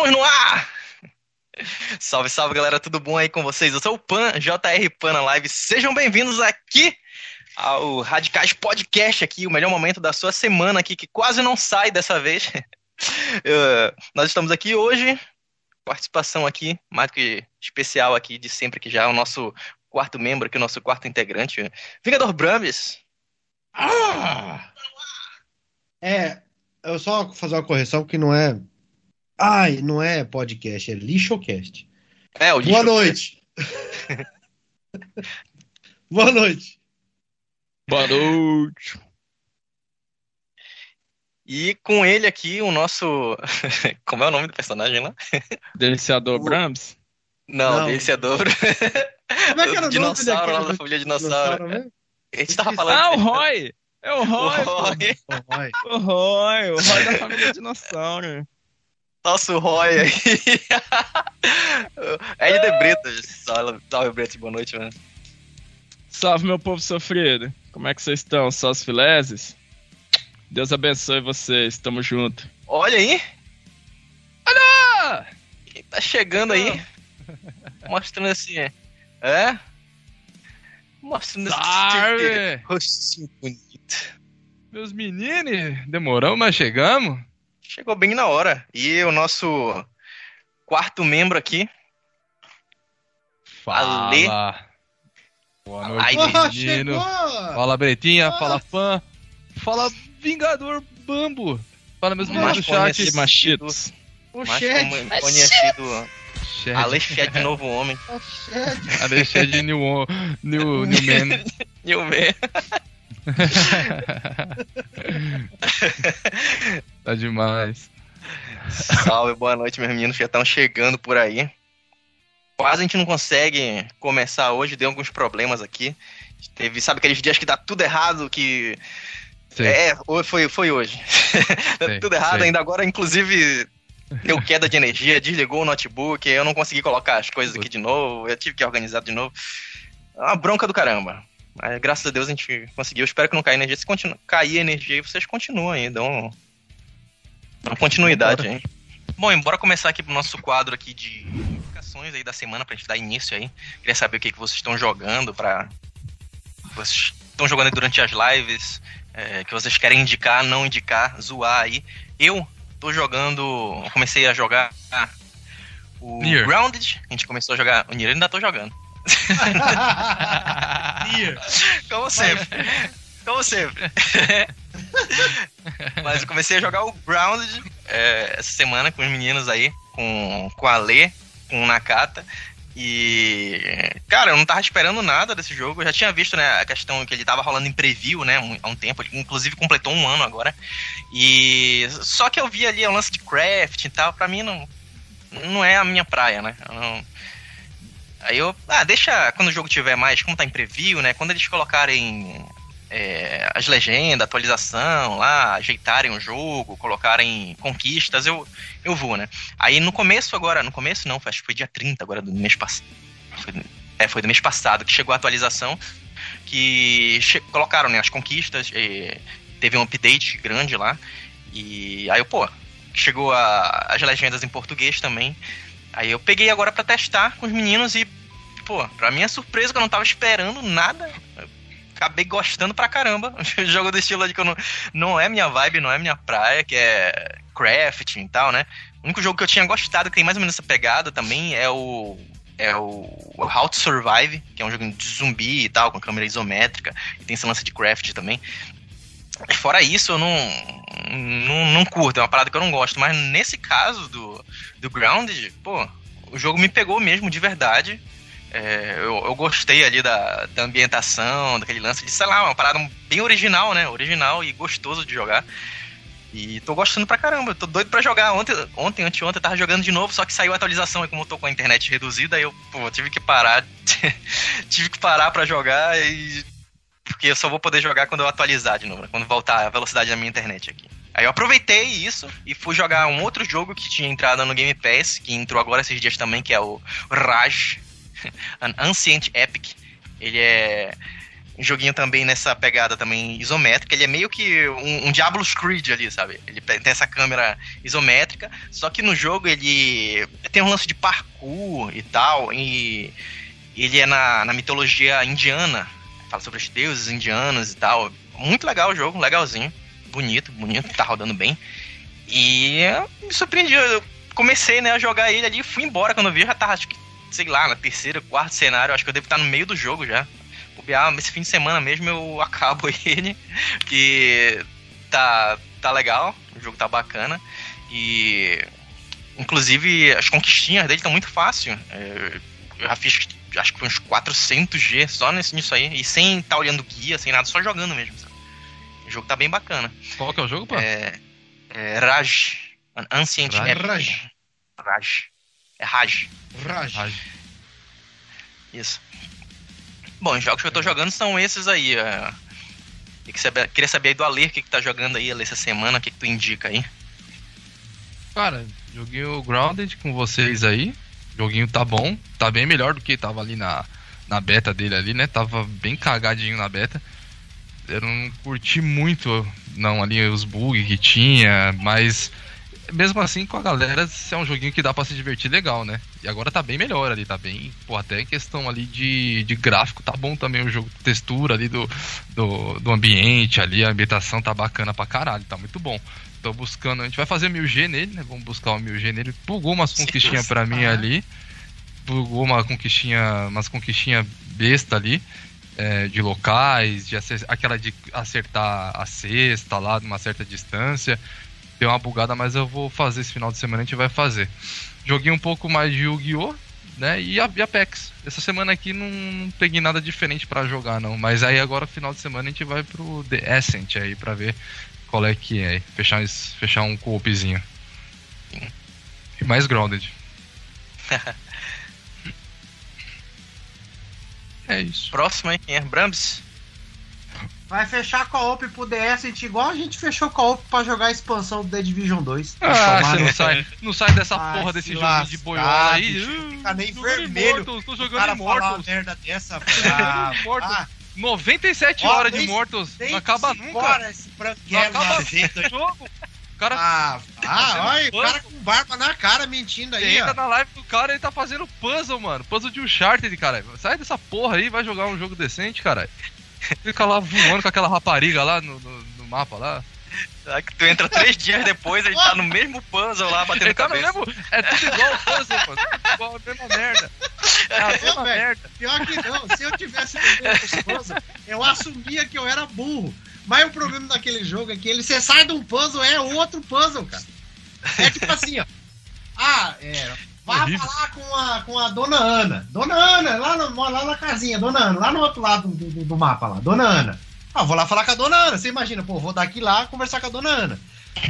Estamos no ar! Salve, salve galera, tudo bom aí com vocês? Eu sou o Pan, JR Pan na live. Sejam bem-vindos aqui ao Radicais Podcast aqui, o melhor momento da sua semana aqui, que quase não sai dessa vez. Nós estamos aqui hoje, participação aqui, mais que especial aqui de sempre, que já é o nosso quarto membro aqui, o nosso quarto integrante, Vingador Brambis. Ah! É, eu só fazer uma correção que não é. Ai, não é podcast, é lixocast. É, o Boa noite. Boa noite. Boa noite. E com ele aqui, o nosso. Como é o nome do personagem lá? Deliciador O- Brahms? Não, Não. Douro. Como é que era o dinossauro lá da família dinossauro. mesmo? A gente tava falando. Ah, o Roy! É o O Roy! pô. Roy. O Roy! O Roy da família dinossauro. Nosso Roy aí. Ed de Bretas. Salve, salve Bretas, boa noite, mano. Salve, meu povo sofrido. Como é que vocês estão? Só os fileses? Deus abençoe vocês. Tamo junto. Olha aí, Ah! quem tá chegando aí. Mostrando assim. É? Mostrando esse Salve! rostinho bonito. Meus meninos, demorou, mas chegamos? Chegou bem na hora. E o nosso quarto membro aqui. Ale. Fala! Boa Ai, noite, Ah, menino. chegou! Fala, Bretinha. Ah. Fala, fã. Fala, Vingador Bambo. Fala, meus meninos do Mais chat. conhecido. Machitos. O Mais chat. como- conhecido Chat. Alexandre Novo Homem. O chat. Alexandre New, New, New Man. O ver. tá demais. Salve, boa noite, meus meninos. Já estão chegando por aí. Quase a gente não consegue começar hoje, deu alguns problemas aqui. Teve, sabe aqueles dias que dá tudo errado, que. Sei. É, foi, foi hoje. Sei, tudo errado sei. ainda agora, inclusive. Deu queda de energia, desligou o notebook, eu não consegui colocar as coisas aqui de novo, eu tive que organizar de novo. É uma bronca do caramba. Mas graças a Deus a gente conseguiu. Espero que não caia energia. Se continu... cair energia aí, vocês continuam aí, dão, dão continuidade aí. Bom, embora começar aqui pro nosso quadro aqui de indicações aí da semana pra gente dar início aí. Queria saber o que, que vocês estão jogando pra. Vocês estão jogando aí durante as lives, é, que vocês querem indicar, não indicar, zoar aí. Eu tô jogando. Comecei a jogar o Nier. Grounded. A gente começou a jogar. O Nier ainda tô jogando. Como sempre. Como sempre. Mas eu comecei a jogar o Grounded é, essa semana com os meninos aí, com, com a Lê, com o Nakata. E, cara, eu não tava esperando nada desse jogo. Eu já tinha visto, né, a questão que ele tava rolando em preview, né, há um tempo. Ele, inclusive, completou um ano agora. E só que eu vi ali o lance de craft e tal. Pra mim, não, não é a minha praia, né? Eu não- Aí eu, ah, deixa quando o jogo tiver mais, como tá em preview, né? Quando eles colocarem é, as legendas, atualização lá, ajeitarem o jogo, colocarem conquistas, eu, eu vou, né? Aí no começo agora, no começo não, acho que foi dia 30 agora do mês passado. É, foi do mês passado que chegou a atualização, que colocaram né, as conquistas, teve um update grande lá, e aí eu, pô, chegou a- as legendas em português também. Aí eu peguei agora pra testar com os meninos e, pô, pra minha surpresa, que eu não tava esperando nada, acabei gostando pra caramba. Jogo do estilo de que eu não, não é minha vibe, não é minha praia, que é crafting e tal, né? O único jogo que eu tinha gostado, que tem mais ou menos essa pegada também, é o. É o How to Survive, que é um jogo de zumbi e tal, com câmera isométrica, e tem esse lance de craft também. Fora isso, eu não, não, não curto, é uma parada que eu não gosto. Mas nesse caso do, do Grounded, pô, o jogo me pegou mesmo de verdade. É, eu, eu gostei ali da, da ambientação, daquele lance de, sei lá, uma parada bem original, né? Original e gostoso de jogar. E tô gostando pra caramba, tô doido pra jogar. Ontem, ontem anteontem, eu tava jogando de novo, só que saiu a atualização e como eu tô com a internet reduzida, aí eu, pô, tive que parar. tive que parar pra jogar e. Porque eu só vou poder jogar quando eu atualizar de novo, né? quando voltar a velocidade da minha internet aqui. Aí eu aproveitei isso e fui jogar um outro jogo que tinha entrado no Game Pass, que entrou agora esses dias também, que é o Raj, An Ancient Epic. Ele é joguinho também nessa pegada também isométrica. Ele é meio que um, um Diablo's Creed ali, sabe? Ele tem essa câmera isométrica, só que no jogo ele tem um lance de parkour e tal, e ele é na, na mitologia indiana, fala sobre os deuses indianos e tal. Muito legal o jogo, legalzinho, bonito, bonito, tá rodando bem. E me surpreendeu, eu comecei né, a jogar ele ali, fui embora quando eu vi, já tava, acho que, sei lá, no terceiro, quarto cenário, acho que eu devo estar no meio do jogo já bobear, esse fim de semana mesmo eu acabo ele, que tá, tá legal, o jogo tá bacana. E inclusive as conquistinhas dele estão muito fácil. É, eu já fiz acho que uns 400G só nisso aí, e sem estar tá olhando guia, sem nada, só jogando mesmo. Sabe? O jogo tá bem bacana. Qual que é o jogo, pá? É, é Raj. Ancient Raj. Raj. Raj. É Raj. Raj. Raj. Isso. Bom, os jogos que eu tô jogando são esses aí. É... Queria saber aí do Alê, o que, que tá jogando aí essa semana, o que, que tu indica aí? Cara, joguei o Grounded com vocês aí. O joguinho tá bom, tá bem melhor do que tava ali na, na beta dele ali, né? Tava bem cagadinho na beta. Eu não curti muito, não, ali os bugs que tinha, mas mesmo assim, com a galera, é um joguinho que dá pra se divertir legal, né? E agora tá bem melhor ali, tá bem. Pô, até em questão ali de, de gráfico, tá bom também o jogo, textura ali do, do, do ambiente ali, a ambientação tá bacana pra caralho, tá muito bom. Tô buscando, a gente vai fazer 1000G nele, né? Vamos buscar o 1000G nele. Bugou umas conquistinhas pra mim ali. Bugou uma conquistinha, umas conquistinhas besta ali. É, de locais, de aquela de acertar a cesta lá de uma certa distância deu uma bugada, mas eu vou fazer esse final de semana, a gente vai fazer. Joguei um pouco mais de Yu-Gi-Oh! Né? E, a, Apex. Essa semana aqui não, não peguei nada diferente para jogar, não. Mas aí agora, final de semana, a gente vai pro The Ascent aí pra ver qual é que é. Fechar, fechar um coopzinho. E mais grounded. é isso. Próximo aí, quem é? Brambs? Vai fechar com a OP pro DS, igual a gente fechou com a OP pra jogar a expansão do The Division 2. Ah, você não sai, não sai dessa Ai, porra desse jogo de boiola aí. Bicho, fica nem vermelho. Immortals, tô jogando Immortals. merda dessa, ah, ah, 97 Ó, horas de Immortals, não acaba nunca. Esse não acaba nunca jogo. Cara... Ah, ah olha, o cara com barba na cara mentindo aí. Entra na live do cara e ele tá fazendo puzzle, mano. Puzzle de Uncharted, cara. Sai dessa porra aí, vai jogar um jogo decente, cara. Fica lá voando com aquela rapariga lá no, no, no mapa lá. Será que tu entra três dias depois, ele tá no mesmo puzzle lá, batendo tá cabeça. Mesmo, é tudo igual o puzzle, mano. Tudo igual, a mesma merda. É a mesma merda. Pior que não, se eu tivesse no puzzle, eu assumia que eu era burro. Mas o problema daquele jogo é que ele, você sai de um puzzle, é outro puzzle, cara. É tipo assim, ó. Ah, é, Vá falar com a, com a dona Ana. Dona Ana, lá, no, lá na casinha, dona Ana, lá no outro lado do, do, do mapa lá, dona Ana. Ah, vou lá falar com a dona Ana. Você imagina, pô, vou daqui lá conversar com a dona Ana.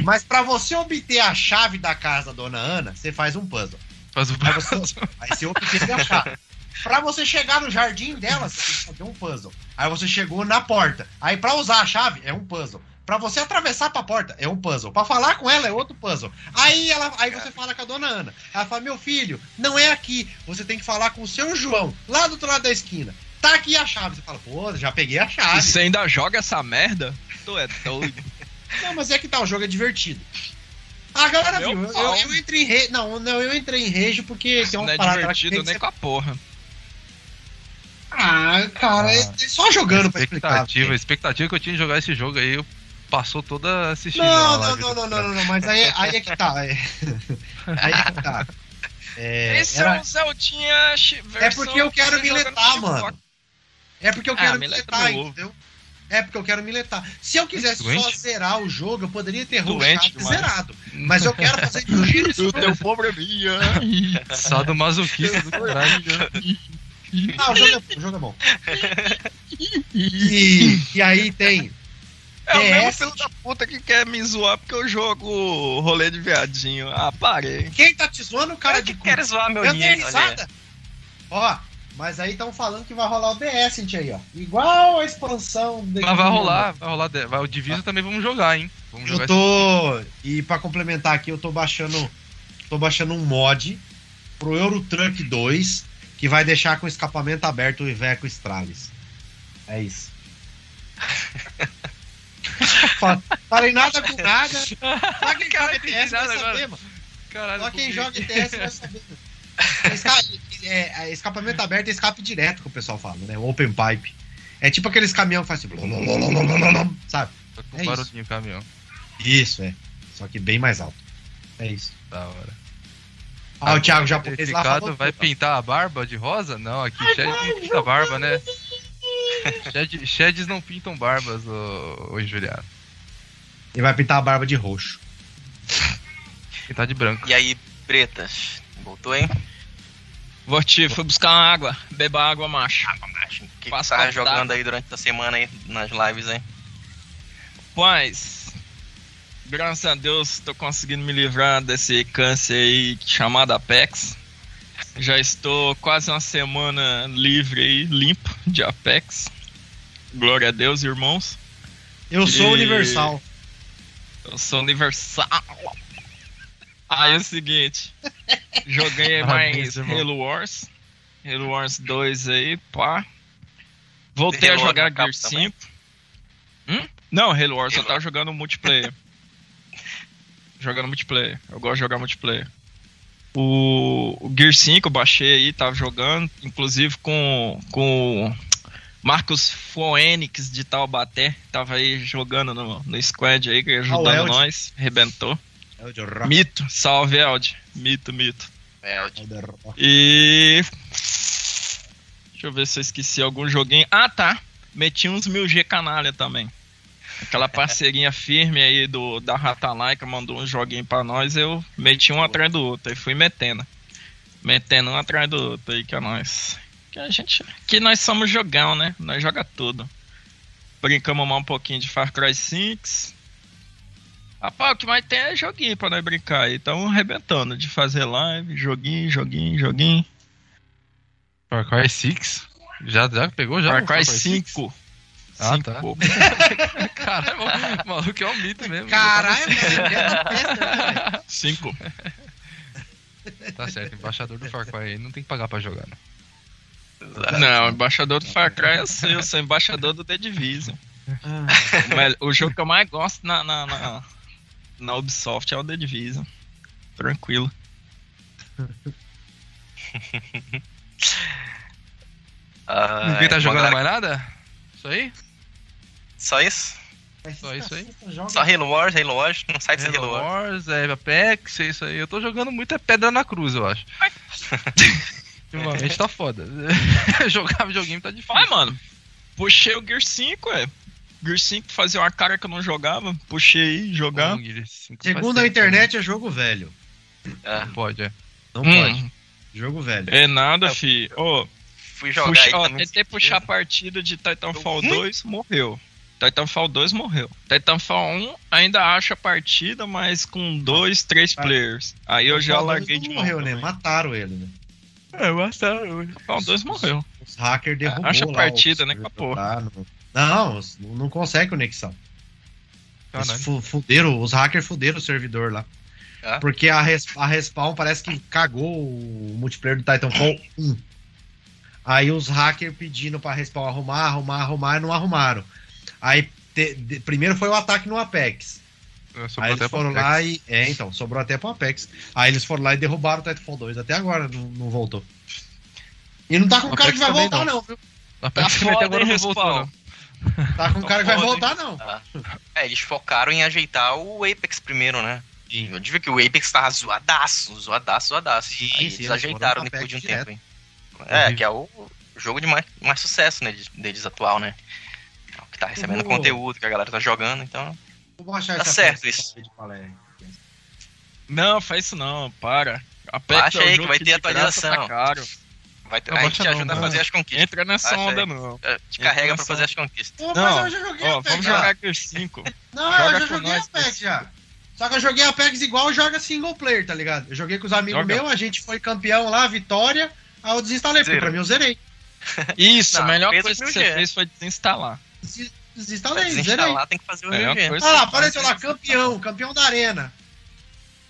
Mas para você obter a chave da casa da dona Ana, você faz um puzzle. Faz um puzzle. Aí você, obter a chave. Pra você chegar no jardim dela, você tem que fazer um puzzle. Aí você chegou na porta. Aí para usar a chave, é um puzzle. Pra você atravessar pra porta é um puzzle. Pra falar com ela é outro puzzle. Aí, ela, aí você fala com a dona Ana. Ela fala: Meu filho, não é aqui. Você tem que falar com o seu João, lá do outro lado da esquina. Tá aqui a chave. Você fala: Pô, já peguei a chave. E você ainda joga essa merda? Tu é doido. não, mas é que tá, o jogo é divertido. A galera viu, eu, eu, entrei em rage. Não, não, eu entrei em rage porque tem uma não é divertido nem com a porra. Ah, cara, ah, é só jogando pra explicar. Expectativa, expectativa que eu tinha de jogar esse jogo aí, eu passou toda assistindo. Não, não, não, não, não, não, mas aí, aí é que tá. É. Aí é que tá. É, Esse era... é um Zeldinha É porque eu quero miletar, mano. É porque eu quero ah, miletar, entendeu? É porque eu quero miletar. Se eu quisesse Doente? só zerar o jogo, eu poderia ter rushado zerado. Mas eu quero fazer isso. O teu probleminha. Sado masoquista do caralho. Ah, o jogo é, o jogo é bom. E, e aí tem é o mesmo filho da puta que quer me zoar porque eu jogo rolê de viadinho. Ah, parei. Quem tá te zoando, cara eu de cu? quer zoar meu dinheiro, Ó, mas aí estão falando que vai rolar o DS aí, ó. Igual a expansão. Mas vai rolar, vai rolar. Vai, o Divisa ah. também vamos jogar, hein? Vamos eu tô. E pra complementar aqui, eu tô baixando. Tô baixando um mod pro Euro Truck 2 que vai deixar com escapamento aberto o Iveco Stralis. É isso. Falei nada com nada. Só quem joga ETS vai saber, mano. Caralho, Só quem joga ETS vai saber. É, é, escapamento aberto é escape direto que o pessoal fala, né? O open pipe. É tipo aqueles caminhão que faz assim. Sabe? É barulhinho caminhão. Isso, é. Só que bem mais alto. É isso. Da hora. Ah, o Thiago japonês lá falou, vai pintar a barba de rosa? Não, aqui Shed pinta barba, né? Shed, Sheds não pintam barbas, ô, ô Juliano. Ele vai pintar a barba de roxo. Pintar de branco. E aí, pretas? Voltou, hein? Vorti, fui buscar uma água. Beba água, macho. Água, macho. O que, que tá jogando aí durante a semana aí nas lives, hein? Paz, graças a Deus tô conseguindo me livrar desse câncer aí chamado Apex. Já estou quase uma semana livre aí, limpo de Apex. Glória a Deus, irmãos. Eu sou e... universal. Eu sou universal. Aí é o seguinte. Joguei mais Halo Wars. Halo Wars 2 aí, pá. Voltei a jogar Gear 5. Hum? Não, Halo Wars Halo. eu tava jogando multiplayer jogando multiplayer. Eu gosto de jogar multiplayer. O, o Gear 5 eu baixei aí, tava jogando, inclusive com, com Marcos Foenix de Taubaté, tava aí jogando no, no squad aí, ajudando oh, nós, arrebentou. Mito, salve Eld. Mito, mito. Eld. E. Deixa eu ver se eu esqueci algum joguinho. Ah, tá. Meti uns mil G canalha também. Aquela parceirinha firme aí do, da Ratalaika mandou um joguinho pra nós, eu meti um atrás do outro, e fui metendo. Metendo um atrás do outro aí que é nós. Que a gente. Que nós somos jogão, né? Nós joga tudo. Brincamos mais um pouquinho de Far Cry 6. Rapaz, o que mais tem é joguinho pra nós brincar aí. Então arrebentando de fazer live, joguinho, joguinho, joguinho. Far Cry 6? Já, já pegou já? Far Cry 5. Ah, Cinco. tá. Caralho, o maluco é um mito mesmo. Caralho, velho. Cinco. Tá certo, embaixador do Far Cry aí não tem que pagar pra jogar, né? Não, embaixador do Far Cry é seu, eu sou embaixador do The Division. Ah. O jogo que eu mais gosto na, na, na, na Ubisoft é o The Division. Tranquilo. Ninguém tá jogando mais nada? Isso aí? Só isso? Só isso aí? Só Halo Wars, Halo Wars, não sai desse Halo, Halo Wars. é Apex, é isso aí. Eu tô jogando muita pedra na cruz, eu acho. Ultimamente tá foda. Jogar videogame tá difícil. Vai, mano. Puxei o Gear 5, é. Gear 5 fazia uma cara que eu não jogava. Puxei e jogar. Segundo a internet, é jogo velho. É. Não pode, é. Não hum. pode. Jogo velho. É nada, é. fi. Ô. Oh, fui jogar Puxa, ó, tentei puxar a partida de Titanfall 2, morreu. Titanfall 2 morreu. Titanfall 1 ainda acha a partida, mas com dois, três ah, players. Aí eu já larguei de morreu, né? Mataram ele, né? É, mataram. Titanfall 2 morreu. Os hackers derrubaram. Acha a partida, né, porra. Não, não consegue conexão. Fuderam, os hackers fuderam o servidor lá. Ah? Porque a, res, a Respawn parece que cagou o multiplayer do Titanfall 1. Aí os hackers pedindo pra Respawn arrumar, arrumar, arrumar e não arrumaram. Aí te, de, primeiro foi o ataque no Apex. É, aí eles foram lá e. É, então, sobrou até pro Apex. Aí eles foram lá e derrubaram o Titanfall 2. Até agora não, não voltou. E não tá com o cara que vai voltar, não, viu? Tá foda, até agora não voltou, não. Tá com o cara que vai voltar, não. Ah. É, eles focaram em ajeitar o Apex primeiro, né? Sim. Eu digo que o Apex tava zoadaço, zoadaço, zoadaço. Sim, Aí sim, eles ajeitaram depois de um direto. tempo, hein? É, que é o jogo de mais, mais sucesso né, deles atual, né? É tá recebendo vou... conteúdo, que a galera tá jogando, então. Vou achar tá certo isso. Não, faz isso não, para. Aperta Baixa aí que vai ter atualização. Tá caro. Vai ter, a gente te ajuda não, a fazer as conquistas. Entra nessa Baixa onda, aí. não. É, te carrega pra fazer as conquistas. Pô, não, eu já joguei ó, Vamos jogar aqui 5. Não, Joga eu já joguei nós, Apex já. Só que eu joguei Apex igual joga single player, tá ligado? Eu joguei com os amigos meus, a gente foi campeão lá, vitória. Aí eu desinstalei, porque pra mim eu zerei. Isso, não, a melhor coisa que você fez foi desinstalar. Desinstalei, desinstalar zerei. tem que fazer o MG. Ah lá, apareceu lá, campeão, campeão da arena.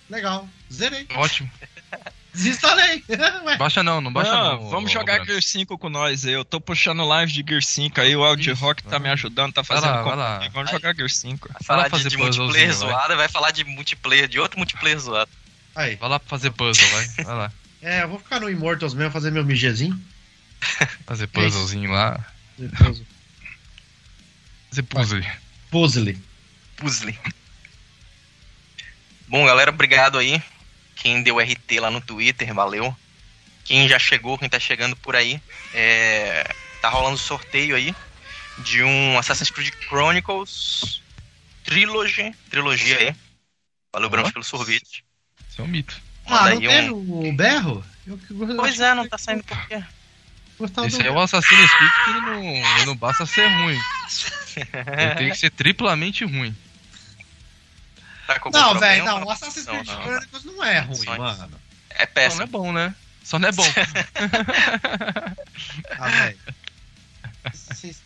Legal, zerei. Ótimo. Desinstalei. baixa não, não baixa não. não vamos jogar Gear 5 com nós. Eu tô puxando live de Gear 5 aí, o Audio Rock tá me ajudando, tá fazendo. Vai lá, vai lá. Vamos jogar Gear 5. Vai falar de, de multiplayer zoado, vai falar de multiplayer, de outro multiplayer zoado. Aí. Vai lá pra fazer puzzle, vai. Vai lá. É, eu vou ficar no Immortals mesmo, fazer meu migezinho. Fazer puzzlezinho lá. Fazer puzzle. Fazer puzzle. Puzzle. Puzzle. Bom, galera, obrigado aí. Quem deu RT lá no Twitter, valeu. Quem já chegou, quem tá chegando por aí, é... tá rolando sorteio aí de um Assassin's Creed Chronicles Trilogy, trilogia aí. Valeu, Branco, pelo sorvete. Isso é um mito. Ah, não teve um... o berro? Eu pois é, não tá saindo por quê? Esse é o Assassin's Creed que ele não, ele não basta ser ruim. Ele tem que ser triplamente ruim. Tá não, velho, não, o Assassin's Creed Chronicles não, não é ruim, mano. É péssimo. Não é bom, né? Só não é bom. ah, velho. Vocês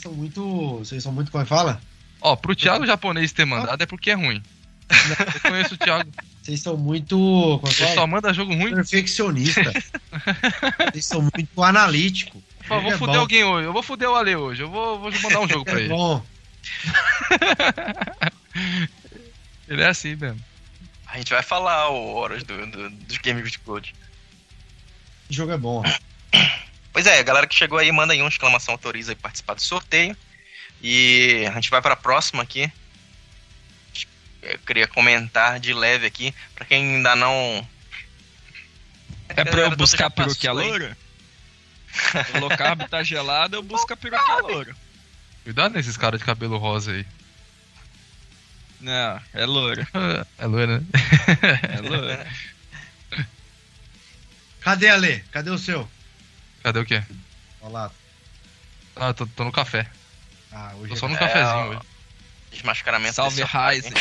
são muito. Vocês são muito. Como é que fala? Ó, pro Thiago japonês ter mandado é porque é ruim. Eu conheço o Thiago. Vocês são muito. Você só manda jogo ruim? Perfeccionista. Vocês são muito analítico. Eu vou é fuder bom. alguém hoje. Eu vou fuder o Ale hoje. Eu vou, vou mandar um jogo pra é ele. Bom. ele é assim mesmo. A gente vai falar horas do, do, do Game of Code. O jogo é bom. Pois é, a galera que chegou aí, manda aí um exclamação autoriza e participar do sorteio. E a gente vai para a próxima aqui. Eu queria comentar de leve aqui, para quem ainda não. É pra eu buscar a peruquinha loura? o low carb tá gelado, eu busco a peruquinha loura. Cuidado nesses caras de cabelo rosa aí. Não, é loura. É loura, né? É loura. Cadê a Lê? Cadê o seu? Cadê o quê? Olá. Ah, tô, tô no café. Ah, hoje tô só no é, cafezinho hoje. Desmascaramento Salve Ryzen.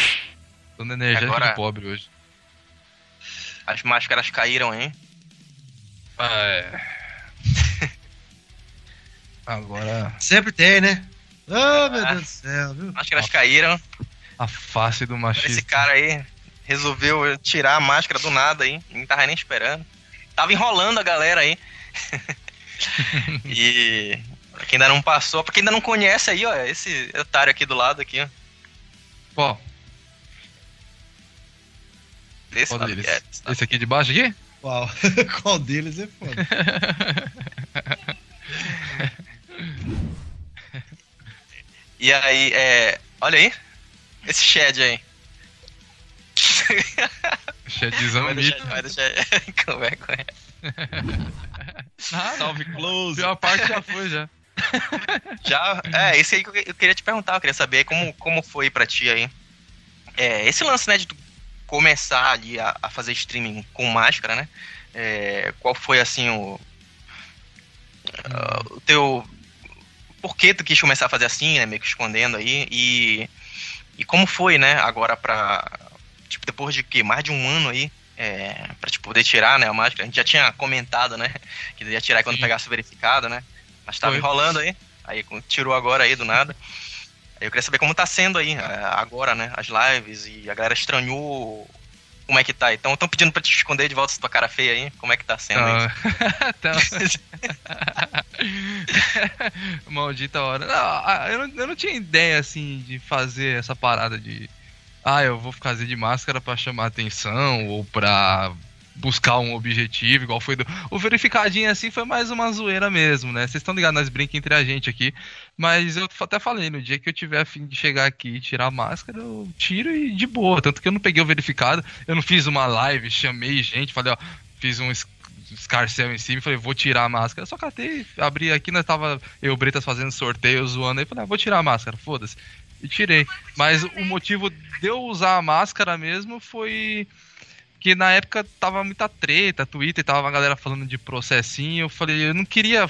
Tô no energético Agora, pobre hoje. As máscaras caíram, hein? Ah, é. Agora. Sempre tem, né? Oh, meu ah, Deus do céu, viu? Máscaras a, caíram. A face do machismo. Esse cara aí resolveu tirar a máscara do nada aí. Não tava nem esperando. Tava enrolando a galera aí. e pra quem ainda não passou, pra quem ainda não conhece aí, ó, esse otário aqui do lado aqui, ó. Qual? Esse, Qual deles? É, esse aqui de baixo aqui? Qual? Qual deles é foda? e aí, é. Olha aí. Esse Shed aí. Shadzão vai deixar, vai deixar... Como é, como é? Nada. Salve close. A parte já foi, já. Já, é, esse aí que eu queria te perguntar, eu queria saber como, como foi pra ti aí. É, esse lance, né, de tu começar ali a, a fazer streaming com máscara, né? É, qual foi, assim, o, uh, o teu... Por que tu quis começar a fazer assim, né, meio que escondendo aí, e, e como foi, né, agora pra... Tipo, depois de que mais de um ano aí, é, pra tipo, poder tirar né, a máscara. A gente já tinha comentado, né? Que ia tirar quando Sim. pegasse verificado, né? Mas tava Foi. enrolando aí. Aí tirou agora aí do nada. Eu queria saber como tá sendo aí é, agora, né? As lives e a galera estranhou como é que tá. Então estão pedindo pra te esconder de volta essa tua cara feia aí. Como é que tá sendo aí? então... Maldita hora. Não, eu, não, eu não tinha ideia, assim, de fazer essa parada de ah, eu vou fazer de máscara para chamar atenção ou para buscar um objetivo, igual foi do. O verificadinho assim foi mais uma zoeira mesmo, né? Vocês estão ligados, nós brincamos entre a gente aqui. Mas eu até falei, no dia que eu tiver a fim de chegar aqui e tirar a máscara, eu tiro e de boa. Tanto que eu não peguei o verificado, eu não fiz uma live, chamei gente, falei, ó, fiz um escarcel em cima e falei, vou tirar a máscara. Só catei, abri aqui, nós tava eu e Bretas fazendo sorteio, zoando aí, falei, ah, vou tirar a máscara, foda-se e tirei. Mas o motivo de eu usar a máscara mesmo foi que na época tava muita treta, Twitter, tava uma galera falando de processinho. Eu falei, eu não queria.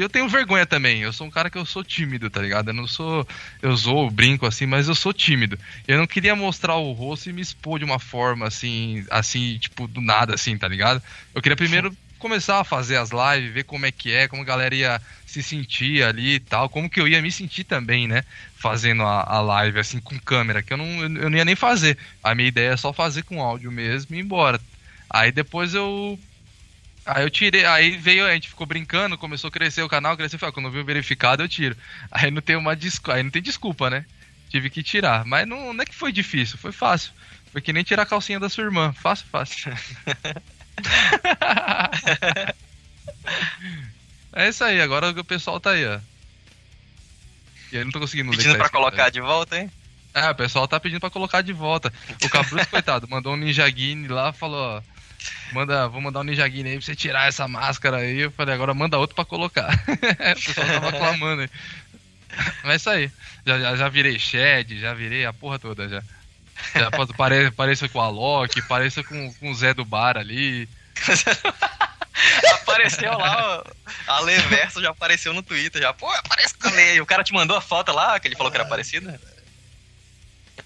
Eu tenho vergonha também. Eu sou um cara que eu sou tímido, tá ligado? Eu não sou. Eu sou, brinco assim, mas eu sou tímido. Eu não queria mostrar o rosto e me expor de uma forma assim, assim, tipo, do nada, assim, tá ligado? Eu queria primeiro começar a fazer as lives, ver como é que é, como a galera ia se sentir ali e tal, como que eu ia me sentir também, né? Fazendo a, a live assim com câmera, que eu não, eu não ia nem fazer. A minha ideia é só fazer com áudio mesmo e ir embora. Aí depois eu. Aí eu tirei, aí veio, a gente ficou brincando, começou a crescer o canal, cresceu, falei, ah, quando eu vi o verificado eu tiro. Aí não tem uma desculpa, aí não tem desculpa, né? Tive que tirar, mas não, não é que foi difícil, foi fácil. Foi que nem tirar a calcinha da sua irmã, fácil, fácil. é isso aí, agora o pessoal tá aí, ó. E aí não tô conseguindo Pedindo pra colocar de volta, hein? É, o pessoal tá pedindo pra colocar de volta. O Cabruz, coitado, mandou um Ninja Guine lá, falou, ó, manda, vou mandar um Ninja Guine aí pra você tirar essa máscara aí. Eu falei, agora manda outro pra colocar. o pessoal tava clamando aí. Mas é isso aí. Já, já, já virei Shed, já virei a porra toda já. já pare, pareça com o Alok, pareça com, com o Zé do Bar ali. apareceu lá, a Lê Verso já apareceu no Twitter, já, pô, aparece com a. E o cara te mandou a foto lá, que ele falou que era parecido.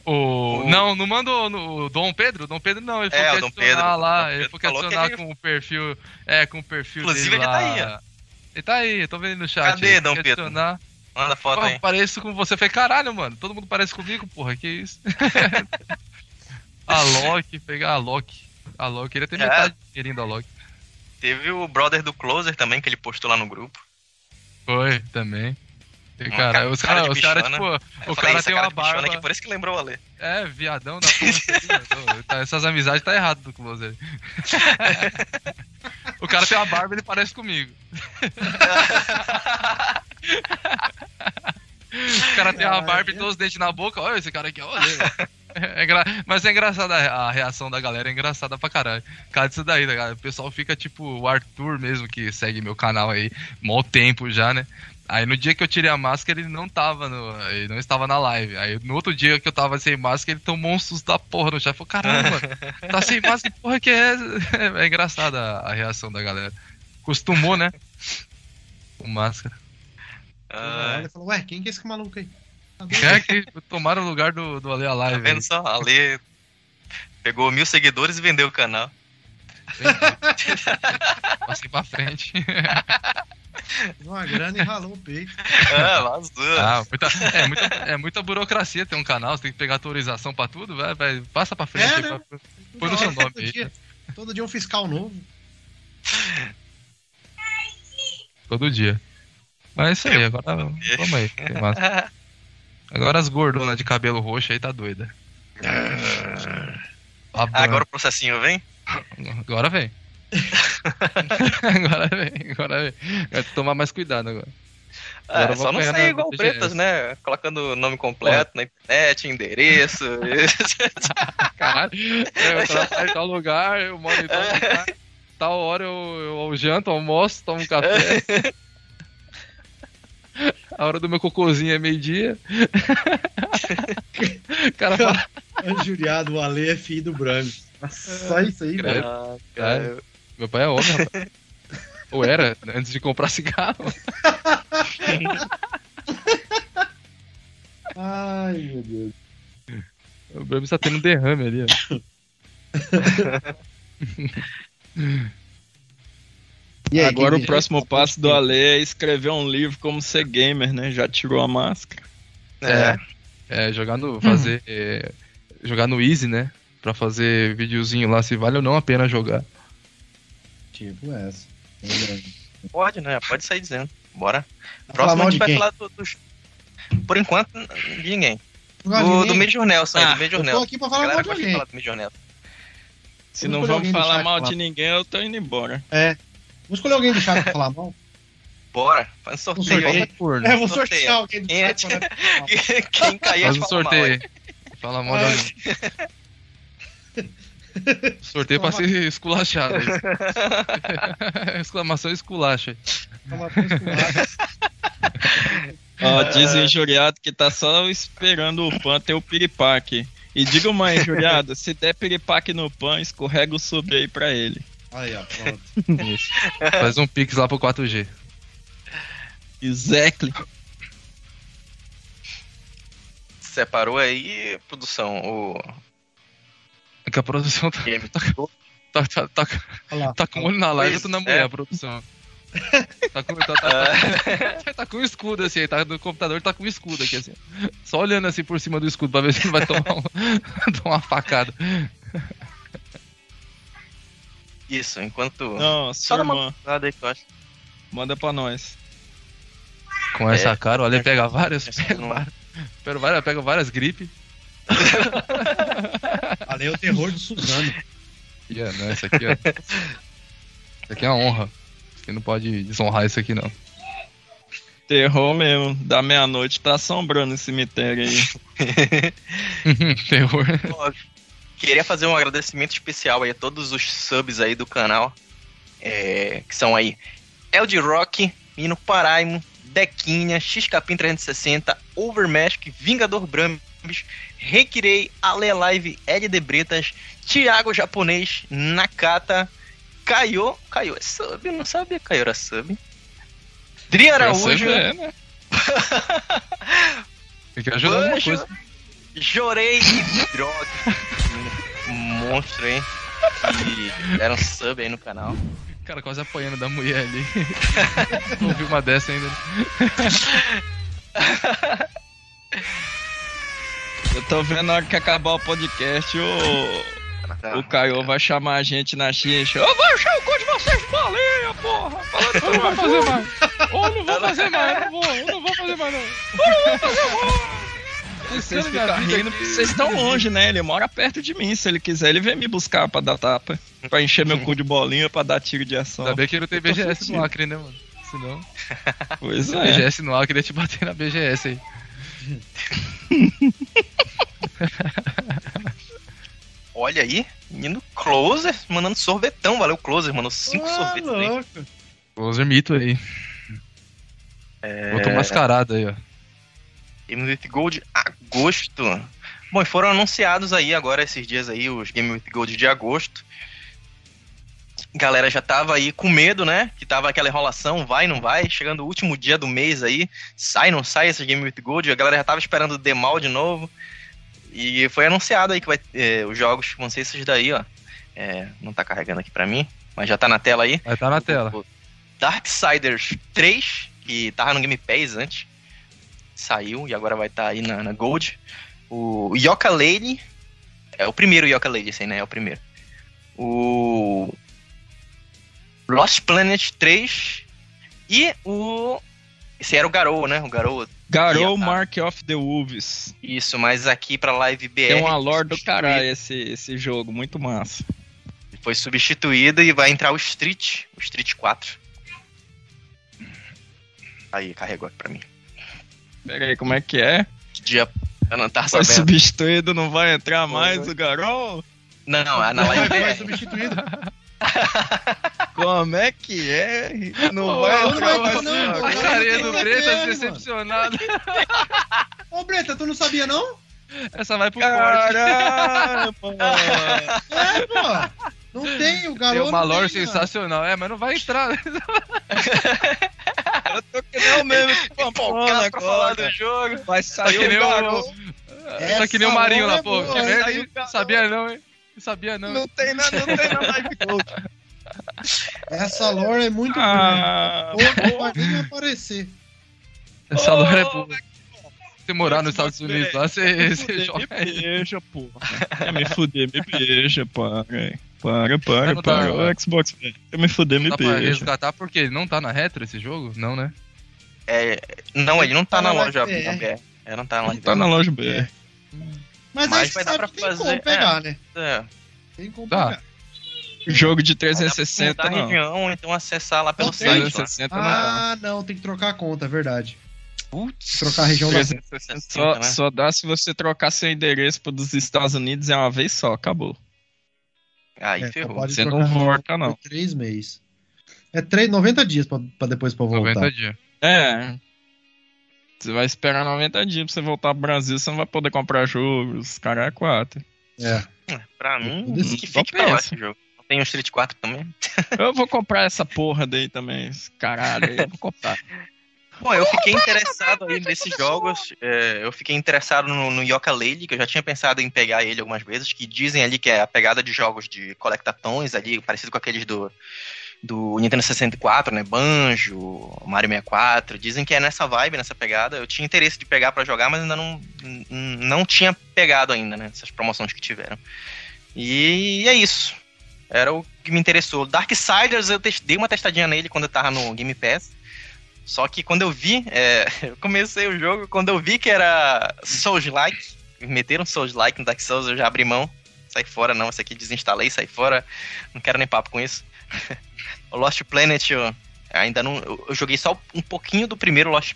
O... Não, não mandou no Dom Pedro? Dom Pedro não, ele foi é, Dom Pedro, lá, Dom ele foi adicionar ele... com o perfil. É, com o perfil Inclusive ele lá. tá aí, ó. Ele tá aí, tô vendo no chat. Cadê, aí, Dom Pedro? Adicionar. Manda foto Pô, aí. Pareço com você. Falei, caralho, mano, todo mundo parece comigo, porra, que isso? a Loki, pegar a Loki. A Loki, queria ter é. metade do dinheirinho da Loki. Teve o brother do Closer também, que ele postou lá no grupo. Foi, também. E, cara, os caras, cara, cara, tipo, o cara tem uma barba. Aqui, por isso que lembrou o Ale. É, viadão da porra. Tá, essas amizades tá errado do Closer. o cara tem uma barba e ele parece comigo. o cara tem uma barba e todos os dentes na boca. Olha esse cara aqui, olha. É engra... Mas é engraçada a reação da galera, é engraçada pra caralho. Cara, disso daí, tá, cara? O pessoal fica tipo o Arthur mesmo, que segue meu canal aí, mó tempo já, né? Aí no dia que eu tirei a máscara, ele não tava no. Ele não estava na live. Aí no outro dia que eu tava sem máscara, ele tomou um susto da porra no chat. Falou, caramba, tá sem máscara, porra que é É engraçada a, a reação da galera. Costumou, né? Com máscara. Ah. Ele falou, ué, quem que é esse maluco aí? É que tomaram o lugar do, do Ale Alive. Tá vendo aí. só? Ale pegou mil seguidores e vendeu o canal. Passei pra frente. Uma grana e ralou o peito. É. Ah, muita, é, muita, é muita burocracia ter um canal, você tem que pegar autorização pra tudo, vai, vai passa pra frente. É, né? Põe no seu nome todo Dia, todo dia um fiscal novo. Todo dia. Mas é isso aí, agora vamos aí. Agora as gordonas de cabelo roxo aí tá doida. Ah, agora o processinho vem? Agora vem. agora vem, agora vem. Vai tomar mais cuidado agora. é, só não sair igual pretas, né? Colocando nome completo na internet, endereço. Caralho, eu trabalho em tal lugar, eu moro em tal lugar. Tal hora eu, eu janto, almoço, tomo um café. A hora do meu cocôzinho é meio-dia. cara fala. Anjuriado, o Ale é filho do Branco. Só isso aí, velho. Ah, cara. Meu pai é homem, rapaz. Ou era, antes de comprar cigarro. Ai, meu Deus. O Brahms tá tendo um derrame ali, ó. Aí, Agora o próximo passo do Ale é escrever um livro como ser gamer, né? Já tirou a máscara. É. É, jogar no. fazer. É, jogar no Easy, né? Pra fazer videozinho lá se vale ou não a pena jogar. Tipo essa. Pode, né? Pode sair dizendo. Bora. Próximo a gente vai quem? falar do, Por enquanto, de ninguém. Do, do Major Nelson, ah, do Major Nelson. tô aqui pra falar mal de. Falar do Major Nelson. Se não vamos falar mal de ninguém, eu tô indo embora. É. Vamos escolher alguém do chat pra falar mal? Bora, faz um sorteio, sorteio aí. É, vou sortear alguém do quem chat. É... Quem cair, faz um sorteio. Fala mal alguém. Sorteio pra ser esculachado. Exclamação esculacha. Ó, diz injuriado que tá só esperando o pan ter o piripaque. E diga uma injuriado, se der piripaque no pan, escorrega o sub aí pra ele. Aí, ó, pronto. Faz um pix lá pro 4G. Exactly. Separou aí, produção, o. É que a produção tá. Tá, tá, tá, tá, tá com o olho na live e tô na mulher, é. a produção. Tá com, tá, tá, tá, com um escudo assim, tá no computador, tá com um escudo aqui assim. Só olhando assim por cima do escudo pra ver se não vai tomar, um, tomar uma facada. Isso, enquanto. Não, Só dá uma aí que eu acho. Manda pra nós. Com essa É. cara, olha, ele pega várias. Essa Pega várias, pega várias, pega várias gripes. Falei o terror do Suzano. E é, não, essa aqui, ó. Isso aqui é uma honra. Você não pode desonrar isso aqui, não. Terror mesmo. Da meia-noite tá assombrando esse cemitério aí. Terror. Ó, Queria fazer um agradecimento especial aí a todos os subs aí do canal. é, que são aí Eld Rock, Mino Paraimo, Dequinha, Xcapim 360, Overmask, Vingador Brambis, Requirei, Ale Live, Ed de Bretas, Thiago Japonês, Nakata, Caio. Caio é sub, eu não sabia Caio era sub. Dri Araújo, É, né? Ajudar alguma Banjo, coisa. Jorei e Drog. Monstro, hein? Que deram sub aí no canal. O cara quase apanhando da mulher ali. não vi uma dessa ainda. Eu tô vendo na hora que acabar o podcast, o, o Caio vai chamar a gente na xincha. Eu vou achar o cu de vocês de baleia, porra! Falando Eu não vou fazer mais. Ou não vou fazer mais, eu não vou, eu não vou fazer mais não. Vocês Ficando ficam vida rindo porque vocês estão longe, né? Ele mora perto de mim. Se ele quiser, ele vem me buscar pra dar tapa. Pra encher meu cu de bolinha, pra dar tiro de ação. Ainda bem que não tem BGS no Acre, né, mano? Senão, Pois é. BGS no Acre ia te bater na BGS aí. Olha aí, menino Closer mandando sorvetão. Valeu, Closer, mandou cinco Ah, sorvetes aí. louco. Closer mito aí. É... Botou mascarada aí, ó. Game with Gold agosto. Bom, e foram anunciados aí agora esses dias aí os Game with Gold de agosto. Galera já tava aí com medo, né? Que tava aquela enrolação, vai, não vai. Chegando o último dia do mês aí, sai, não sai esses Game with Gold. A galera já tava esperando o Demal de novo. E foi anunciado aí que vai, é, os jogos vão ser esses daí, ó. É, não tá carregando aqui pra mim, mas já tá na tela aí. Vai tá na tela. Darksiders 3, que tava no Game Pass antes, saiu e agora vai estar aí na, na Gold. O Yoka Lady, é o primeiro Yoka Lady, esse aí, né? É o primeiro. O Lost Planet 3 e o. Esse era o Garou, né? O Garou. Garou tá. Mark of the Wolves. Isso, mas aqui pra Live BR. Tem uma lore do caralho esse, esse jogo, muito massa. Foi substituído e vai entrar o Street, o Street 4. Aí, carregou aqui pra mim. Pera aí, como é que é? Que dia. Eu não tava Foi sabendo. substituído, não vai entrar Foi, mais foi. o Garou? Não, não, é na Vai, Live vai BR. substituído. Como é que é? Não Ô, vai entrar vai mais o não. Carinha do Breta BR, decepcionado. Ô, Breta, tu não sabia, não? Essa vai pro corte. Caralho, pô. É, pô. Não tem, o Tem garoto. uma não lore tem, sensacional. É, mas não vai entrar. Eu tô que nem o mesmo que Empolgado pra falar do jogo. Vai Tá nem o Garou. o. Tá que nem o Marinho lá, é pô. Que merda, Sabia não, hein? Não sabia não. Não tem na, não tem na Live Gold. Essa lore é muito Ah, boa. Não vai nem aparecer. Essa lore é boa. Se você morar nos Estados Unidos lá, você, você joga me beija, porra. Quer me fuder, me beija, para. Para, para, tá- para. O Xbox. Quer me fuder, me Dá pra resgatar porque ele não tá na retro esse jogo? Não, né? É, não, ele não tá Tá na na loja BR. BR. É, não tá na Não Live tá na BR. loja BR. Mas, Mas aí vai dar pra fazer- como pegar, né? É, Tem como Tá. pegar. Jogo de dá pra 360 mudar a não. região, então acessar lá pelo site. lá. 360 não. Ah, não, tem que trocar a conta, é verdade. Putz, Trocar a região da 360, Só, né? só dá se você trocar seu endereço pro dos Estados Unidos é uma vez só, acabou. Aí É, ferrou. Você não volta, não. Três meses. É três, 90 dias pra, pra depois pra voltar. 90 dias. É. Você vai esperar 90 dias pra você voltar pro Brasil, você não vai poder comprar jogos. Cara, é 4. É. Pra mim, Desse- que fique pra lá esse jogo. Tem o Street 4 também. Eu vou comprar essa porra daí também. Caralho, eu vou comprar. Bom, eu fiquei interessado aí nesses jogos. é, eu fiquei interessado no, no Yoka Lady, que eu já tinha pensado em pegar ele algumas vezes, que dizem ali que é a pegada de jogos de colectatões ali, parecido com aqueles do, do Nintendo 64, né? Banjo, Mario 64. Dizem que é nessa vibe, nessa pegada. Eu tinha interesse de pegar pra jogar, mas ainda não, não tinha pegado ainda, né? Essas promoções que tiveram. E é isso. era o que me interessou. Darksiders, eu dei uma testadinha nele quando eu tava no Game Pass. Só que quando eu vi, é, eu comecei o jogo, quando eu vi que era Souls-like, meteram Souls-like no Dark Souls, eu já abri mão. Sai fora, não, isso aqui desinstalei, sai fora. Não quero nem papo com isso. o Lost Planet, eu ainda não. Eu joguei só um pouquinho do primeiro Lost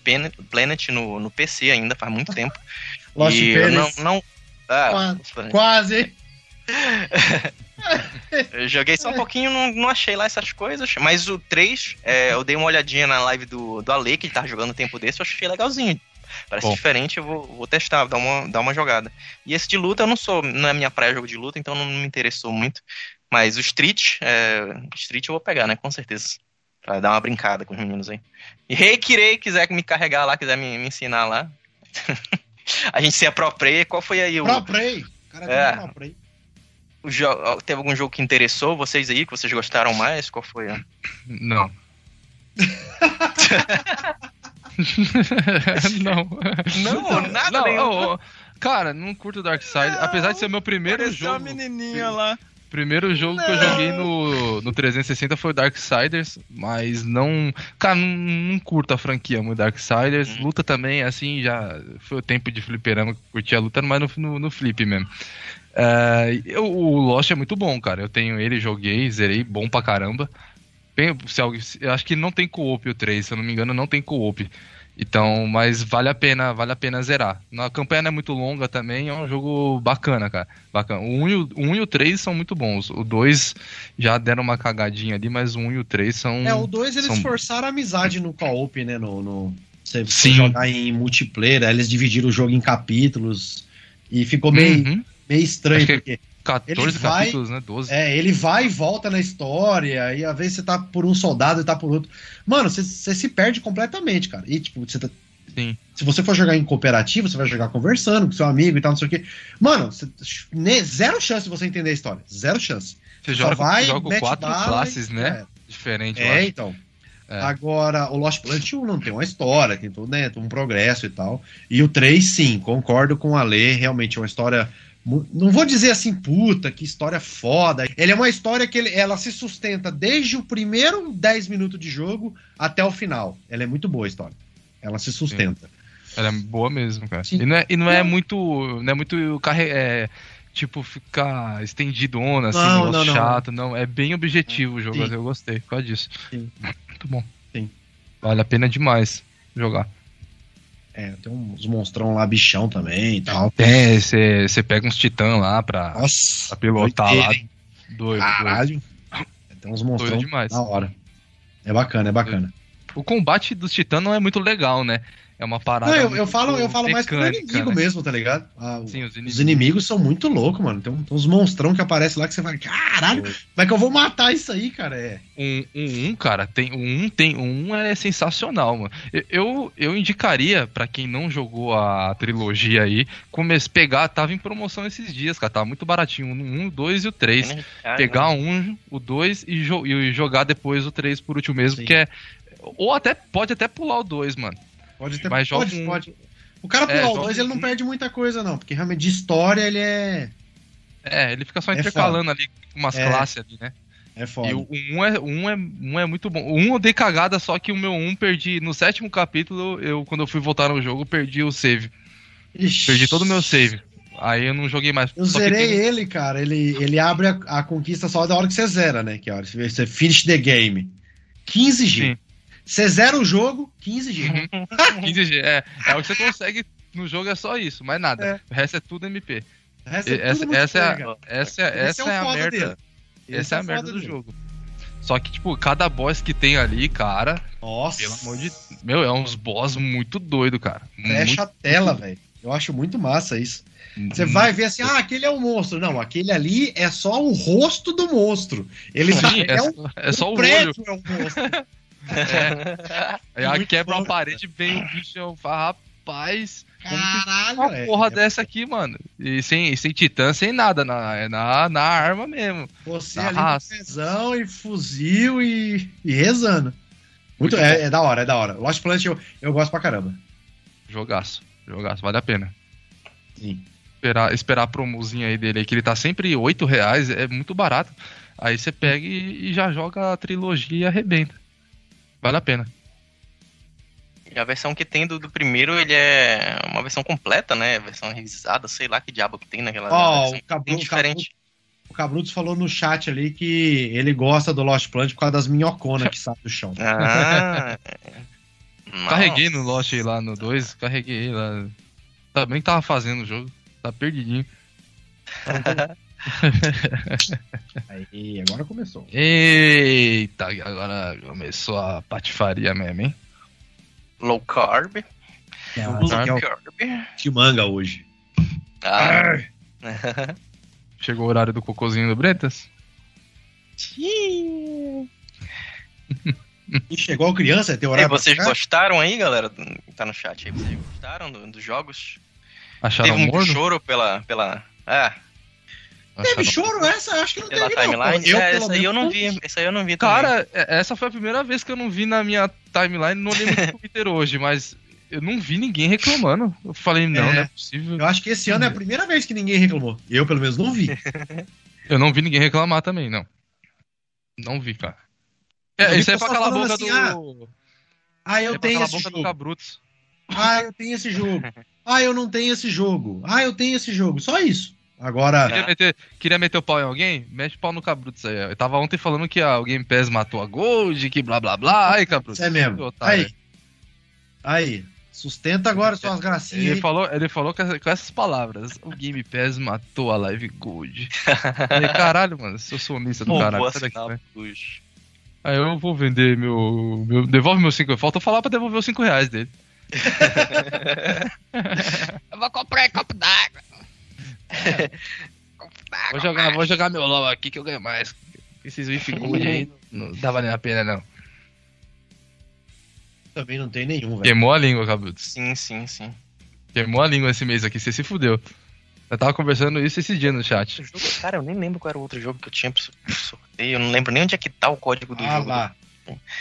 Planet no, no PC ainda, faz muito tempo. Lost Planet. não, não ah, quase, quase. eu joguei só um pouquinho, não, não achei lá essas coisas. Mas o 3, é, eu dei uma olhadinha na live do, do Ale, que ele tava jogando um tempo desse, eu achei legalzinho. Parece Bom. diferente, eu vou, vou testar, dar uma, dar uma jogada. E esse de luta, eu não sou, não é minha praia jogo de luta, então não me interessou muito. Mas o Street, é, Street eu vou pegar, né? Com certeza. Pra dar uma brincada com os meninos aí. E Reikirei, quiser me carregar lá, quiser me, me ensinar lá. a gente se apropriei. Qual foi aí o. Proprei. Cara, é. proprei. Teve algum jogo que interessou vocês aí, que vocês gostaram mais? Qual foi? Não. não. Não, nada não, nenhum. cara, não curto Dark Side. Apesar de ser meu primeiro jogo. uma menininha lá. Primeiro jogo não. que eu joguei no, no 360 foi o Darksiders, mas não. Cara, não, não curto a franquia muito Darksiders. Hum. Luta também, assim, já foi o tempo de fliperama que curti a luta, mas no, no, no flip mesmo. Uh, eu, o Lost é muito bom, cara. Eu tenho ele, joguei, zerei, bom pra caramba. Bem, se, eu acho que não tem co-op o 3, se eu não me engano, não tem co-op. Então, mas vale a pena, vale a pena zerar. A campanha não é muito longa também, é um jogo bacana, cara. Bacana. O 1 e o, 1 e o 3 são muito bons. O 2 já deram uma cagadinha ali, mas o 1 e o 3 são. É, o 2 eles são... forçaram a amizade no co-op, né? No, no... Você, você jogar em multiplayer, eles dividiram o jogo em capítulos e ficou meio, uhum. Meio estranho, porque 14 vai, capítulos, né? 12. É, ele vai e volta na história, e às vezes você tá por um soldado e tá por outro. Mano, você, você se perde completamente, cara. E, tipo, você tá. Sim. Se você for jogar em cooperativo, você vai jogar conversando com seu amigo e tal, não sei o quê. Mano, você, zero chance de você entender a história. Zero chance. Você joga, vai, joga quatro classes, né? É. Diferente. É, então. É. Agora, o Lost Planet 1 não tem uma história, tem todo, né, um progresso e tal. E o 3, sim, concordo com a Lê, realmente é uma história não vou dizer assim, puta, que história foda. Ele é uma história que ele, ela se sustenta desde o primeiro 10 minutos de jogo até o final. Ela é muito boa a história. Ela se sustenta. Sim. Ela é boa mesmo, cara. Sim. E não é, e não é muito. Não é muito carre... É, tipo, ficar estendido onda, assim, não, não, chato. Não. não. é bem objetivo o jogo. Sim. Eu gostei por causa disso. Sim. Muito bom. Sim. Vale a pena demais jogar. É, tem uns monstrão lá, bichão também e tal. Tem, você pega uns titãs lá pra, Nossa, pra pilotar lá. Doido. Caralho. Doido. Tem uns monstrão demais. da hora. É bacana, é bacana. O combate dos titãs não é muito legal, né? É uma parada. Não, eu, eu falo, eu falo mais pro inimigo né? mesmo, tá ligado? Ah, Sim, os inimigos. os inimigos. são muito loucos, mano. Tem, tem uns monstrão que aparecem lá que você fala, caralho, como é que eu vou matar isso aí, cara? É. Um, um, um cara, tem um, tem um é sensacional, mano. Eu, eu indicaria para quem não jogou a trilogia aí, comece pegar, tava em promoção esses dias, cara, tava muito baratinho, um, o dois e o três. pegar um, o dois e, jo e, jogar depois o três por último mesmo, Sim. que é ou até pode até pular o dois, mano. Pode ter, Mas pode, pode. O cara pular é, o 2, ele não perde muita coisa, não, porque realmente de história ele é. É, ele fica só é intercalando ali com umas é. classes ali, né? É foda. E o 1 um é, um é, um é muito bom. O 1 um eu dei cagada, só que o meu 1 um perdi. No sétimo capítulo, eu, quando eu fui voltar no jogo, perdi o save. Ixi. Perdi todo o meu save. Aí eu não joguei mais. Eu zerei tem... ele, cara. Ele, ele abre a, a, conquista só da hora que você zera, né? Que é a hora que você finish the game. 15 G. Sim. Você zera o jogo, 15 G. 15 G, é. É o que você consegue no jogo, é só isso, mais nada. É. O resto é tudo MP. É essa, essa, essa, é a, essa, essa é, é a merda. Essa é a merda do dele. jogo. Só que, tipo, cada boss que tem ali, cara. Nossa. Pelo amor de. Meu, é uns boss muito doido, cara. Fecha a tela, velho. Eu acho muito massa isso. Você vai ver assim, ah, aquele é o um monstro. Não, aquele ali é só o rosto do monstro. Ele Sim, é, é, um, é só o prédio olho. é um monstro. É. Aí quebra a parede, vem o bicho, eu falo, rapaz. Caralho, uma é, porra é, dessa aqui, mano. E sem, sem titã, sem nada, na, é na, na arma mesmo. Você na ali raça. e fuzil e, e rezando. Muito, Muito é, é, da hora, é da hora. Lost Planet eu, eu gosto pra caramba. Jogaço, jogaço, vale a pena. Sim. Esperar, esperar a promozinha aí dele, que ele tá sempre 8 reais, é muito barato. Aí você pega e, e já joga a trilogia e arrebenta. Vale a pena. E a versão que tem do, do primeiro, ele é uma versão completa, né? Versão revisada, sei lá que diabo que tem naquela Ó, versão. o Cabru- diferente. O Cabrutos falou no chat ali que ele gosta do Lost Planet por causa das minhoconas que saem do chão. Ah, Nossa. Carreguei no Lost aí lá no 2, carreguei lá. Também tava fazendo o jogo, tá perdidinho. Aí, agora começou. Eita, agora começou a patifaria mesmo, hein? Low carb. É, Low carb. é carb. Timanga hoje. Ah. Chegou o horário do cocôzinho do Bretas? E chegou a criança, tem E horário pra vocês gostaram aí, galera? Tá no chat aí. Vocês gostaram do- dos jogos? Acharam Teve um morno? choro pela. pela é, Teve Acharam- choro essa? Eu acho que não pela teve não. timeline. Eu, é, essa aí eu não vi. Essa aí eu não vi também. Cara, é- essa foi a primeira vez que eu não vi na minha timeline, não lembro do Twitter hoje, mas eu não vi ninguém reclamando. Eu falei, não, É. não é possível. Eu acho que esse ano é a primeira vez que ninguém reclamou. Eu, pelo menos, não vi. Eu não vi ninguém reclamar também, não. Não vi, cara. É, isso aí é pra calar a boca assim, do. Ah, eu é tenho esse jogo. Cabrutos. Ah, eu tenho esse jogo. Ah, eu não tenho esse jogo. Ah, eu tenho esse jogo. Só isso. Agora, Queria meter, queria meter o pau em alguém? Mete o pau no Cabrutos aí. ó. Eu tava ontem falando que ah, o Game Pass matou a Gold, que blá blá blá. Ai, Cabrutos. isso é mesmo. Aí. Aí. Sustenta agora suas gracinhas. Ele aí. falou, ele falou com, essa- com essas palavras: o Game Pass matou a Live Gold. Falei, caralho, mano, eu sou sonista do caralho. sai daqui, né? Aí eu vou vender meu. meu devolve meus 5 Falta falar pra devolver os 5 reais dele. Eu vou comprar copo d'água. Vou jogar, vou jogar meu LOL aqui que eu ganho mais. Esses Wif Gold aí não dá valendo a pena, não. Também não tem nenhum, velho. Queimou a língua, Cabutos. Sim, sim, sim. Queimou a língua esse mês aqui, você se fudeu. Eu tava conversando isso esse dia no chat. Jogo, cara, eu nem lembro qual era o outro jogo que eu tinha pro so- pro sorteio. Eu não lembro nem onde é que tá o código do Ah jogo. lá.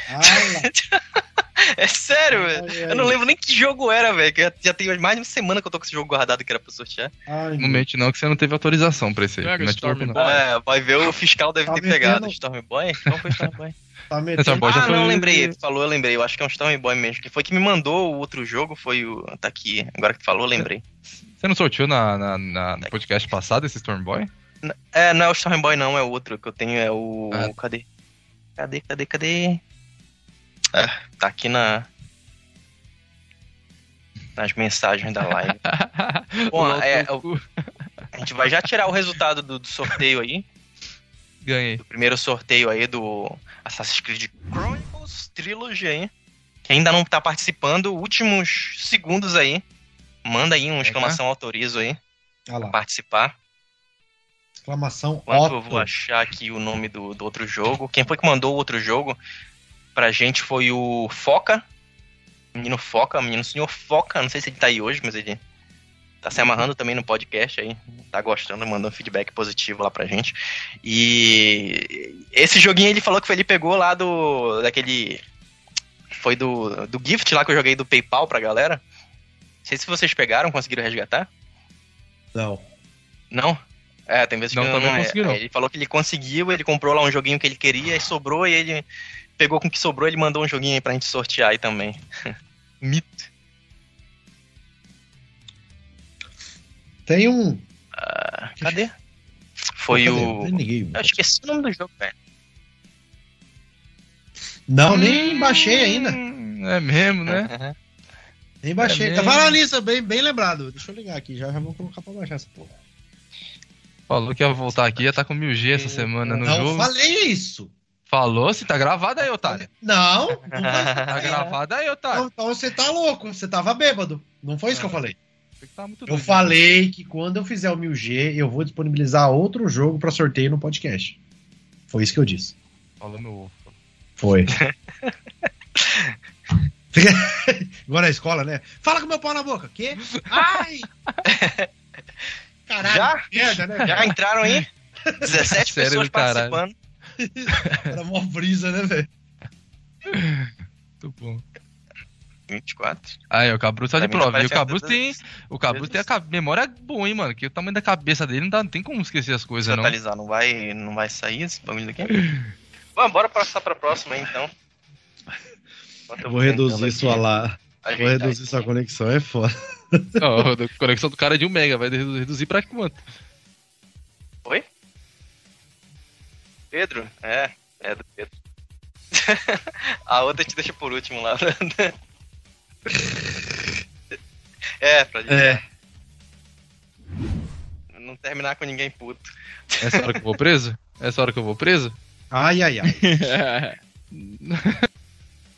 Ah lá. É sério, velho. Ai, ai. Eu não lembro nem que jogo era, velho. que Já, já tem mais de uma semana que eu tô com esse jogo guardado que era pra sortear. Ai, Não mente não que você não teve autorização pra esse. Pega Mete Storm não. Boy. É, vai ver, o fiscal deve Tá ter metendo- pegado. Storm Boy? Qual foi o Storm Boy? Tá metendo... ah, foi- não, lembrei. Tu falou, eu lembrei. Eu acho que é um Storm Boy mesmo. Que foi que me mandou o outro jogo. Foi o. Tá aqui. Agora que tu falou, eu lembrei. Você não sorteou na, na- na- no podcast passado esse Storm Boy? É, não é o Storm Boy, não. É o outro que eu tenho. É o. Ah. Cadê? Cadê, cadê, cadê? Ah, tá aqui na. Nas mensagens da live. Bom, é, A gente vai já tirar o resultado do, do sorteio aí. Ganhei. Do primeiro sorteio aí do Assassin's Creed Chronicles Trilogy aí. Que ainda não tá participando. Últimos segundos aí. Manda aí uma exclamação autorizo aí. Olha lá. Participar. Exclamação Enquanto eu Otto. vou achar aqui o nome do, do outro jogo. Quem foi que mandou o outro jogo pra gente foi o Foca. Menino Foca, menino senhor Foca. Não sei se ele tá aí hoje, mas ele tá se amarrando também no podcast aí. Tá gostando, mandou um feedback positivo lá pra gente. E esse joguinho ele falou que foi, ele pegou lá do. daquele. Foi do, do gift lá que eu joguei do PayPal pra galera. Não sei se vocês pegaram, conseguiram resgatar. Não. Não? É, tem vezes Não, que também não é. não. Ele falou que ele conseguiu, ele comprou lá um joguinho que ele queria e sobrou, e ele pegou com o que sobrou, ele mandou um joguinho aí pra gente sortear aí também. Mito. Tem um. Ah, cadê? Foi Cadê? o. Liguei. Eu esqueci o nome do jogo, velho. Não, nem baixei ainda. Hum, É mesmo, né? Uhum. Nem baixei. É tá mesmo. falando nisso, bem, bem lembrado. Deixa eu ligar aqui, já, já vou colocar pra baixar essa porra. Falou que ia voltar aqui, ia estar com 1000G essa semana no não jogo. falei isso. Falou, se tá gravado aí, otário. Não, não Tá gravado aí, otário. Então, então você tá louco, você tava bêbado. Não foi isso que eu falei. Tá muito Eu doido. falei que quando eu fizer o 1000G, eu vou disponibilizar outro jogo pra sorteio no podcast. Foi isso que eu disse. Falou meu ovo. Foi. Agora na escola, né? Fala com meu pau na boca. Quê? Ai! Caralho, Já? merda, né? Já entraram aí? 17 Sério pessoas do caralho. Era mó brisa, né, velho? Muito bom. 2024. Aí, o Cabru tá de prova. E o Cabru tem. O Cabru tem a memória boa, hein, mano? Que o tamanho da cabeça dele não, dá, não tem como esquecer as coisas, não. atualizar, não vai, não vai sair esse bagulho daqui? Bom, bora passar pra próxima aí, então. Vou reduzir sua lá. Vou reduzir sua conexão, é foda. Não, a conexão do cara é de 1 mega, vai reduzir pra quanto? Oi? Pedro? É, é do Pedro. a outra te deixa por último lá. é, pra gente é. não terminar com ninguém puto. Essa hora que eu vou preso? Essa hora que eu vou preso? Ai, ai, ai.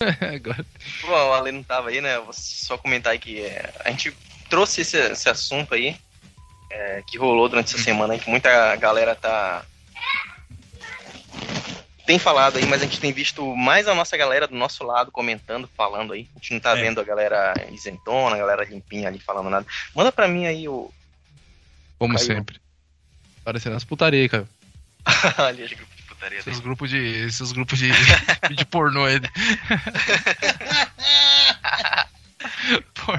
Agora. Bom, o Ale não tava aí, né? Vou só comentar aí que é, a gente trouxe esse, esse assunto aí é, que rolou durante essa semana aí, que muita galera tá. Tem falado aí, mas a gente tem visto mais a nossa galera do nosso lado comentando, falando aí. A gente não tá é. vendo a galera isentona, a galera limpinha ali falando nada. Manda pra mim aí o. Como Caiu. sempre. Parecendo as putaria aí, cara. Ali, grupo de putaria. Esses grupos de. Esses grupos de. de pornô aí.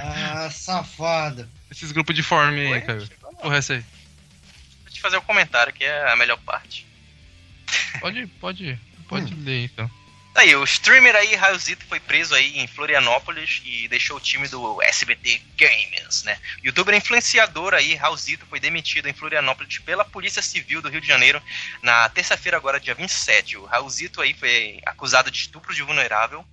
ah, safado. Esses grupos de form aí, cara. Porra, essa aí. Vou te fazer um comentário que é a melhor parte. Pode, pode, pode hum. ler então. Tá aí, o streamer aí, Raiozito, foi preso aí em Florianópolis e deixou o time do SBT Games, né? O youtuber influenciador aí, Raulzito, foi demitido em Florianópolis pela Polícia Civil do Rio de Janeiro na terça-feira, agora dia 27. O Raulzito aí foi acusado de estupro de vulnerável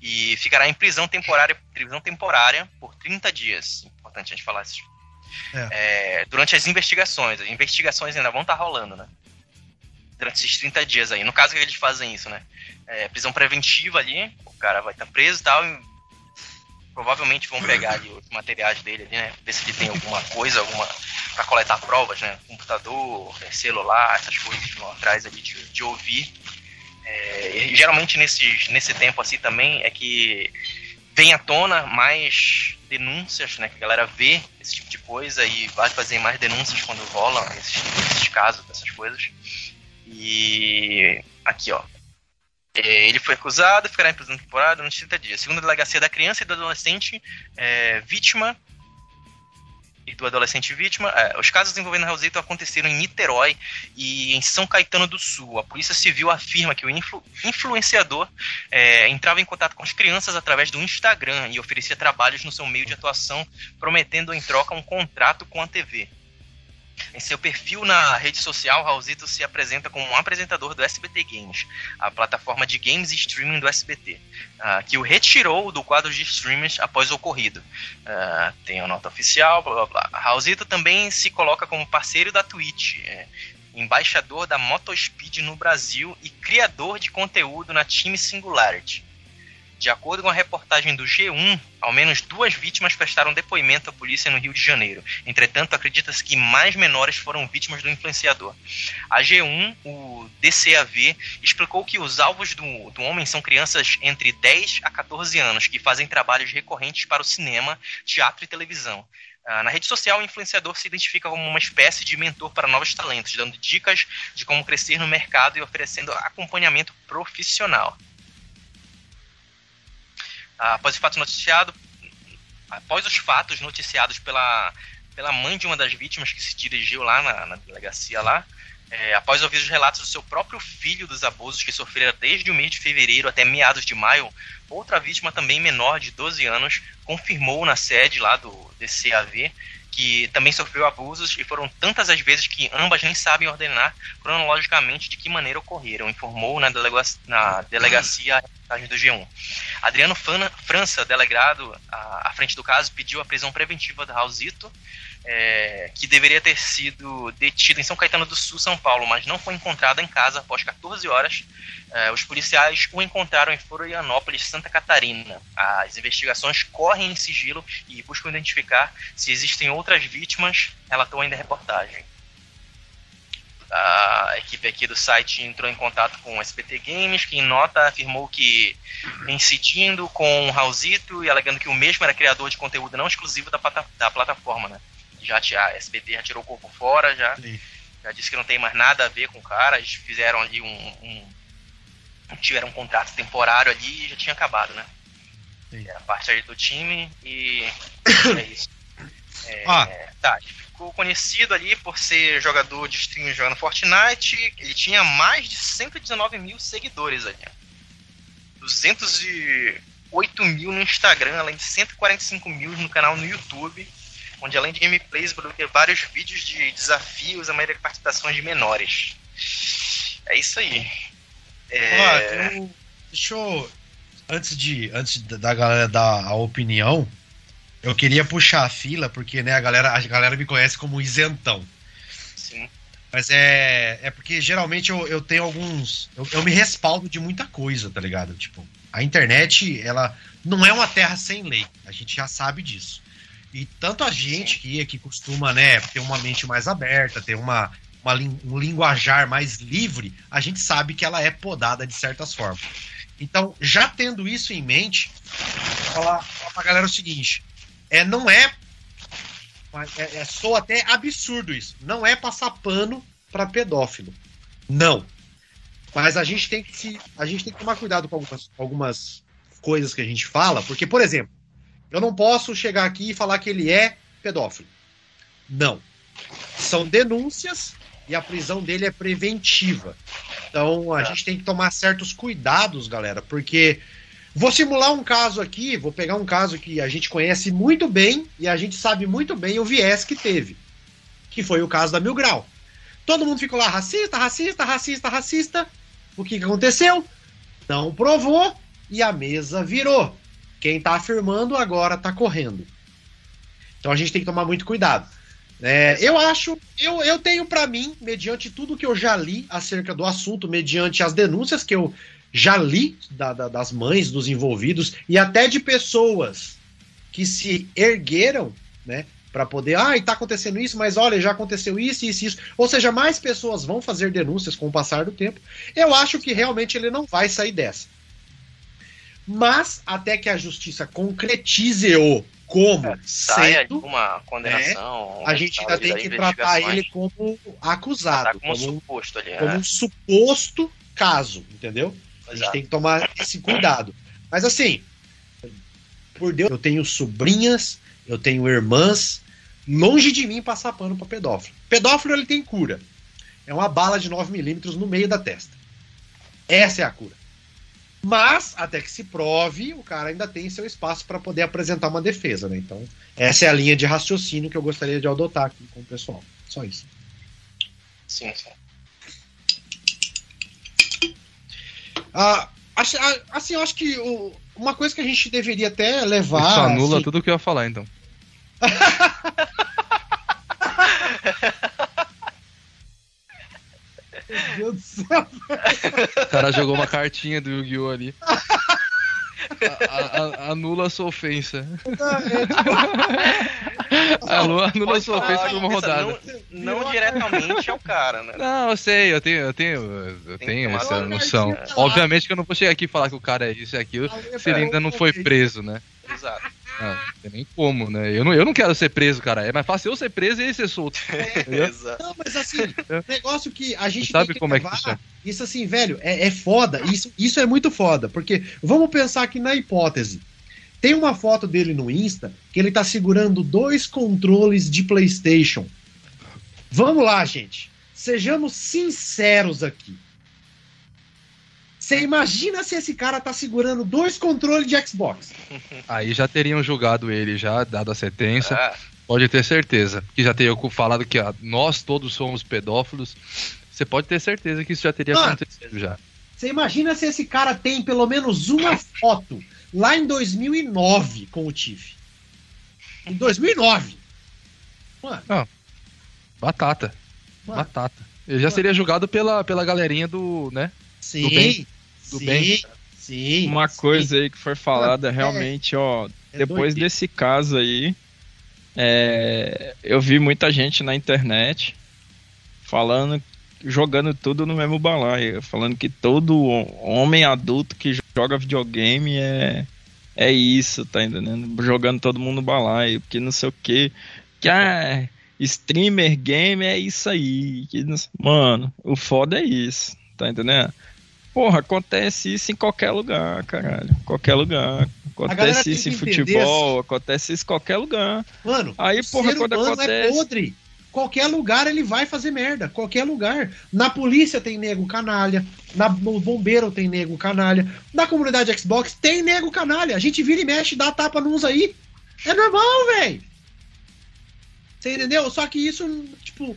e ficará em prisão temporária, prisão temporária por 30 dias. Importante a gente falar isso. É. É, durante as investigações. As investigações ainda vão estar tá rolando, né? Durante esses 30 dias aí. No caso que eles fazem isso, né? É, prisão preventiva ali, o cara vai estar tá preso e tal. E provavelmente vão pegar ali os materiais dele ali, né? Ver se ele tem alguma coisa, alguma. para coletar provas, né? Computador, celular, essas coisas que vão atrás ali de, de ouvir é, geralmente nesse, nesse tempo assim também é que vem à tona mais denúncias, né? Que a galera vê esse tipo de coisa e vai fazer mais denúncias quando rolam esses, esses casos, essas coisas. E aqui, ó. É, ele foi acusado, ficará em prisão temporária durante 30 dias. Segundo a delegacia da criança e do adolescente, é, vítima e do adolescente vítima. É, os casos envolvendo Raulzito aconteceram em Niterói e em São Caetano do Sul. A Polícia Civil afirma que o influ influenciador é, entrava em contato com as crianças através do Instagram e oferecia trabalhos no seu meio de atuação, prometendo em troca um contrato com a TV. Em seu perfil na rede social, Raulzito se apresenta como um apresentador do SBT Games, a plataforma de games e streaming do SBT, uh, ah, que o retirou do quadro de streamers após o ocorrido. Uh, tem a nota oficial, blá blá blá. Raulzito também se coloca como parceiro da Twitch, é, embaixador da Motospeed no Brasil e criador de conteúdo na Team Singularity. De acordo com a reportagem do G1, ao menos duas vítimas prestaram depoimento à polícia no Rio de Janeiro. Entretanto, acredita-se que mais menores foram vítimas do influenciador. A G1, o DCAV, explicou que os alvos do, do homem são crianças entre 10 a 14 anos que fazem trabalhos recorrentes para o cinema, teatro e televisão. Ah, na rede social, o influenciador se identifica como uma espécie de mentor para novos talentos, dando dicas de como crescer no mercado e oferecendo acompanhamento profissional. Após o fato noticiado, após os fatos noticiados pela, pela mãe de uma das vítimas que se dirigiu lá na, na delegacia lá, é, após ouvir os relatos do seu próprio filho dos abusos que sofrera desde o mês de fevereiro até meados de maio, outra vítima também menor de 12 anos confirmou na sede lá do DCAV que também sofreu abusos e foram tantas as vezes que ambas nem sabem ordenar cronologicamente de que maneira ocorreram, informou na, delega na delegacia do G1. Adriano França, delegado à, frente do caso, pediu a prisão preventiva do Raulzito, é, que deveria ter sido detido em São Caetano do Sul, São Paulo, mas não foi encontrado em casa após 14 horas. É, os policiais o encontraram em Florianópolis, Santa Catarina. As investigações correm em sigilo e buscam identificar se existem outras vítimas, relatou ainda a reportagem a equipe aqui do site entrou em contato com o SBT Games, que em nota afirmou que, incidindo com o Raulzito e alegando que o mesmo era criador de conteúdo não exclusivo da, da plataforma, né? Já a SBT já tirou o corpo fora, já, já disse que não tem mais nada a ver com o cara, eles fizeram ali um, um tiveram um contrato temporário ali e já tinha acabado, né? É a parte aí do time e é isso. É, Ah. Tá, ele ficou conhecido ali por ser jogador de stream jogando Fortnite. Ele tinha mais de 119 mil seguidores ali. 208 mil no Instagram, além de 145 mil no canal no YouTube. Onde além de gameplays, produziu vários vídeos de desafios, a maioria de participações de menores. É isso aí. É, Ó, eu- deixa eu. Antes, de, antes da- da galera dar a opinião, eu queria puxar a fila, porque né, a, galera, a galera me conhece como isentão. sim. Mas é, é porque geralmente eu, eu tenho alguns. Eu, eu me respaldo de muita coisa, tá ligado? Tipo, a internet, ela não é uma terra sem lei. A gente já sabe disso. E tanto a gente que, que costuma, né, ter uma mente mais aberta, ter uma, uma um linguajar mais livre, a gente sabe que ela é podada de certas formas. Então, já tendo isso em mente, vou falar, falar pra galera o seguinte: é, não é É, é, soa até absurdo isso. Não é passar pano para pedófilo. Não. Mas a gente tem que se, a gente tem que tomar cuidado com algumas, algumas coisas que a gente fala, porque, por exemplo, eu não posso chegar aqui e falar que ele é pedófilo. Não. São denúncias e a prisão dele é preventiva. Então a gente tem que tomar certos cuidados, galera, porque Vou simular um caso aqui, vou pegar um caso que a gente conhece muito bem e a gente sabe muito bem o viés que teve. Que foi o caso da Mil Grau. Todo mundo ficou lá, racista, racista, racista, racista. O que, que aconteceu? Não provou e a mesa virou. Quem tá afirmando agora tá correndo. Então a gente tem que tomar muito cuidado. É, eu acho, eu, eu tenho para mim, mediante tudo que eu já li acerca do assunto, mediante as denúncias que eu já li da- da- das mães dos envolvidos e até de pessoas que se ergueram, né, para poder, ah, e tá acontecendo isso, mas olha, já aconteceu isso, isso, isso. Ou seja, mais pessoas vão fazer denúncias com o passar do tempo. Eu acho que realmente ele não vai sair dessa. Mas até que a justiça concretize-o como Sai sendo, uma condenação. a gente ainda tem que tratar ele como acusado, Tá como como, suposto ali. como né? um suposto caso, entendeu? A gente Exato. tem que tomar esse cuidado. Mas assim, por Deus, eu tenho sobrinhas, eu tenho irmãs, longe de mim passar pano pra pedófilo. Pedófilo ele tem cura. É uma bala de 9mm no meio da testa. Essa é a cura. Mas, até que se prove, o cara ainda tem seu espaço para poder apresentar uma defesa, né? Então, essa é a linha de raciocínio que eu gostaria de adotar aqui com o pessoal. Só isso. Sim, sim. Ah, ah, assim, eu acho que o- uma coisa que a gente deveria até levar. Isso anula assim, tudo que eu ia falar, então. Meu Deus do céu. O cara jogou uma cartinha do Yu-Gi-Oh! ali. A- a- a- anula a sua ofensa. Anula, anula a sua falar, ofensa por uma rodada. Não, não diretamente ao cara, né? Não, eu sei, eu tenho, eu tenho, eu tenho essa noção. Cartinha, Obviamente que eu não vou chegar aqui e falar que o cara é isso e aquilo, se ele ainda não foi preso, né? Exato. Não, não tem nem como, né? Eu não, eu não quero ser preso, cara. É mais fácil eu ser preso e ele ser solto. Exato. Não, mas assim, negócio que a gente Sabe tem que como é que levar, funciona? Isso assim, velho, é, é foda. Isso, isso é muito foda. Porque vamos pensar aqui na hipótese. Tem uma foto dele no Insta que ele tá segurando dois controles de PlayStation. Vamos lá, gente. Sejamos sinceros aqui. Você imagina se esse cara tá segurando dois controles de Xbox? Aí já teriam julgado ele, já, dado a sentença. Ah, Pode ter certeza. Que já teriam falado que ah, nós todos somos pedófilos. Você pode ter certeza que isso já teria Ah. acontecido já. Você imagina se esse cara tem pelo menos uma foto lá em 2009 com o Tiff. Em 2009. Mano, Batata. Mano. Batata. Ele já seria julgado pela, pela galerinha do, né? sim. Do bem. Do sim, bem. Sim. Uma sim. coisa aí que foi falada, É, realmente, ó, é depois desse caso aí, é, eu vi muita gente na internet falando, jogando tudo no mesmo balaio, falando que todo homem adulto que joga videogame é, é isso, tá entendendo? Jogando todo mundo no balaio, que não sei o que, que ah, streamer game é isso aí, que mano, o foda é isso, tá entendendo? Porra, acontece isso em qualquer lugar, caralho. Qualquer lugar. Acontece isso em futebol, acontece isso em qualquer lugar. Mano, aí, porra, quando é acontece. É podre. Qualquer lugar ele vai fazer merda. Qualquer lugar. Na polícia tem nego canalha. Na, no bombeiro tem nego canalha. Na comunidade Xbox tem nego canalha. A gente vira e mexe dá tapa nos aí. É normal, velho. Você entendeu? Só que isso, tipo,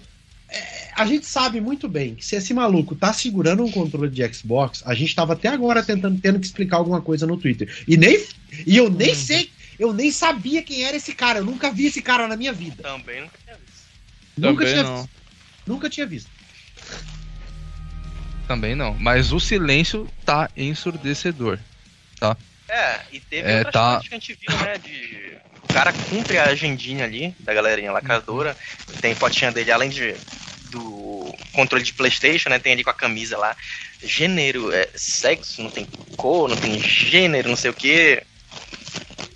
é, a gente sabe muito bem que se esse maluco tá segurando um controle de Xbox, a gente tava até agora tentando tendo que explicar alguma coisa no Twitter. E nem e eu nem uhum. sei, eu nem sabia quem era esse cara, eu nunca vi esse cara na minha vida. Também nunca tinha visto. Nunca Também tinha não. visto. Nunca tinha visto. Também não, mas o silêncio tá ensurdecedor, tá? É, e teve é, outras tá... que a gente viu, né, de cara cumpre a agendinha ali da galerinha lacradora. Tem fotinha dele, além de do controle de Playstation, né? Tem ali com a camisa lá. Gênero, é, sexo, não tem cor, não tem gênero, não sei o que.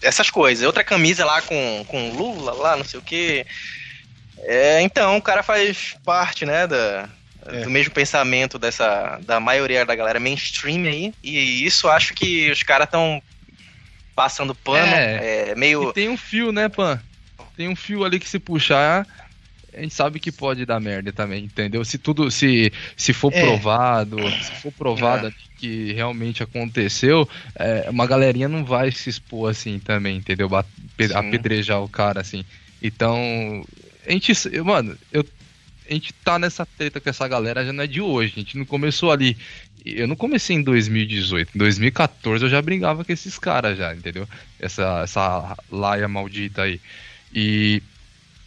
Essas coisas. Outra camisa lá com, com Lula lá, não sei o que. É, então, o cara faz parte, né, da, é. do mesmo pensamento dessa da maioria da galera mainstream aí. E isso acho que os caras estão passando pano. É, é meio. E tem um fio, né, Pan? Tem um fio ali que se puxar, a gente sabe que pode dar merda também, entendeu? Se tudo, se, se for é. provado, se for provado é. que realmente aconteceu, é, uma galerinha não vai se expor assim também, entendeu? Apedrejar o cara assim. Então, a gente, mano, eu, a gente tá nessa treta com essa galera já não é de hoje, a gente não começou ali eu não comecei em 2018. Em 2014 eu já brigava com esses caras já, entendeu? Essa, essa laia maldita aí. E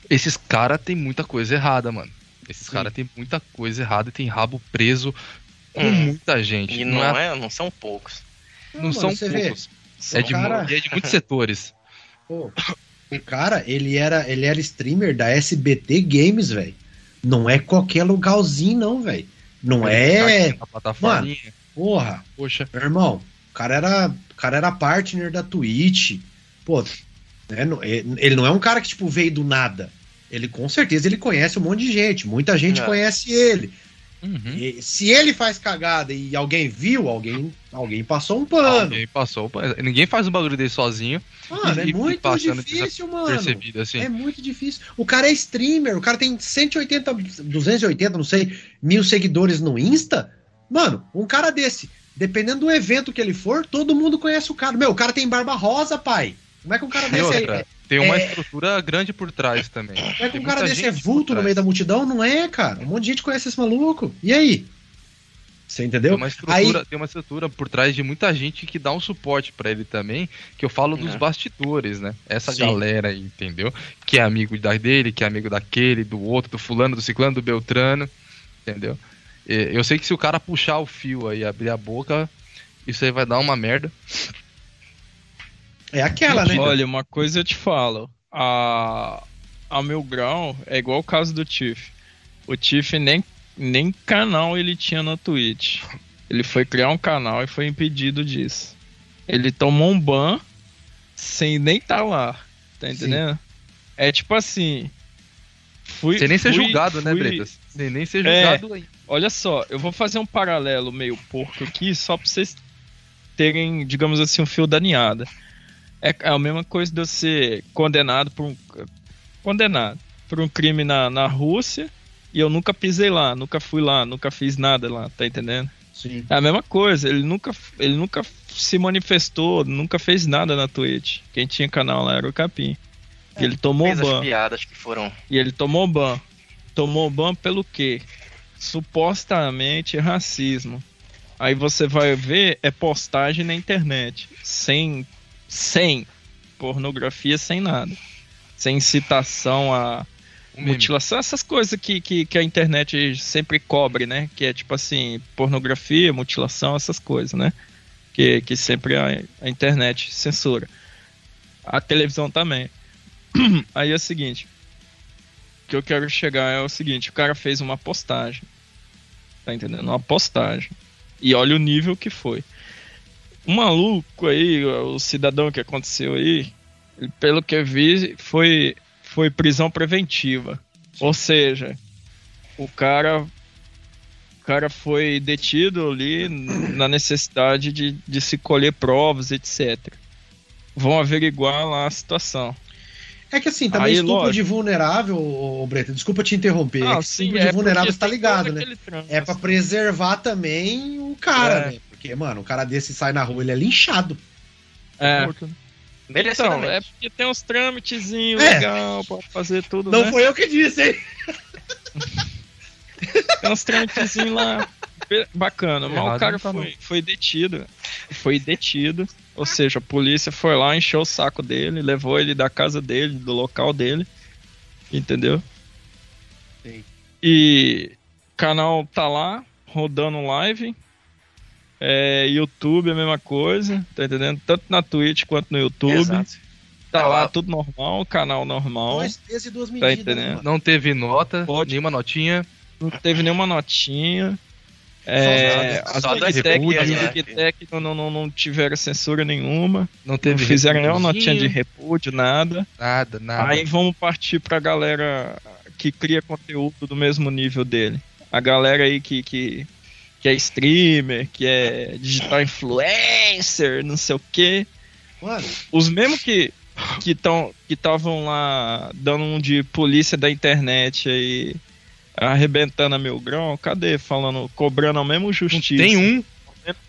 esses caras tem muita coisa errada, mano. Esses caras tem muita coisa errada e tem rabo preso com hum. muita gente. E não, não é... é... não são poucos. Não, não são poucos. É de, cara... é de muitos setores. Pô, o cara, ele era, ele era streamer da SBT Games, velho. Não é qualquer lugarzinho, não, velho. Não é. Mano, porra. Poxa. Meu irmão, o cara era, o cara era partner da Twitch. Pô, né, ele não é um cara que tipo veio do nada. Ele com certeza ele conhece um monte de gente. Muita gente é. conhece ele. Uhum. se ele faz cagada e alguém viu, alguém, alguém passou um pano. Alguém passou Ninguém faz um bagulho dele sozinho. Mano, e, é muito difícil, mano. Assim. É muito difícil. O cara é streamer, o cara tem 180, 280, não sei, mil seguidores no Insta. Mano, um cara desse, dependendo do evento que ele for, todo mundo conhece o cara. Meu, o cara tem barba rosa, pai. Como é que um cara desse aí. Tem uma é... estrutura grande por trás também. Como é que um cara desse é vulto no meio da multidão? Não é, cara. Um monte de gente conhece esse maluco. E aí? Você entendeu? Tem uma estrutura, aí... tem uma estrutura por trás de muita gente que dá um suporte para ele também, que eu falo dos é. bastidores, né? Essa Sim. galera aí, entendeu? Que é amigo dele, que é amigo daquele, do outro, do fulano, do ciclano, do beltrano, entendeu? Eu sei que se o cara puxar o fio aí, abrir a boca, isso aí vai dar uma merda. É aquela, né? Olha, uma coisa eu te falo. A, a meu grau é igual o caso do Tiff. O Tiff nem, nem canal ele tinha na Twitch. Ele foi criar um canal e foi impedido disso. Ele tomou um ban sem nem estar tá lá. Tá entendendo? Sim. É tipo assim. Fui, sem nem ser fui, julgado, né, fui... né, Bretas? Sem nem ser julgado é, Olha só, eu vou fazer um paralelo meio porco aqui, só pra vocês terem, digamos assim, um fio da ninhada. É, é a mesma coisa de você ser condenado por um. Condenado por um crime na, na Rússia e eu nunca pisei lá, nunca fui lá, nunca fiz nada lá, tá entendendo? Sim. É a mesma coisa, ele nunca, ele nunca se manifestou, nunca fez nada na Twitch. Quem tinha canal lá era o Capim. É, e ele tomou ban. piadas que foram. E ele tomou ban. Tomou ban pelo quê? Supostamente racismo. Aí você vai ver, é postagem na internet, sem sem pornografia, sem nada. Sem citação a mutilação, essas coisas que, que, que, a internet sempre cobre, né? Que é tipo assim, pornografia, mutilação, essas coisas, né? Que, que sempre a, a internet censura. A televisão também. Aí é o seguinte. O que eu quero chegar é o seguinte, o cara fez uma postagem. Tá entendendo? Uma postagem. E olha o nível que foi o maluco aí, o cidadão que aconteceu aí, pelo que eu vi, foi, foi prisão preventiva. Ou seja, o cara, o cara foi detido ali na necessidade de, de se colher provas, etc. vão averiguar lá a situação. É que assim, também Aí, estupro lógico. de vulnerável, ô, Breta, desculpa te interromper. Ah, é sim, estupro é de vulnerável está ligado, né? é para preservar também o cara, é. né? Porque, mano, o cara desse sai na rua, ele é linchado. É. Então, é porque tem uns trâmitezinhos é. legal pra fazer tudo. Não né? foi eu que disse, hein? tem uns trâmitezinhos lá bacana, mas o cara foi, foi detido. Foi detido. Ou seja, a polícia foi lá, encheu o saco dele, levou ele da casa dele, do local dele. Entendeu? Sim. E o canal tá lá, rodando live. É, YouTube é a mesma coisa, tá entendendo? Tanto na Twitch quanto no YouTube. Exato. Tá lá tudo normal, canal normal. Pesos e duas tá medidas. Tá entendendo? Não teve nota, Pode. nenhuma notinha. Não teve nenhuma notinha. É, as Big não, não, não tiveram censura nenhuma. Não teve não fizeram nenhuma notinha de repúdio, nada. Nada, nada. Aí vamos partir pra galera que cria conteúdo do mesmo nível dele. A galera aí que, que, que é streamer, que é digital influencer, não sei o quê. Mano. Os mesmos que que estão que estavam lá dando um de polícia da internet aí arrebentando a meu grão, cadê? Falando, cobrando ao mesmo justiça. Não tem um.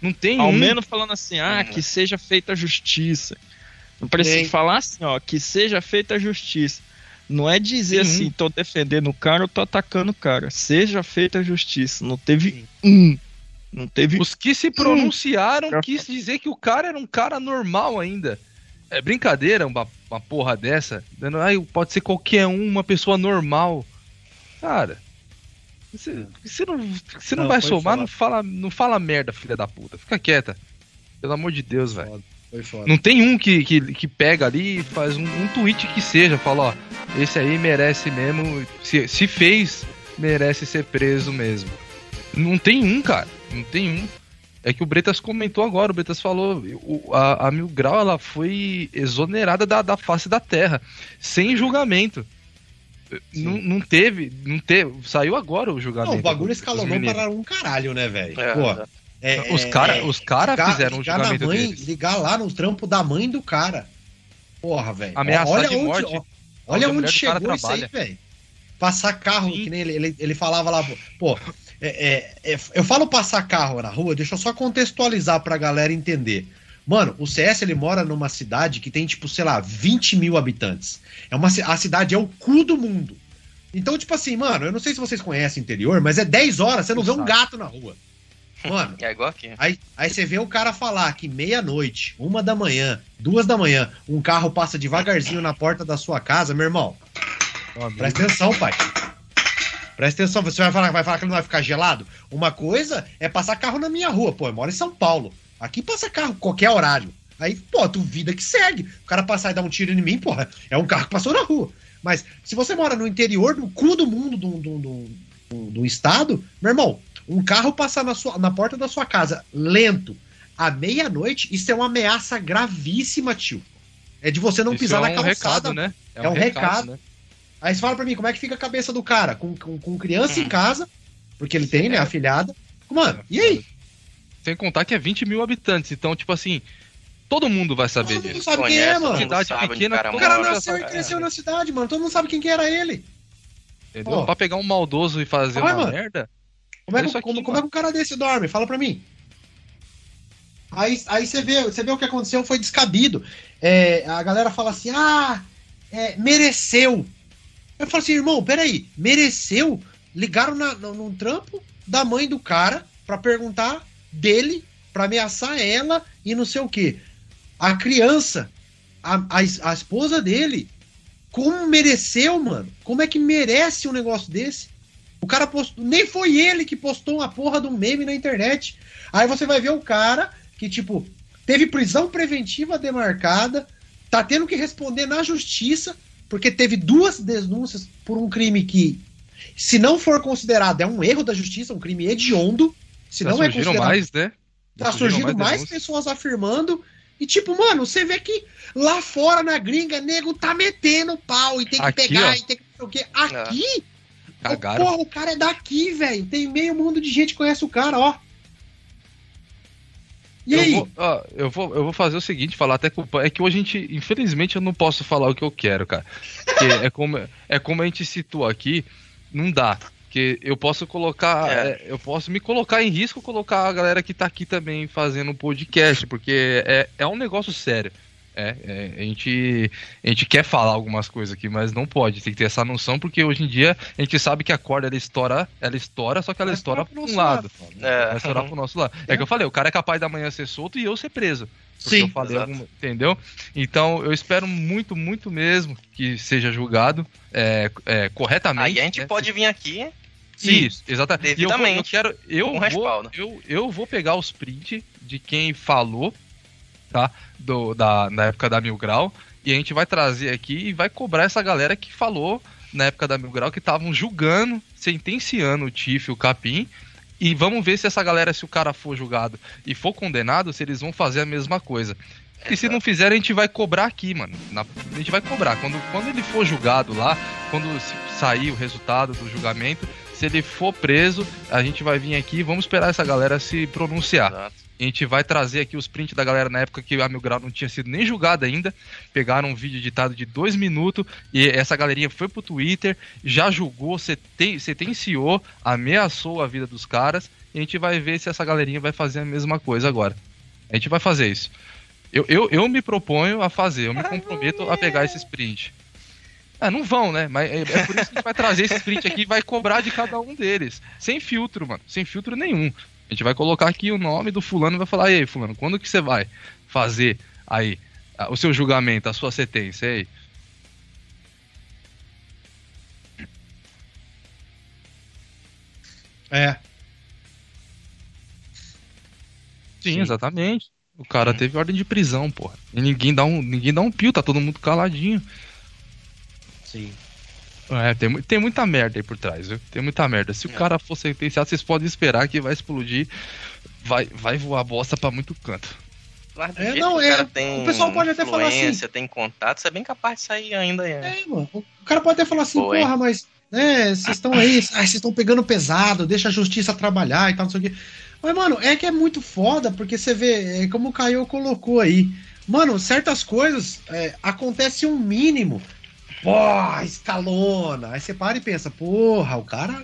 Não tem ao um. Ao menos falando assim, ah, que seja feita a justiça. Não precisa tem. falar assim, ó, que seja feita a justiça. Não é dizer tem assim, um. tô defendendo o cara ou tô atacando o cara. Seja feita a justiça. Não teve Sim. um. Não teve Os que se pronunciaram um. quis dizer que o cara era um cara normal ainda. É brincadeira uma, uma porra dessa. Ai, pode ser qualquer um, uma pessoa normal. Cara, você, você não, você não, não vai somar, não fala, não fala merda, filha da puta. Fica quieta. Pelo amor de Deus, velho. Não tem um que, que, que pega ali e faz um, um tweet que seja, fala, ó, esse aí merece mesmo. Se, se fez, merece ser preso mesmo. Não tem um, cara. Não tem um. É que o Bretas comentou agora, o Bretas falou, o, a, a Mil Grau ela foi exonerada da, da face da terra, sem julgamento. Não, não teve, não teve. Saiu agora o julgamento. Não, o bagulho escalonou para um caralho, né, velho? É, Pô. É, os caras é, os cara ligar, fizeram ligar o julgamento mãe, deles. Ligar lá no trampo da mãe do cara. Porra, velho. Ameaçar olha de onde, morte. Ó, olha onde chegou isso aí, velho. Passar carro, Sim. que nem ele, ele, ele falava lá, pô. É, é, é, eu falo passar carro na rua, deixa eu só contextualizar pra galera entender. Mano, o CS ele mora numa cidade que tem, tipo, sei lá, 20 mil habitantes. É uma, a cidade é o cu do mundo. Então, tipo assim, mano, eu não sei se vocês conhecem o interior, mas é 10 horas, você não vê um gato na rua. Mano, é igual aqui. Aí, aí você vê o cara falar que meia-noite, uma da manhã, duas da manhã, um carro passa devagarzinho na porta da sua casa, meu irmão. Presta atenção, pai. Presta atenção, você vai falar, vai falar que não vai ficar gelado? Uma coisa é passar carro na minha rua, pô, eu moro em São Paulo. Aqui passa carro qualquer horário. Aí, pô, tu vida que segue. O cara passar e dar um tiro em mim, porra, é um carro que passou na rua. Mas se você mora no interior, no cu do mundo do, do, do, do estado, meu irmão, um carro passar na, sua, na porta da sua casa lento à meia-noite, isso é uma ameaça gravíssima, tio. É de você não isso pisar é um na calçada. Recado, né? É, é um, recado. recado. Né? Aí você fala pra mim, como é que fica a cabeça do cara? Com, com, com criança hum. em casa, porque ele tem, né, afilhada. Mano, e aí? Sem contar que é 20 mil habitantes. Então, tipo assim, todo mundo vai saber todo disso. Todo mundo sabe quem é, mano. Cidade pequena. O cara nasceu e cresceu na cidade, mano. Todo mundo sabe quem que era ele. Entendeu? Pra pegar um maldoso e fazer Vai, uma mano. merda. Como é, que, aqui, como, como é que um cara desse dorme? Fala pra mim. Aí, aí você vê, você vê o que aconteceu, foi descabido. É, a galera fala assim: ah, é, mereceu. Eu falo assim, irmão, peraí, mereceu? Ligaram na, no, num trampo da mãe do cara pra perguntar dele para ameaçar ela e não sei o que. A criança, a, a, a, esposa dele, como mereceu, mano? Como é que merece um negócio desse? O cara postou. Nem foi ele que postou uma porra de um meme na internet. Aí você vai ver o cara que, tipo, teve prisão preventiva demarcada, tá tendo que responder na justiça, porque teve duas denúncias por um crime que, se não for considerado, é um erro da justiça, um crime hediondo. Se Já não é considerado, mais, né? Tá surgindo mais, mais pessoas afirmando. E tipo, mano, você vê que lá fora na gringa, nego tá metendo pau e tem que Aqui, pegar ó. e tem que o quê? Aqui? É. Oh, porra, o cara é daqui, velho. Tem meio mundo de gente que conhece o cara, ó. E eu aí? Vou, ó, eu, vou, eu vou fazer o seguinte, falar até com É que hoje a gente, infelizmente, eu não posso falar o que eu quero, cara. Porque é como, é como a gente citou aqui, não dá. Porque eu posso colocar. É. é. Eu posso me colocar em risco colocar a galera que tá aqui também fazendo um podcast, porque é, é um negócio sério. É, é, a, gente, a gente quer falar algumas coisas aqui, mas não pode. Tem que ter essa noção, porque hoje em dia a gente sabe que a corda ela estoura, ela estoura, só que ela estoura para um lado. lado é. Vai estourar pro nosso lado. É. é que eu falei, o cara é capaz da manhã ser solto e eu ser preso. Sim, eu falei algum, entendeu? Então eu espero muito, muito mesmo que seja julgado é, é, corretamente. Aí a gente né? pode vir aqui. Isso, exatamente. Devidamente. eu, eu quero, eu, vou, eu, eu vou pegar os prints de quem falou tá? Do, da, na época da Mil Grau. E a gente vai trazer aqui e vai cobrar essa galera que falou na época da Mil Grau que estavam julgando, sentenciando o Tiff o Capim. E vamos ver se essa galera, se o cara for julgado e for condenado, se eles vão fazer a mesma coisa. E se não fizer, a gente vai cobrar aqui, mano. Na, a gente vai cobrar. Quando, quando ele for julgado lá, quando sair o resultado do julgamento, se ele for preso, a gente vai vir aqui vamos esperar essa galera se pronunciar. Exato. A gente vai trazer aqui os prints da galera na época que a Mil Grau não tinha sido nem julgada ainda. Pegaram um vídeo editado de dois minutos e essa galerinha foi pro Twitter, já julgou, sentenciou, ameaçou a vida dos caras. E a gente vai ver se essa galerinha vai fazer a mesma coisa agora. A gente vai fazer isso. Eu, eu, eu me proponho a fazer, eu me comprometo a pegar esse sprint. Ah, não vão, né? Mas é, é, por isso que a gente vai trazer esse sprint aqui e vai cobrar de cada um deles. Sem filtro, mano. Sem filtro nenhum. A gente vai colocar aqui o nome do fulano e vai falar, e aí, fulano, quando que você vai fazer aí o seu julgamento, a sua sentença, aí? É. Sim, Sim, exatamente. O cara teve ordem de prisão, porra. E ninguém dá um, ninguém dá um pio, tá todo mundo caladinho. Sim. É, tem, tem muita merda aí por trás, viu? Tem muita merda. Se é. o cara for sentenciado, vocês podem esperar que vai explodir, vai, vai voar bosta pra muito canto. é, não, é, o pessoal pode até falar assim. tem contato, você é bem capaz de sair ainda. É, é mano. O cara pode até falar assim, Foi. porra, mas, né, vocês estão aí, vocês estão pegando pesado, deixa a justiça trabalhar e tal, não sei o quê. Mas, mano, é que é muito foda, porque você vê, é como o Caio colocou aí. Mano, certas coisas é, acontece um mínimo porra, escalona. Aí você para e pensa, porra, o cara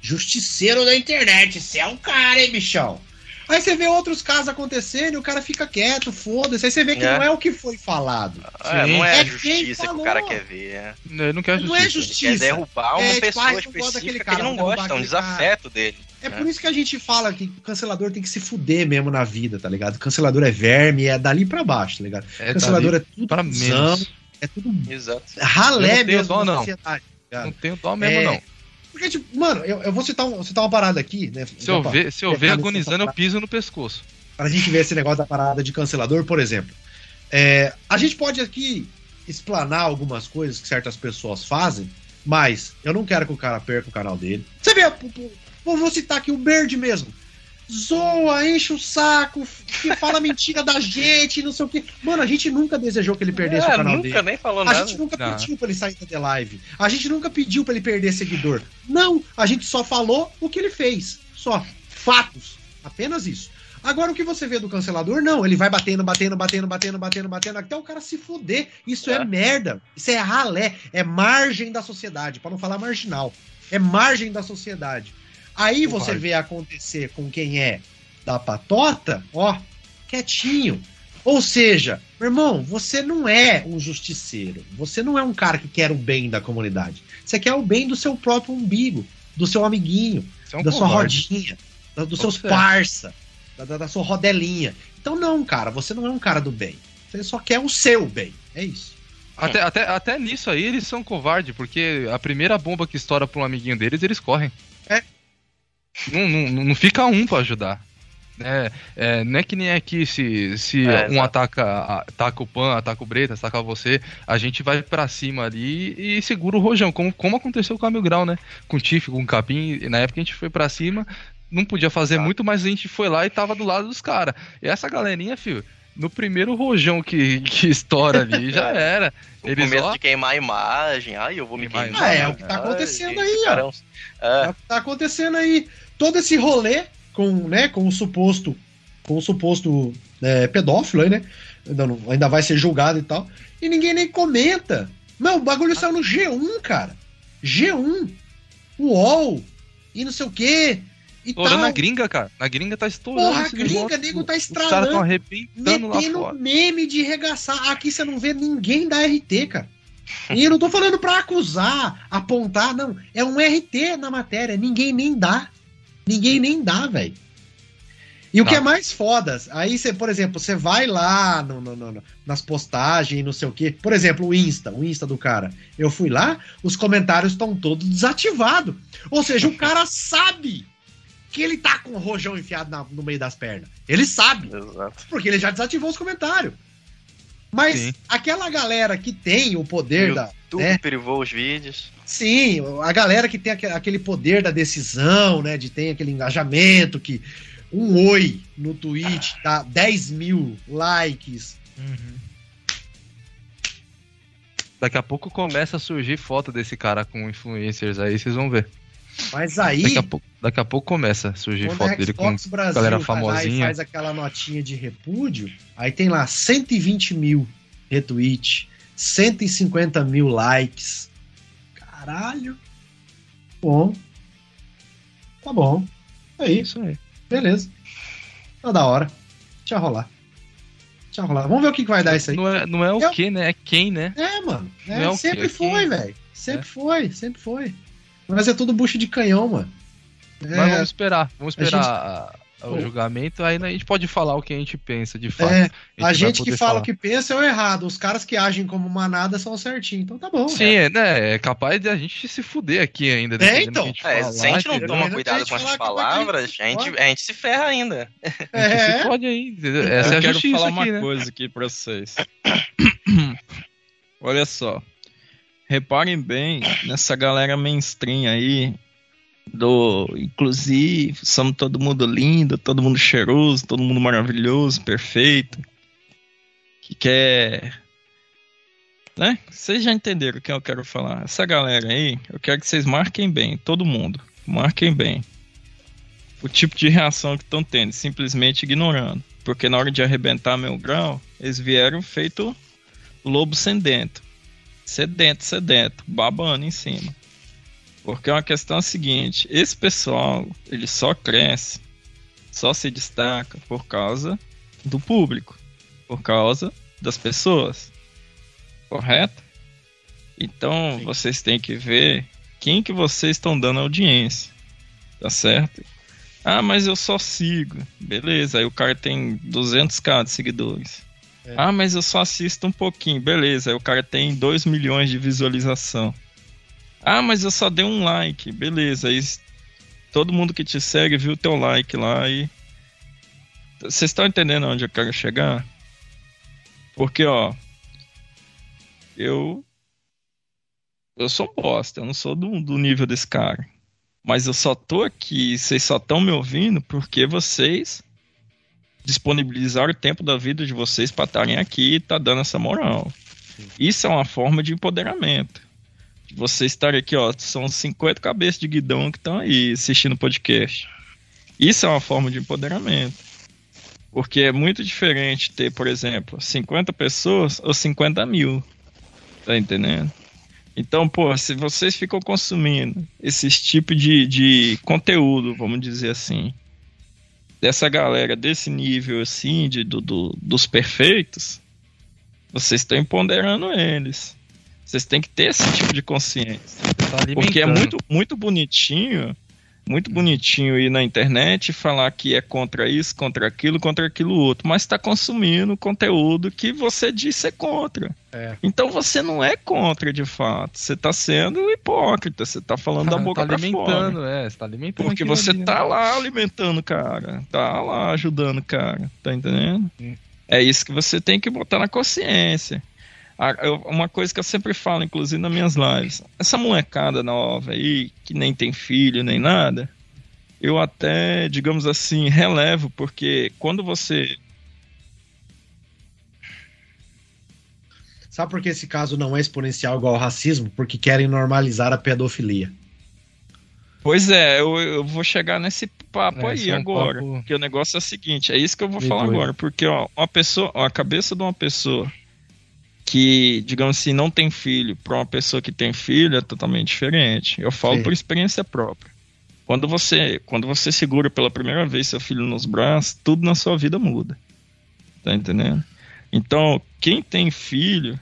justiceiro da internet, você é um cara, hein, bichão? Aí você vê outros casos acontecendo e o cara fica quieto, foda-se. Aí você vê que é. não é o que foi falado. É, não é, é justiça que o cara quer ver. É. Ele não quer justiça. Não é justiça. Ele quer derrubar uma é, tipo, pessoa tipo, específica cara, que ele não gosta, é um desafeto cara. dele. É, por isso que a gente fala que o cancelador tem que se fuder mesmo na vida, tá ligado? O cancelador é verme, é dali pra baixo, tá ligado? É, cancelador é tudo pra menos. É tudo Exato. ralé não mesmo dó, não. Tá não tenho dó mesmo, é... não. Porque, tipo, mano, eu, eu vou citar, um, citar uma parada aqui, né? Se eu, ver, se eu ver agonizando, eu piso no pescoço. Pra gente ver esse negócio da parada de cancelador, por exemplo. É, a gente pode aqui explanar algumas coisas que certas pessoas fazem, mas eu não quero que o cara perca o canal dele. Você vê, vou citar aqui o Bird mesmo zoa, enche o saco, fala mentira da gente, não sei o que. Mano, a gente nunca desejou que ele perdesse é, o canal nunca dele. nem falou a nada. A gente nunca não. pediu pra ele sair da live. A gente nunca pediu pra ele perder seguidor. Não, a gente só falou o que ele fez. Só. Fatos. Apenas isso. Agora o que você vê do cancelador, não, ele vai batendo, batendo, batendo, batendo, batendo, batendo, até o cara se fuder. Isso é, é merda. Isso é ralé. É margem da sociedade, para não falar marginal. É margem da sociedade. Aí você vê acontecer com quem é da patota, ó, quietinho. Ou seja, meu irmão, você não é um justiceiro. Você não é um cara que quer o bem da comunidade. Você quer o bem do seu próprio umbigo, do seu amiguinho, é um da sua rodinha, da, dos seus parça, da, da, da sua rodelinha. Então, não, cara, você não é um cara do bem. Você só quer o seu bem. É isso. Até, até, até nisso aí eles são covardes, porque a primeira bomba que estoura pra um amiguinho deles, eles correm. Não, não, não fica um para ajudar. É, é, não é que nem aqui se, se é, um ataca, ataca o Pan, ataca o Breta, ataca você, a gente vai para cima ali e segura o rojão, como, como aconteceu com o Mil Grau, né? Com o Tiff, com o Capim, na época a gente foi para cima, não podia fazer muito, mas a gente foi lá e tava do lado dos caras. E essa galerinha, filho, no primeiro rojão que, que estoura ali, já era. o Eles começo ó... de queimar a imagem, ai, eu vou me queimar. Ah, é o que tá acontecendo ai, aí, ó. É. É o que tá acontecendo aí. Todo esse rolê com, né, com o suposto com o suposto é, pedófilo aí, né? Ainda, não, ainda vai ser julgado e tal. E ninguém nem comenta. Não, o bagulho saiu no G1, cara. G1. UOL. E não sei o quê. Estourando na gringa, cara. Na gringa tá estourando. Porra, a gringa, nego tá estralando. Os caras tão arrebentando lá fora. meme de regaçar. Aqui você não vê ninguém da RT, cara. E eu não tô falando pra acusar, apontar, não. É um RT na matéria. Ninguém nem dá. Ninguém nem dá, velho. E o que é mais foda, aí você, por exemplo, você vai lá no, no, no, nas postagens, não sei o quê. Por exemplo, o Insta, o Insta do cara. Eu fui lá, os comentários estão todos desativados. Ou seja, o cara sabe que ele tá com o rojão enfiado na, no meio das pernas. Ele sabe. Exato. Porque ele já desativou os comentários. Mas Sim. aquela galera que tem o poder o da. YouTube né? privou os vídeos. Sim, a galera que tem aquele poder da decisão, né? De ter aquele engajamento, que um oi no tweet dá 10 mil likes. Uhum. Daqui a pouco começa a surgir foto desse cara com influencers aí, vocês vão ver. Mas aí. Daqui a pouco, daqui a pouco começa a surgir foto dele com Brasil galera famosinha. faz aquela notinha de repúdio, aí tem lá 120 mil retweets, 150 mil likes. Caralho. Bom. Tá bom. Aí. Isso aí. Beleza. Tá da hora. Deixa rolar. Deixa rolar. Vamos ver o que, que vai dar isso aí. Não é, não é o é, que, né? É quem, né? É, mano. É, é sempre foi, velho. Sempre é. foi, sempre foi. Mas é tudo bucho de canhão, mano. Mas vamos esperar. Vamos esperar o julgamento, aí a gente pode falar o que a gente pensa, de fato. É, a gente, a gente que fala falar. o que pensa é o errado, os caras que agem como manada são certinho, então tá bom. Sim, é, né, é capaz de a gente se fuder aqui ainda. É, então. A é, falar, se a gente não toma cuidado com as palavras, a gente, a gente se ferra ainda. É. se pode aí, Essa Eu é quero falar aqui, uma né? coisa aqui pra vocês. Olha só. Reparem bem nessa galera mainstream aí, do inclusive, somos todo mundo lindo, todo mundo cheiroso, todo mundo maravilhoso, perfeito. Que quer. Né? Vocês já entenderam o que eu quero falar. Essa galera aí, eu quero que vocês marquem bem, todo mundo. Marquem bem. O tipo de reação que estão tendo, simplesmente ignorando. Porque na hora de arrebentar meu grau, eles vieram feito lobo sedento. Sedento, sedento, babando em cima. Porque é uma questão seguinte, esse pessoal, ele só cresce, só se destaca por causa do público, por causa das pessoas. Correto? Então, Sim. vocês têm que ver quem que vocês estão dando audiência. Tá certo? Ah, mas eu só sigo. Beleza, aí o cara tem 200k de seguidores. É. Ah, mas eu só assisto um pouquinho. Beleza, aí o cara tem 2 milhões de visualização. Ah, mas eu só dei um like. Beleza. Aí todo mundo que te segue viu teu like lá e. Vocês estão entendendo onde eu quero chegar? Porque, ó. Eu. Eu sou bosta, eu não sou do, do nível desse cara. Mas eu só tô aqui, vocês só estão me ouvindo porque vocês disponibilizaram o tempo da vida de vocês para estarem aqui e tá dando essa moral. Isso é uma forma de empoderamento você estar aqui, ó, são 50 cabeças de guidão que estão aí assistindo o podcast. Isso é uma forma de empoderamento. Porque é muito diferente ter, por exemplo, 50 pessoas ou 50 mil. Tá entendendo? Então, pô, se vocês ficam consumindo esse tipo de, de conteúdo, vamos dizer assim, dessa galera, desse nível assim, de, do, do dos perfeitos, vocês estão empoderando eles. Vocês têm que ter esse tipo de consciência. Tá porque é muito, muito bonitinho, muito bonitinho ir na internet e falar que é contra isso, contra aquilo, contra aquilo outro, mas está consumindo conteúdo que você disse ser contra. É. Então você não é contra de fato, você está sendo hipócrita, você está falando da boca tá alimentando, fora. É, você tá alimentando. Porque você ali, tá né? lá alimentando, cara, tá lá ajudando, cara, tá entendendo? Hum. É isso que você tem que botar na consciência. Uma coisa que eu sempre falo, inclusive nas minhas lives, essa molecada nova aí, que nem tem filho nem nada, eu até, digamos assim, relevo, porque quando você. Sabe por que esse caso não é exponencial igual ao racismo? Porque querem normalizar a pedofilia. Pois é, eu, eu vou chegar nesse papo é, aí é um agora. Papo... Porque o negócio é o seguinte, é isso que eu vou falar agora. Porque, ó, uma pessoa, ó, a cabeça de uma pessoa que, digamos assim, não tem filho para uma pessoa que tem filho é totalmente diferente. Eu falo Sim. por experiência própria. Quando você, quando você segura pela primeira vez seu filho nos braços, tudo na sua vida muda. Tá entendendo? Então, quem tem filho,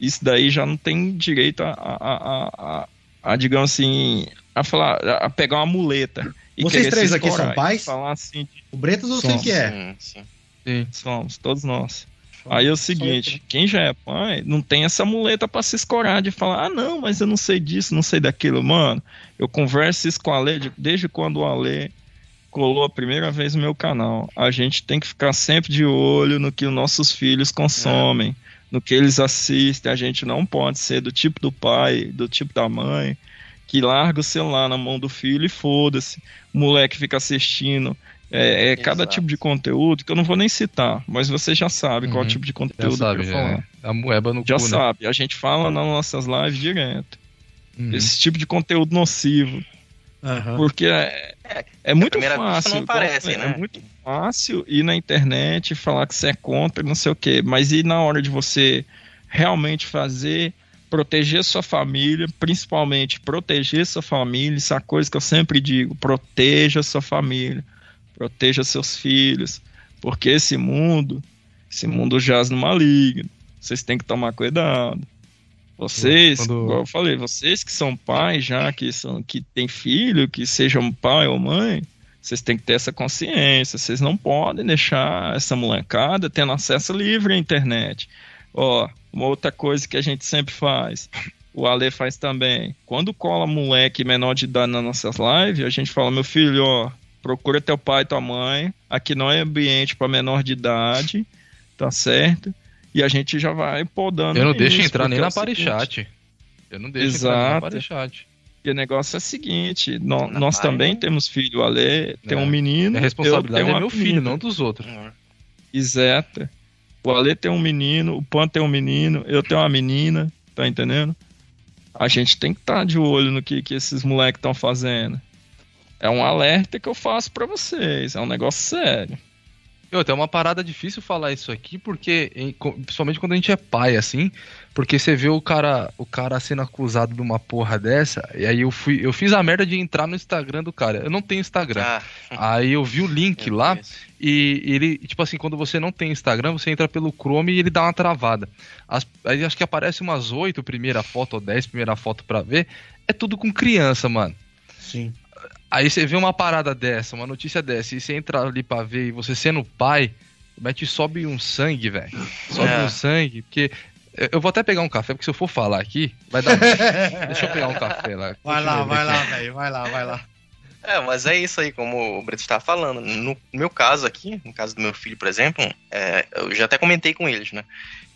isso daí já não tem direito a, a, a, a, a digamos assim, a falar, a pegar uma muleta. Vocês três aqui são pais? Falar assim, o Bretas eu sei que é. Sim, sim. sim, somos, todos nós. Aí é o seguinte, quem já é pai não tem essa muleta para se escorar de falar, ah não, mas eu não sei disso, não sei daquilo, mano. Eu converso isso com a Lê desde quando o Ale colou a primeira vez no meu canal. A gente tem que ficar sempre de olho no que os nossos filhos consomem, é. no que eles assistem. A gente não pode ser do tipo do pai, do tipo da mãe, que larga o celular na mão do filho e foda-se. O moleque fica assistindo é, é cada tipo de conteúdo que eu não vou nem citar, mas você já sabe uhum. qual tipo de conteúdo já sabe, que eu falar. É. A moeba no Já cu, né? sabe, né? a gente fala nas nossas lives direto. Uhum. Esse tipo de conteúdo nocivo. Uhum. Porque é, é, é muito fácil. Não parece, né? É muito fácil ir na internet e falar que você é contra, não sei o quê. Mas e na hora de você realmente fazer, proteger sua família, principalmente proteger sua família, isso é a coisa que eu sempre digo: proteja sua família proteja seus filhos, porque esse mundo, esse mundo jaz no maligno. Vocês têm que tomar cuidado. Vocês, Quando... igual eu falei, vocês que são pais já, que, são, que têm filho, que sejam pai ou mãe, vocês têm que ter essa consciência. Vocês não podem deixar essa molecada tendo acesso livre à internet. Ó, uma outra coisa que a gente sempre faz, o Ale faz também. Quando cola moleque menor de idade nas nossas lives, a gente fala, meu filho, ó, procura teu pai e tua mãe. Aqui não é ambiente para menor de idade, tá certo? E a gente já vai podando. Eu não deixo entrar nem é na Parichat. Eu não deixo Exato. entrar nem na Parichat. E o negócio é o seguinte: no, nós também temos filho. O Ale tem é. um menino. A responsabilidade é meu filho, não dos outros. Exato. O Ale tem um menino, o Pan tem um menino, eu tenho uma menina, tá entendendo? A gente tem que estar tá de olho no que, que esses moleques estão fazendo. É um alerta que eu faço para vocês. É um negócio sério. Eu, é uma parada difícil falar isso aqui, porque, principalmente quando a gente é pai, assim, porque você vê o cara, o cara sendo acusado de uma porra dessa, e aí eu fui, eu fiz a merda de entrar no Instagram do cara. Eu não tenho Instagram. Ah. Aí eu vi o link lá, e ele, tipo assim, quando você não tem Instagram, você entra pelo Chrome e ele dá uma travada. As, aí acho que aparece umas oito primeira foto ou dez primeira foto pra ver. É tudo com criança, mano. Sim. Aí você vê uma parada dessa, uma notícia dessa, e você entra ali pra ver, e você sendo pai, mete sobe um sangue, velho. Sobe é. um sangue, porque. Eu vou até pegar um café, porque se eu for falar aqui, vai dar. Deixa eu pegar um café lá. Vai lá, vai lá, velho. Vai lá, vai lá. É, mas é isso aí, como o Brito estava falando. No meu caso aqui, no caso do meu filho, por exemplo, é, eu já até comentei com eles, né?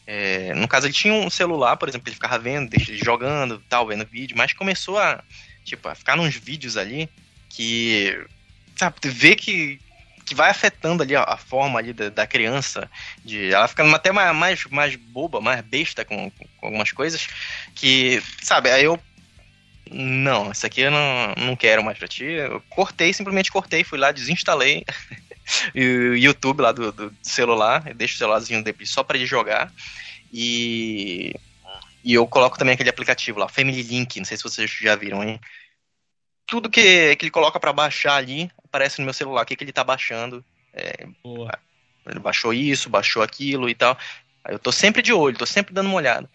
É, no caso, ele tinha um celular, por exemplo, ele ficava vendo, jogando, tal, vendo vídeo, mas começou a, tipo, a ficar nos vídeos ali que sabe, vê que, que vai afetando ali a, a forma ali da, da, criança, de ela ficando até mais, mais, mais boba, mais besta com, com, algumas coisas, que, sabe, aí eu não, isso aqui eu não, não quero mais pra ti. Eu cortei, simplesmente cortei, fui lá, desinstalei o YouTube lá do, do celular, eu deixo o celularzinho dele só para ele jogar. E, e eu coloco também aquele aplicativo lá, Family Link, não sei se vocês já viram, hein? Tudo que, que ele coloca para baixar ali aparece no meu celular, o que, que ele tá baixando. É, ele baixou isso, baixou aquilo e tal. Eu tô sempre de olho, tô sempre dando uma olhada.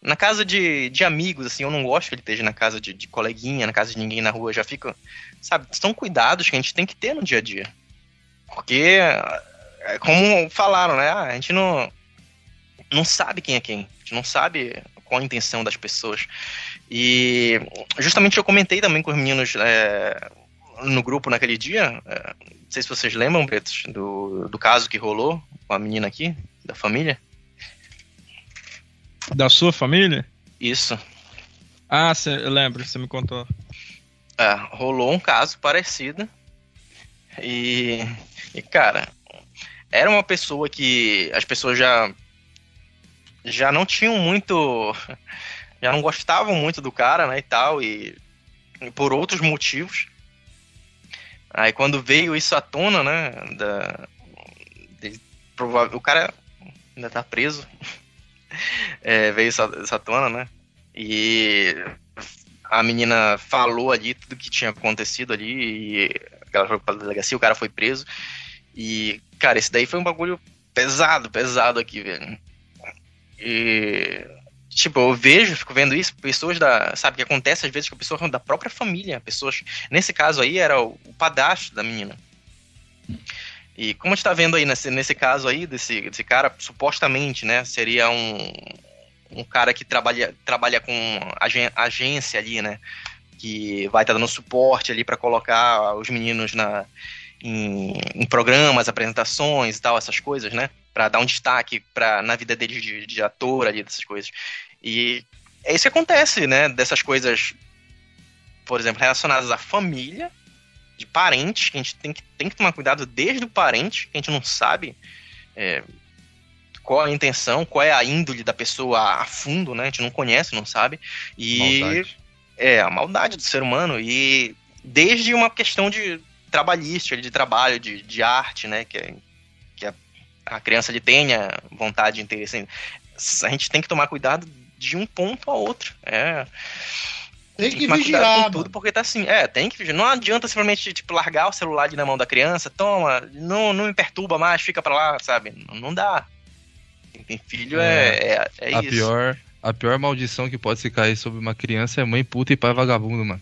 Na casa de, de amigos, assim, eu não gosto que ele esteja na casa de, de coleguinha, na casa de ninguém na rua, já fico. Sabe, são cuidados que a gente tem que ter no dia a dia. Porque, é como falaram, né? Ah, a gente não, não sabe quem é quem. A gente não sabe qual a intenção das pessoas. E justamente eu comentei também com os meninos é, no grupo naquele dia, é, não sei se vocês lembram, Betos, do, do caso que rolou com a menina aqui, da família. Da sua família? Isso. Ah, cê, eu lembro, você me contou. É, rolou um caso parecido. E, e, cara, era uma pessoa que as pessoas já já não tinham muito já não gostavam muito do cara, né, e tal, e, e por outros motivos. Aí quando veio isso à tona, né? Da, de, provável, o cara ainda tá preso. É, veio isso, à tona, né? E a menina falou ali tudo que tinha acontecido ali. E ela foi pra delegacia, o cara foi preso. E, cara, esse daí foi um bagulho pesado, pesado aqui, velho. E tipo, eu vejo, fico vendo isso, pessoas da, sabe, que acontece às vezes com pessoas da própria família, pessoas, nesse caso aí era o, o padastro da menina. E como a gente tá vendo aí nesse, nesse caso aí, desse, desse cara, supostamente, né, seria um, um cara que trabalha, trabalha com agência ali, né, que vai estar tá dando suporte ali para colocar os meninos na, em, em, programas, apresentações e tal, essas coisas, né, para dar um destaque pra, na vida deles de, de ator ali, dessas coisas. E é isso que acontece, né? Dessas coisas, por exemplo, relacionadas à família, de parentes, que a gente tem que, tem que tomar cuidado desde o parente, que a gente não sabe é, qual a intenção, qual é a índole da pessoa a fundo, né? A gente não conhece, não sabe. E maldade. é a maldade do ser humano. E desde uma questão de trabalhística, de trabalho, de, de arte, né? Que, é, a, criança ele tenha vontade de interesse. A gente tem que tomar cuidado de um ponto a outro. É. Tem que, tem que vigiar. Com tudo, porque tá assim. É, tem que vigiar. Não adianta simplesmente, tipo, largar o celular ali na mão da criança, toma, não, não me perturba mais, fica pra lá, sabe? Não, não dá. Quem tem filho é, é, é, é a isso. Pior, a pior maldição que pode se cair sobre uma criança é mãe puta e pai vagabundo, mano.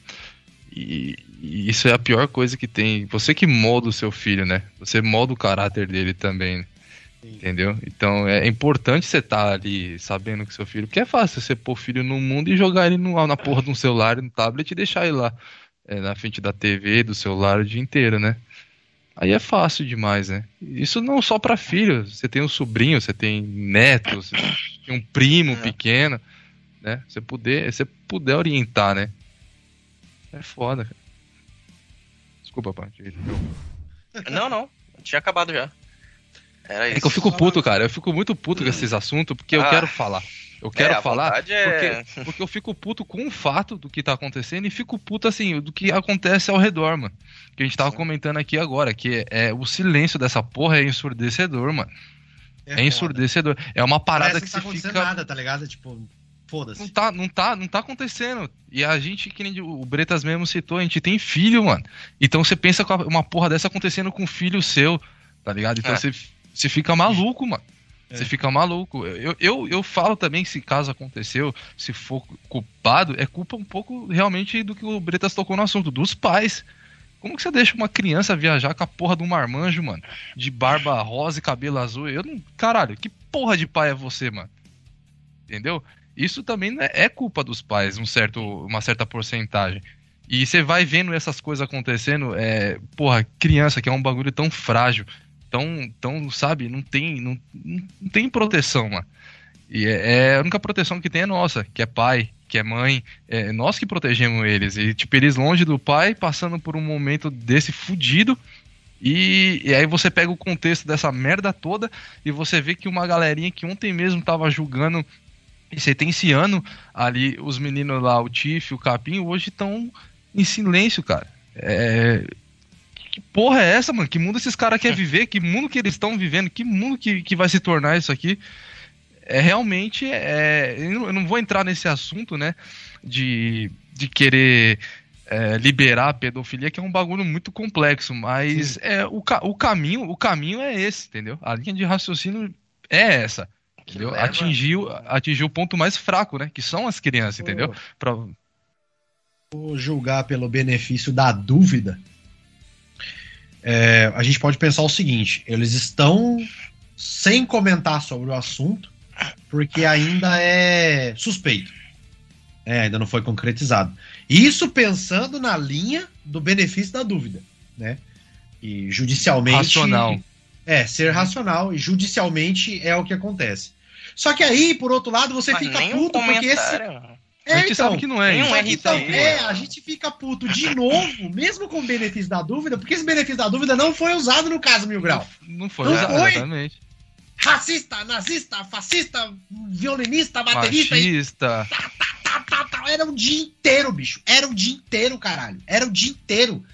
E, e, isso é a pior coisa que tem. Você que molda o seu filho, né? Você molda o caráter dele também. Né? Entendeu? Então é importante você estar tá ali sabendo que seu filho. Porque é fácil você pôr o filho no mundo e jogar ele no, na porra de um celular, no tablet e deixar ele lá é, na frente da TV, do celular o dia inteiro, né? Aí é fácil demais, né? Isso não só para filho. Você tem um sobrinho, você tem neto, você tem um primo é. pequeno, né? Você puder, você puder orientar, né? É foda, cara. Desculpa, pai. Não, não. Tinha acabado já. Era isso. É que eu fico puto, cara. Eu fico muito puto com esses assuntos porque ah. eu quero falar. Eu quero é, falar é... porque, porque eu fico puto com o fato do que tá acontecendo e fico puto, assim, do que acontece ao redor, mano. Que a gente tava Sim. comentando aqui agora, que é, é, o silêncio dessa porra é ensurdecedor, mano. É, é ensurdecedor. É uma parada que, que tá você fica... nada, tá ligado? Tipo, foda-se. Não tá, não, tá, não tá acontecendo. E a gente, que nem o Bretas mesmo citou, a gente tem filho, mano. Então você pensa com uma porra dessa acontecendo com um filho seu, tá ligado? Então é. você você fica maluco, mano. É. Você fica maluco. Eu, eu, eu falo também que se caso aconteceu, se for culpado, é culpa um pouco realmente do que o Bretas tocou no assunto, dos pais. Como que você deixa uma criança viajar com a porra do marmanjo, mano? De barba rosa e cabelo azul? Eu não. Caralho, que porra de pai é você, mano? Entendeu? Isso também é, é culpa dos pais, um certo, uma certa porcentagem. E você vai vendo essas coisas acontecendo, é, porra, criança que é um bagulho tão frágil tão, tão sabe, não tem, não, não tem proteção, mano. E é, é, a única proteção que tem é nossa, que é pai, que é mãe, é nós que protegemos eles. E, tipo, eles longe do pai, passando por um momento desse fudido. E, e, aí você pega o contexto dessa merda toda e você vê que uma galerinha que ontem mesmo tava julgando e sentenciando ali os meninos lá, o Tiff, o Capim, hoje estão em silêncio, cara. É, que porra é essa, mano? Que mundo esses caras querem viver? Que mundo que eles estão vivendo? Que mundo que, que vai se tornar isso aqui? É realmente. É, eu não vou entrar nesse assunto, né? De, de querer é, liberar a pedofilia, que é um bagulho muito complexo, mas é, o, o, caminho, o caminho é esse, entendeu? A linha de raciocínio é essa. Entendeu? Atingiu, atingiu o ponto mais fraco, né? Que são as crianças, entendeu? Pra... Vou julgar pelo benefício da dúvida é, a gente pode pensar o seguinte: eles estão sem comentar sobre o assunto, porque ainda é suspeito. É, ainda não foi concretizado. Isso pensando na linha do benefício da dúvida, né? E judicialmente. Racional. É, ser racional e judicialmente é o que acontece. Só que aí, por outro lado, você Mas fica puto porque esse. É, a gente então, sabe que não é. Um então, é, a gente fica puto de novo, mesmo com o benefício da dúvida, porque esse benefício da dúvida não foi usado no caso Mil Grau. Não, foi, não foi. exatamente. Racista, nazista, fascista, violinista, baterista. Machista. E... Tá, tá, tá, tá, tá, Era o dia inteiro, bicho. Era o dia inteiro, caralho. Era o dia inteiro.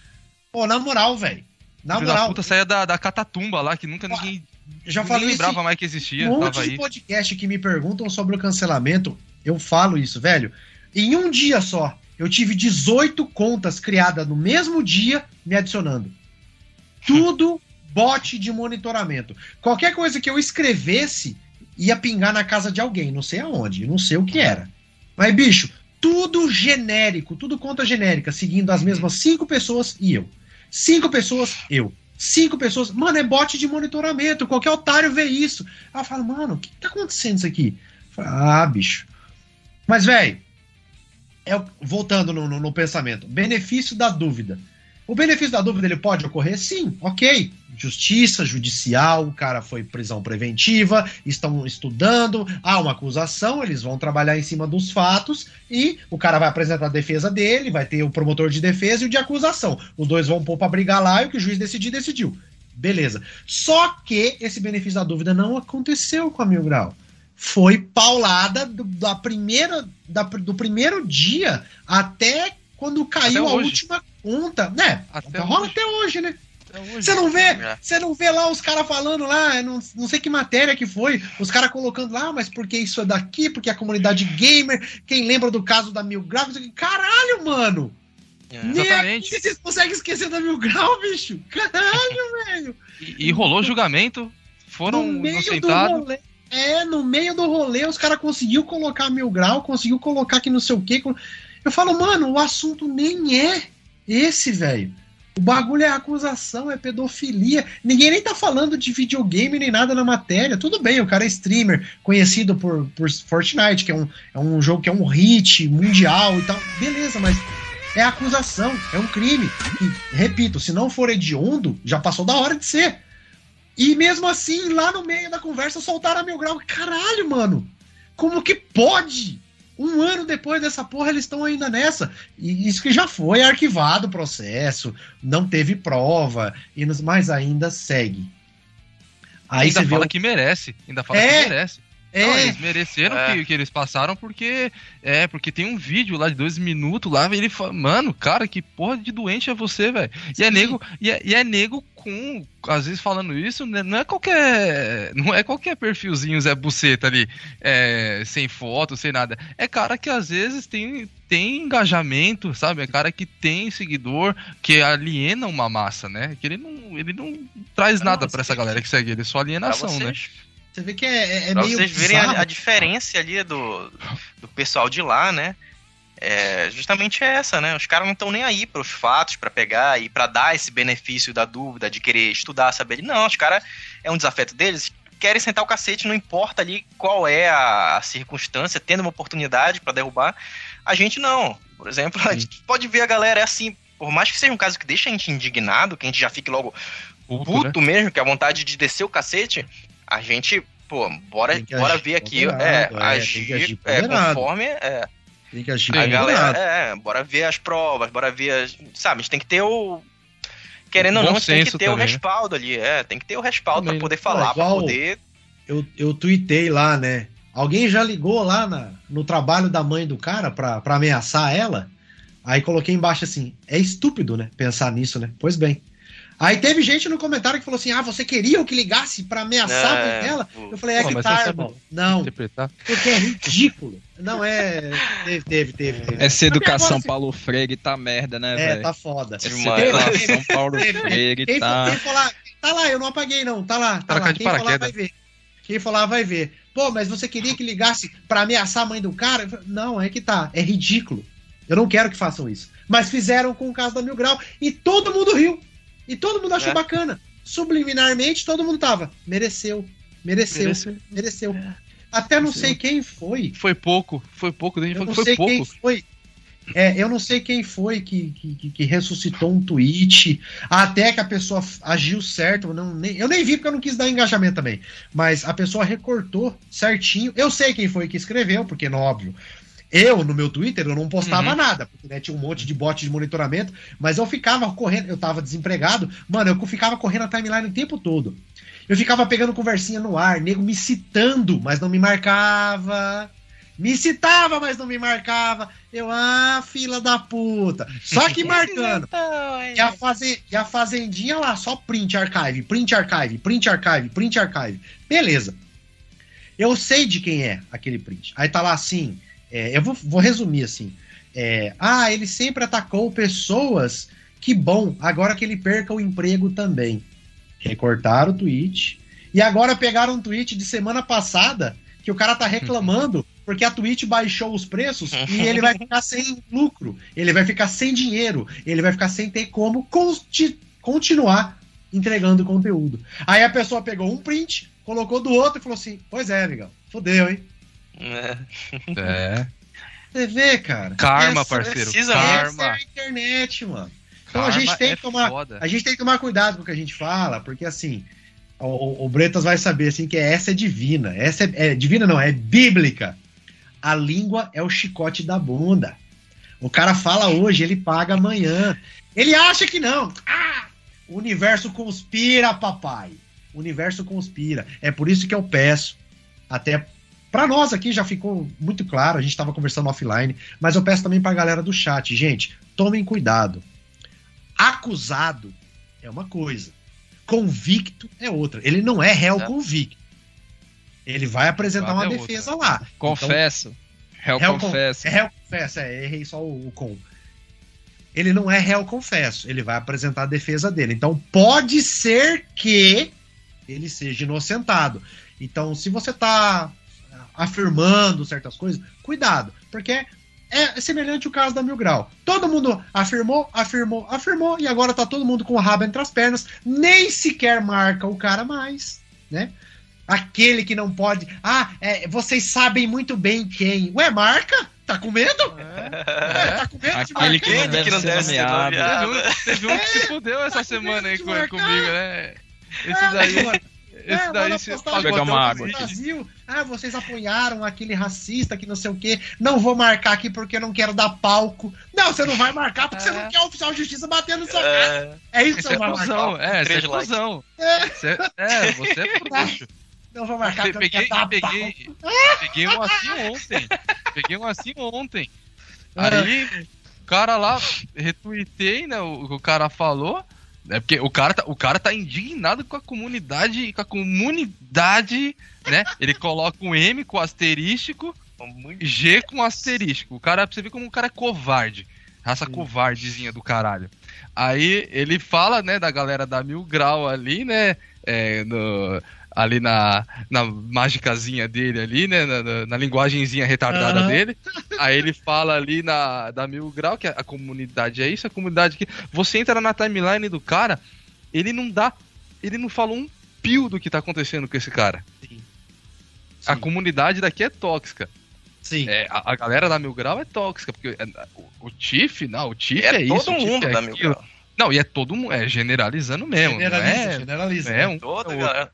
Pô, na moral, velho. Na Filho moral. Da puta saia da, da catatumba lá, que nunca ninguém. Já falei lembrava mais que existia. Um tava monte de aí. podcast que me perguntam sobre o cancelamento, eu falo isso, velho. Em um dia só, eu tive 18 contas criadas no mesmo dia me adicionando. Tudo bot de monitoramento. Qualquer coisa que eu escrevesse ia pingar na casa de alguém, não sei aonde, não sei o que era. Mas, bicho, tudo genérico, tudo conta genérica, seguindo as mesmas cinco pessoas e eu. Cinco pessoas, eu. Cinco pessoas, mano, é bot de monitoramento. Qualquer otário vê isso. Eu falo, mano, o que tá acontecendo isso aqui? Falo, ah, bicho. Mas, velho, é, voltando no, no- no pensamento, benefício da dúvida. O benefício da dúvida ele pode ocorrer? Sim, ok. Justiça, judicial, o cara foi prisão preventiva, estão estudando, há uma acusação, eles vão trabalhar em cima dos fatos e o cara vai apresentar a defesa dele, vai ter o promotor de defesa e o de acusação. Os dois vão pôr pra brigar lá e o que o juiz decidir, decidiu. Beleza. Só que esse benefício da dúvida não aconteceu com a Mil Grau. Foi paulada do, da primeira, da- do primeiro dia até quando caiu Até a hoje. última conta. Né? Até rola hoje. até hoje, né? Você não vê, É. você não vê lá os caras falando lá, não, não sei que matéria que foi, os caras colocando lá, "Ah, mas porque isso é daqui, porque a comunidade gamer, quem lembra do caso da Mil Grau, caralho, mano! É. Nem Exatamente. aqui vocês conseguem esquecer da Mil Grau, bicho! Caralho, velho! E, e rolou julgamento, foram no meio do inocentados. É, no meio do rolê, os caras conseguiu colocar Mil Grau, conseguiu colocar que não sei o quê. Eu falo, mano, o assunto nem é esse, velho. O bagulho é acusação, é pedofilia. Ninguém nem tá falando de videogame nem nada na matéria. Tudo bem, o cara é streamer, conhecido por, por Fortnite, que é um, é um jogo que é um hit mundial e tal. Beleza, mas é acusação, é um crime. E, repito, se não for hediondo, já passou da hora de ser. E mesmo assim, lá no meio da conversa, soltaram a mil grau. Caralho, mano! Como que pode? Um ano depois dessa porra, eles estão ainda nessa. E isso que já foi arquivado o processo, não teve prova, e nos- mas ainda segue. Aí ainda fala o- que merece. Ainda fala É, que merece. É, Não, eles mereceram É. que, que eles passaram porque. É, porque tem um vídeo lá de dois minutos lá, ele fala, mano, cara, que porra de doente é você, velho. E é nego, e é, e é nego com. Às vezes falando isso, né, não é qualquer. Não é qualquer perfilzinho Zé Buceta ali, é, sem foto, sem nada. É cara que às vezes tem, tem engajamento, sabe? É cara que tem seguidor, que aliena uma massa, né? Que ele não, ele não traz Não, nada pra essa galera que segue ele, só Pra alienação, né? Você vê que é, é, é pra meio. vocês verem a, a diferença ali do, do pessoal de lá, né? É, justamente é essa, né? Os caras não estão nem aí pros fatos, pra pegar e pra dar esse benefício da dúvida, de querer estudar, saber. Não, os caras, é um desafeto deles, querem sentar o cacete, não importa ali qual é a, a circunstância, tendo uma oportunidade pra derrubar. A gente não. Por exemplo, a gente pode ver a galera é assim, por mais que seja um caso que deixa a gente indignado, que a gente já fique logo Puto, puto né? mesmo, que é a vontade de descer o cacete, a gente, pô, bora, bora ver aqui, é, é, agir, agir é, conforme é, Tem que agir a galera, é, bora ver as provas, bora ver as, sabe, a gente tem que ter o querendo ou não, tem que ter o também, né? respaldo ali, é, tem que ter o respaldo Também, pra poder né? falar, pra Igual- poder eu, eu tuitei lá, né? Alguém já ligou lá na- no trabalho da mãe do cara pra, pra ameaçar ela? Aí coloquei embaixo assim: é estúpido, né? Pensar nisso, né? Pois bem. Aí teve gente no comentário que falou assim: ah, você queria que ligasse pra ameaçar a mãe É, dela? Eu falei: é Pô, que tá, você irmão. Não, Interpretar. porque é ridículo. Não é. Teve, teve, teve. teve. Essa educação Agora, Paulo Freire tá merda, né, É, velho? tá foda. Essa educação Paulo. Freire Quem, for, tá. quem for lá, tá lá, eu não apaguei, não. Tá lá, tá lá. Quem paraquedas. vai ver. Quem lá vai ver. Pô, mas você queria que ligasse pra ameaçar a mãe do cara? Não, é que tá. É ridículo. Eu não quero que façam isso. Mas fizeram com o caso da Mil Grau e todo mundo riu. E todo mundo achou É. bacana. Subliminarmente, todo mundo tava. Mereceu. Mereceu. Mereceu. Mereceu. Até não Mereceu. sei quem foi. Foi pouco, foi pouco, Eu não foi sei quem pouco. foi. É, eu não sei quem foi que, que, que- ressuscitou um tweet, até que a pessoa agiu certo. eu Não, nem, eu nem vi porque eu não quis dar engajamento também. Mas a pessoa recortou certinho. Eu sei quem foi que escreveu, porque, no óbvio, eu no meu Twitter eu não postava Uhum. nada, porque né, tinha um monte de bot de monitoramento, mas eu ficava correndo, eu tava desempregado, mano, eu ficava correndo a timeline o tempo todo. Eu ficava pegando conversinha no ar, nego me citando, mas não me marcava. Me citava, mas não me marcava. Eu, ah, fila da puta. Só que marcando. e, a faze, e a fazendinha lá, só print archive, print archive, print archive, print archive. Beleza. Eu sei de quem é aquele print. Aí tá lá assim. É, eu vou, vou resumir assim. É, ah, ele sempre atacou pessoas. Que bom, agora que ele perca o emprego também. Recortaram o tweet. E agora pegaram um tweet de semana passada que o cara tá reclamando porque a Twitch baixou os preços e ele vai ficar sem lucro, ele vai ficar sem dinheiro, ele vai ficar sem ter como conti continuar entregando conteúdo. Aí a pessoa pegou um print, colocou do outro e falou assim: Pois é, amigão, fodeu, hein? É. é. Você vê, cara. Karma, essa, parceiro. Precisa karma. a internet, mano. Então karma a gente tem que é tomar, foda. a gente tem que tomar cuidado com o que a gente fala, porque assim, o, o Bretas vai saber assim que essa é divina. Essa é, é, divina não, é bíblica. A língua é o chicote da bunda. O cara fala hoje, ele paga amanhã. Ele acha que não. Ah, o universo conspira, papai. O universo conspira. É por isso que eu peço, até para nós aqui já ficou muito claro, a gente estava conversando offline, mas eu peço também para a galera do chat, gente, tomem cuidado. Acusado é uma coisa, convicto é outra. Ele não é réu convicto. Ele vai apresentar uma é defesa outra. lá. Confesso. Então, réu, réu confesso. É réu confesso, é, errei só o, o com. Ele não é réu confesso, ele vai apresentar a defesa dele. Então pode ser que ele seja inocentado. Então, se você tá afirmando certas coisas, cuidado, porque é semelhante ao caso da Mil Grau. Todo mundo afirmou, afirmou, afirmou, e agora tá todo mundo com o rabo entre as pernas, nem sequer marca o cara mais, né? Aquele que não pode. Ah, é, vocês sabem muito bem quem. Ué, marca? Tá com medo? É. É, tá com medo de Aquele que não deve, que não deve ser nomeado. Teve um, que se fudeu essa semana aí com, comigo, né? Esse daí. Esse é, daí se pegar uma água. Brasil, ah, vocês apoiaram aquele racista que não sei o quê. Não vou marcar aqui porque eu não quero dar palco. Não, você não vai marcar porque é. você não quer o oficial de justiça batendo no seu é. É isso que você é vai marcar. É, você é cuzão. É. Você, é, você é frouxo. Não vou marcar porque peguei, peguei, peguei um assim ontem. Peguei um assim ontem. Aí, o cara lá, retuitei, né, o que o cara falou. É porque o cara, tá, o cara tá indignado com a comunidade, com a comunidade, né? Ele coloca um M com asterístico, G com asterístico. O cara, você ver como o cara é covarde. Raça Sim. covardezinha do caralho. Aí ele fala, né, da galera da Mil Grau ali, né? É, no, ali na, na mágicazinha dele ali, né? Na, na, na linguagenzinha retardada uhum. dele. Aí ele fala ali na da Mil Grau que a, a, comunidade é isso, a comunidade que. Você entra na timeline do cara, ele não dá. Ele não fala um pio do que tá acontecendo com esse cara. Sim. Sim. A comunidade daqui é tóxica. Sim. É, a, a, galera da Mil Grau é tóxica, porque é, o, o Tiff, não, o Tiff é, é, todo isso. Todo mundo é da Mil Grau. Não, e é todo mundo, é generalizando mesmo. Generaliza, é, generaliza. É, um, toda é, galera.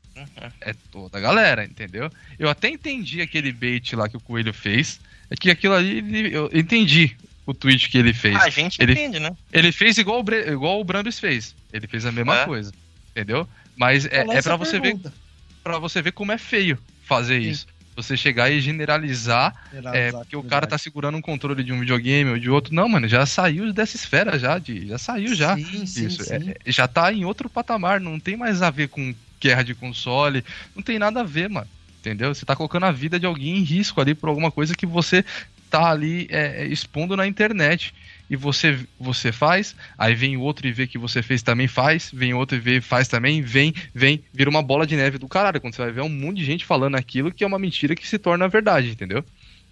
é toda a galera, entendeu? Eu até entendi aquele bait lá que o Coelho fez. É que aquilo ali, eu entendi o tweet que ele fez. Ah, a gente ele, entende, né? Ele fez igual o, igual o Brambis fez. Ele fez a mesma é. coisa, entendeu? Mas é, é para você pergunta. ver para você ver como é feio fazer Sim. isso você chegar e generalizar, generalizar é, porque o cara tá segurando um controle de um videogame ou de outro. Não, mano, já saiu dessa esfera já, de, já saiu já. Sim, sim, isso. Sim. É, já tá em outro patamar, não tem mais a ver com guerra de console, não tem nada a ver, mano. Entendeu? Você tá colocando a vida de alguém em risco ali por alguma coisa que você tá ali é, expondo na internet e você você faz, aí vem o outro e vê que você fez também faz, vem outro e vê faz também, vem, vem, vira uma bola de neve do caralho. Quando você vai ver um monte de gente falando aquilo que é uma mentira que se torna verdade, entendeu?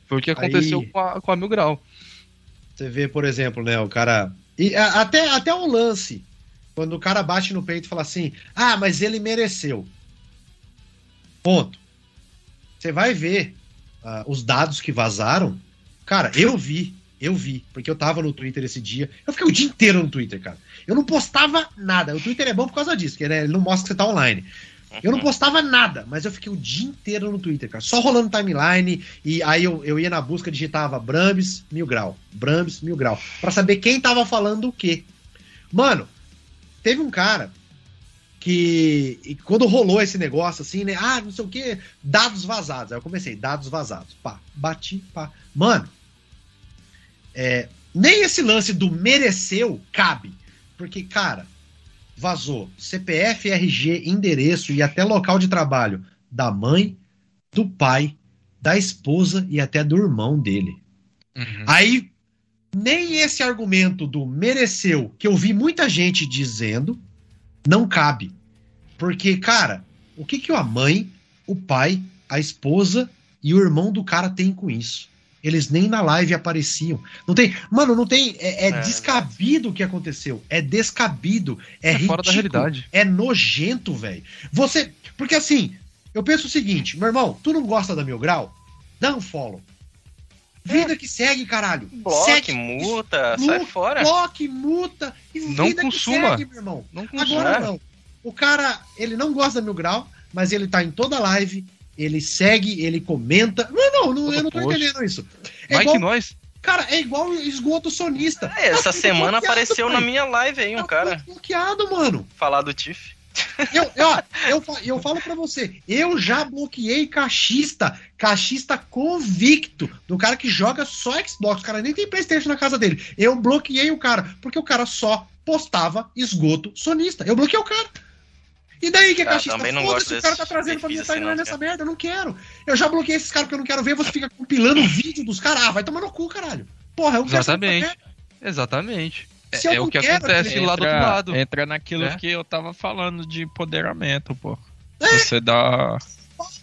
Foi o que aconteceu aí, com, a, com a Mil Grau. Você vê, por exemplo, né, o cara. E a, até, até o lance. Quando o cara bate no peito e fala assim: Ah, mas ele mereceu. Ponto. Você vai ver uh, os dados que vazaram. Cara, eu vi eu vi, porque eu tava no Twitter esse dia. Eu fiquei o dia inteiro no Twitter, cara. Eu não postava nada. O Twitter é bom por causa disso, que né, ele não mostra que você tá online. Eu não postava nada, mas eu fiquei o dia inteiro no Twitter, cara. Só rolando timeline. E aí eu, eu ia na busca, digitava Brambis mil grau. Brambis mil grau. para saber quem tava falando o quê. Mano, teve um cara que quando rolou esse negócio assim, né? Ah, não sei o que, dados vazados. Aí eu comecei, dados vazados. Pá, bati, pá. Mano, é, nem esse lance do mereceu cabe. Porque, cara, vazou CPF, RG, endereço e até local de trabalho da mãe, do pai, da esposa e até do irmão dele. Uhum. Aí, nem esse argumento do mereceu, que eu vi muita gente dizendo, não cabe. Porque, cara, o que, que a mãe, o pai, a esposa e o irmão do cara têm com isso? Eles nem na live apareciam. Não tem. Mano, não tem. É, é, é descabido o que aconteceu. É descabido. É, é ridículo, fora da realidade. É nojento, velho. Você. Porque assim, eu penso o seguinte, meu irmão, tu não gosta da Mil Grau? Dá um follow. Vida é. que segue, caralho. Bloque, segue, multa, sai fora. Bloque, multa e não consuma. Segue, meu irmão. Não consuma. Agora não. O cara, ele não gosta da Mil Grau, mas ele tá em toda live, ele segue, ele comenta. Não, não, não eu não tô entendendo isso. É Vai igual, que nós. Cara, é igual esgoto sonista. É, essa tá semana apareceu pai. na minha live aí um tá cara. bloqueado, mano. Falar do Tiff. Eu, eu, eu, eu falo para você, eu já bloqueei cachista, cachista convicto, do cara que joga só Xbox, o cara nem tem Playstation na casa dele. Eu bloqueei o cara, porque o cara só postava esgoto sonista. Eu bloqueei o cara. E daí que a cachista foda-se, o cara tá trazendo pra minha timeline nessa merda, eu não quero. Eu já bloqueei esses caras porque eu não quero ver, você fica compilando vídeo dos caras. Ah, vai tomar no cu, caralho. Porra, eu quero Exatamente. Exatamente. Se é, o que acontece entra, lá do outro lado. Entra naquilo é? que eu tava falando de empoderamento, pô. É. Você dá.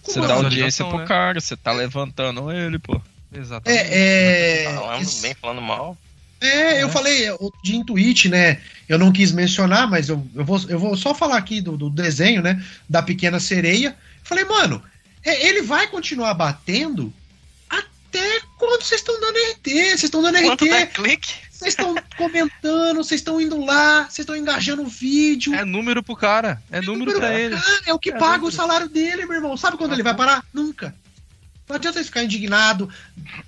Você dá audiência pro né? cara, você tá levantando ele, pô. Exatamente. É, é... Falando bem, falando mal. É, eu falei de Intuit, né? Eu não quis mencionar, mas eu, eu, vou, eu vou só falar aqui do, do desenho, né? Da pequena sereia. Falei, mano, é, ele vai continuar batendo até quando vocês estão dando RT. Vocês estão dando Quanto RT. clique? Vocês estão comentando, vocês estão indo lá, vocês estão engajando o vídeo. É número pro cara. É, é número, número pra ele. Cara, é o que é paga número. o salário dele, meu irmão. Sabe quando ah, ele vai parar? Nunca. Não adianta você ficar indignado,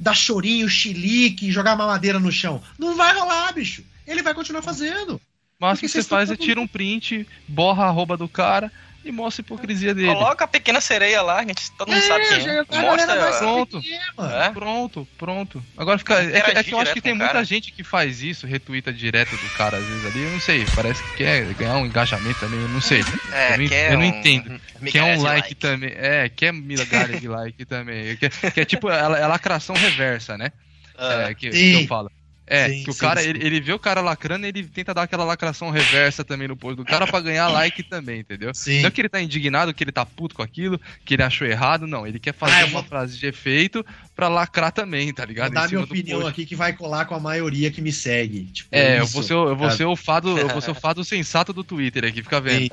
dar chorinho, chilique, jogar mamadeira no chão. Não vai rolar, bicho. Ele vai continuar fazendo. Mas o que você faz é tira um print, borra a arroba do cara e mostra a hipocrisia dele. Coloca a pequena sereia lá, gente, todo mundo é, sabe quem é. Mostra, pronto, é. pronto, pronto. Agora fica, é, é, que eu acho que tem muita gente que faz isso, retuita direto do cara às vezes ali, eu não sei, parece que quer ganhar um engajamento também, eu não sei. É, eu, não, eu não entendo. Quer um like, like, também, é, quer migalha de like também. Que, que é tipo, é lacração reversa, né? Uh, é, que, que eu falo. É, sim, que o sim, cara, sim. Ele, ele vê o cara lacrando e ele tenta dar aquela lacração reversa também no post do cara pra ganhar like também, entendeu? Sim. Não é que ele tá indignado, que ele tá puto com aquilo, que ele achou errado, não. Ele quer fazer ah, uma vou... frase de efeito pra lacrar também, tá ligado? Vou dar minha opinião post. aqui que vai colar com a maioria que me segue. Tipo, é, isso, eu vou ser, eu vou ser o fado, eu vou ser o fado sensato do Twitter aqui, fica vendo. E,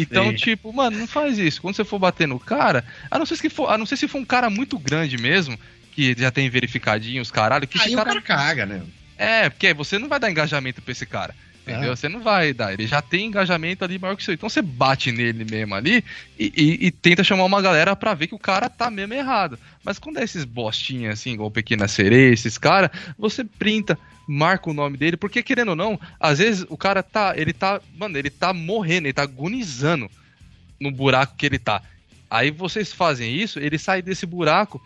então, tipo, mano, não faz isso. Quando você for bater no cara, a não ser se for, a não ser se for um cara muito grande mesmo, que já tem verificadinho os caralho, que Aí o cara caga, né? É, porque você não vai dar engajamento pra esse cara. Entendeu? É. Você não vai dar. Ele já tem engajamento ali maior que o seu. Então você bate nele mesmo ali e, e, e, tenta chamar uma galera pra ver que o cara tá mesmo errado. Mas quando é esses bostinhas assim, igual Pequena Sereia, esses caras, você printa, marca o nome dele, porque querendo ou não, às vezes o cara tá. Ele tá. Mano, ele tá morrendo, ele tá agonizando no buraco que ele tá. Aí vocês fazem isso, ele sai desse buraco.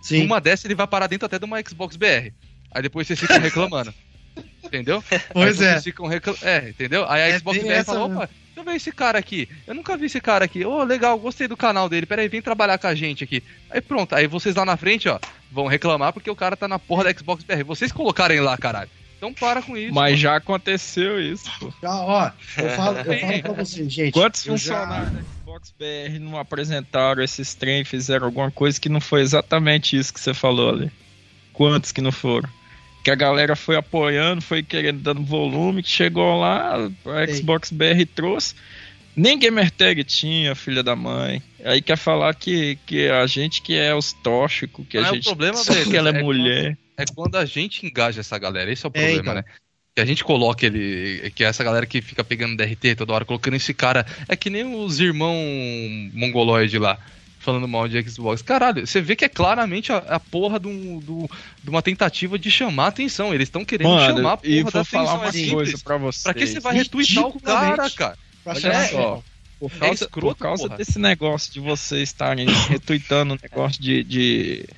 Sim. Uma dessas ele vai parar dentro até de uma Xbox BR. Aí depois vocês ficam reclamando. entendeu? Pois aí é. Vocês ficam reclam... É, entendeu? Aí a é Xbox BR fala, opa, deixa eu ver esse cara aqui. Eu nunca vi esse cara aqui. Ô, oh, legal, gostei do canal dele. Pera aí, vem trabalhar com a gente aqui. Aí pronto, aí vocês lá na frente, ó, vão reclamar porque o cara tá na porra da Xbox BR. Vocês colocarem lá, caralho. Então para com isso. Mas já aconteceu isso, pô. Já, ó, eu falo, eu falo pra vocês, gente. Quantos funcionários já... Xbox BR não apresentaram esses trem, fizeram alguma coisa que não foi exatamente isso que você falou ali? Quantos que não foram? que a galera foi apoiando, foi querendo dando volume, que chegou lá, a Xbox BR trouxe. Nem gamer tag tinha, filha da mãe. Aí quer falar que, que a gente que é os tóxicos, que a gente. É o problema só que ela é, é mulher. Quando, é quando a gente engaja essa galera, esse é o problema, é, então. né? Que a gente coloca ele. Que é essa galera que fica pegando DRT toda hora, colocando esse cara. É que nem os irmãos mongoloides lá falando mal de Xbox. Caralho, você vê que é claramente a, a porra de, um, do, de uma tentativa de chamar a atenção. Eles estão querendo Mano, chamar a porra e vou da falar atenção. uma é coisa pra você. Pra que você vai retweetar o cara, cara? Olha só. Por causa, é escroto, por causa desse negócio de vocês estarem retuitando o negócio de, de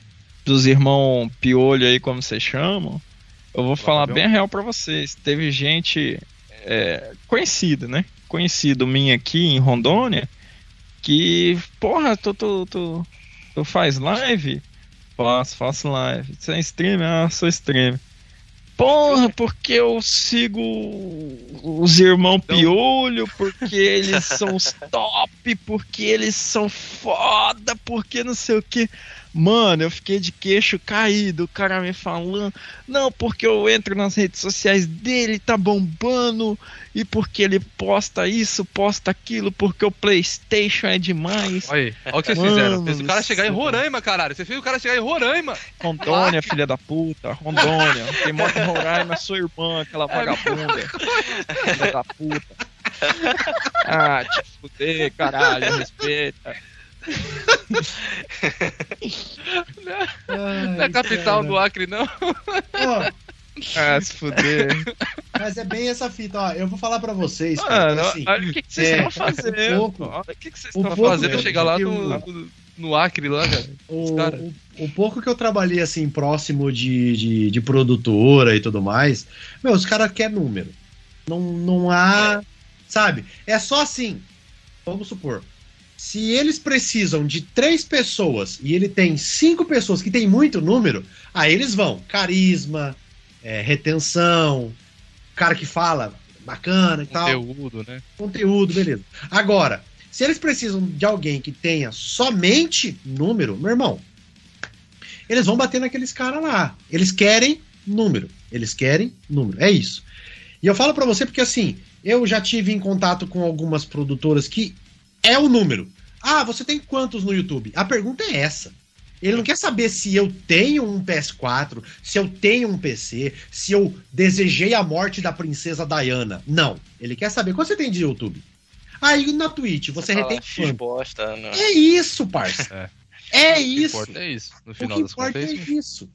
dos irmãos piolho aí, como vocês chamam, eu vou falar bem real para vocês. Teve gente é, conhecida, né? Conhecido minha aqui em Rondônia, que, porra, tu, tu, tu, tu faz live? Faço, faço live. Você é streamer? Ah, sou streamer. Porra, porque eu sigo os irmãos então... Piolho, porque eles são os top, porque eles são foda, porque não sei o que. Mano, eu fiquei de queixo caído, o cara me falando, não, porque eu entro nas redes sociais dele, tá bombando, e porque ele posta isso, posta aquilo, porque o Playstation é demais. Olha aí, olha o que vocês Mano, fizeram. Fez o cara chegar em Roraima, caralho. Você fez o cara chegar em Roraima. Rondônia, filha da puta, Rondônia. Quem mora em Roraima é sua irmã, aquela é vagabunda. filha da puta. Ah, te fuder, caralho, respeita. Não, é capital cara. do Acre, não. ah, se fuder. Mas é bem essa fita, ó. Eu vou falar pra vocês. Mano, assim, o que, que vocês é, estão fazendo? Um pouco, o que, que vocês estão fazendo? Chegar lá no, no Acre, lá, cara. O, o, o, pouco que eu trabalhei, assim, próximo de, de, de produtora e tudo mais, meu, os caras querem número. Não, não há. Sabe? É só assim. Vamos supor se eles precisam de três pessoas e ele tem cinco pessoas que tem muito número, aí eles vão. Carisma, é, retenção, cara que fala bacana e Conteúdo, tal. Conteúdo, né? Conteúdo, beleza. Agora, se eles precisam de alguém que tenha somente número, meu irmão, eles vão bater naqueles caras lá. Eles querem número. Eles querem número. É isso. E eu falo para você porque assim, eu já tive em contato com algumas produtoras que é o número. Ah, você tem quantos no YouTube? A pergunta é essa. Ele não quer saber se eu tenho um PS4, se eu tenho um PC, se eu desejei a morte da princesa Diana. Não. Ele quer saber quanto você tem de YouTube. Aí na Twitch, você, você retém quanto? Bosta, né? É isso, parça. É, é isso. O que importa é isso. No final o que importa é isso. isso.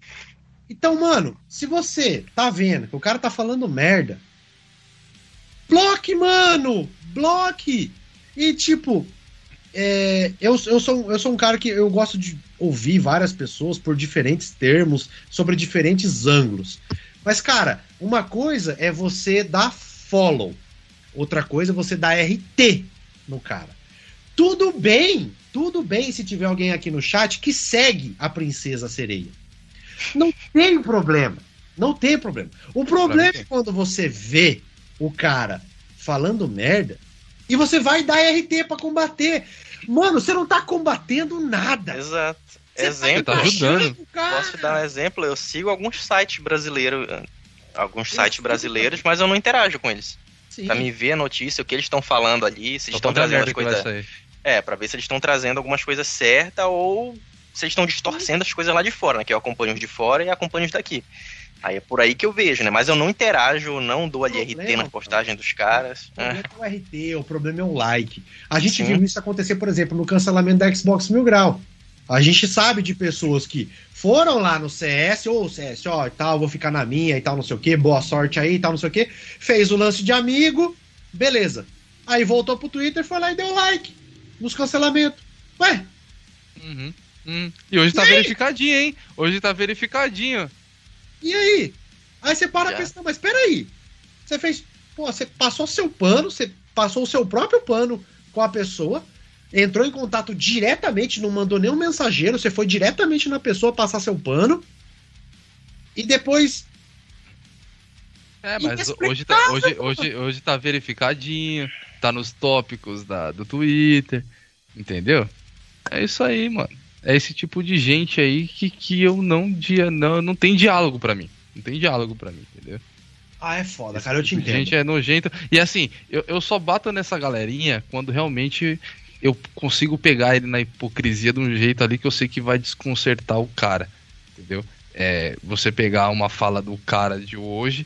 Então, mano, se você tá vendo que o cara tá falando merda, bloque, mano! Bloque! E tipo, é, eu, eu, sou, eu sou um cara que eu gosto de ouvir várias pessoas por diferentes termos, sobre diferentes ângulos. Mas, cara, uma coisa é você dar follow, outra coisa é você dar RT no cara. Tudo bem, tudo bem se tiver alguém aqui no chat que segue a Princesa Sereia. Não tem problema. Não tem problema. O problema é quando você vê o cara falando merda e você vai dar RT para combater. Mano, você não tá combatendo nada. Exato. Você tá exemplo, tá ajudando. Posso dar um exemplo? Eu sigo alguns sites brasileiros, alguns sites brasileiros, mas eu não interajo com eles. Sim. Pra me ver a notícia, o que eles estão falando ali, se eles estão trazendo as coisas. É, pra ver se eles estão trazendo algumas coisas certas ou se eles estão distorcendo as coisas lá de fora, né? Que eu acompanho os de fora e acompanho os daqui. Aí é por aí que eu vejo, né? Mas eu não interajo, não dou ali RT nas postagens dos caras. O problema é. é o RT, o problema é o like. A gente Sim. viu isso acontecer, por exemplo, no cancelamento da Xbox Mil Grau. A gente sabe de pessoas que foram lá no CS, ou oh, CS, ó, e tal, vou ficar na minha e tal, não sei o que, boa sorte aí e tal, não sei o que. Fez o lance de amigo, beleza. Aí voltou pro Twitter, foi lá e deu like nos cancelamentos. Ué? Uhum. Hum. E hoje tá e tá aí? verificadinho, hein? Hoje tá verificadinho. E aí? Aí você para a pensar, mas peraí. Você fez. Pô, você passou seu pano, você passou o seu próprio pano com a pessoa, entrou em contato diretamente, não mandou nenhum mensageiro, você foi diretamente na pessoa passar seu pano. E depois. É, mas hoje tá, hoje, hoje, hoje tá verificadinho, tá nos tópicos da, do Twitter, entendeu? É isso aí, mano é esse tipo de gente aí que, que eu não dia não não tem diálogo para mim. Não tem diálogo para mim, entendeu? Ah, é foda, esse cara, eu te tipo entendo. Gente é nojenta. E assim, eu, eu só bato nessa galerinha quando realmente eu consigo pegar ele na hipocrisia de um jeito ali que eu sei que vai desconcertar o cara, entendeu? É, você pegar uma fala do cara de hoje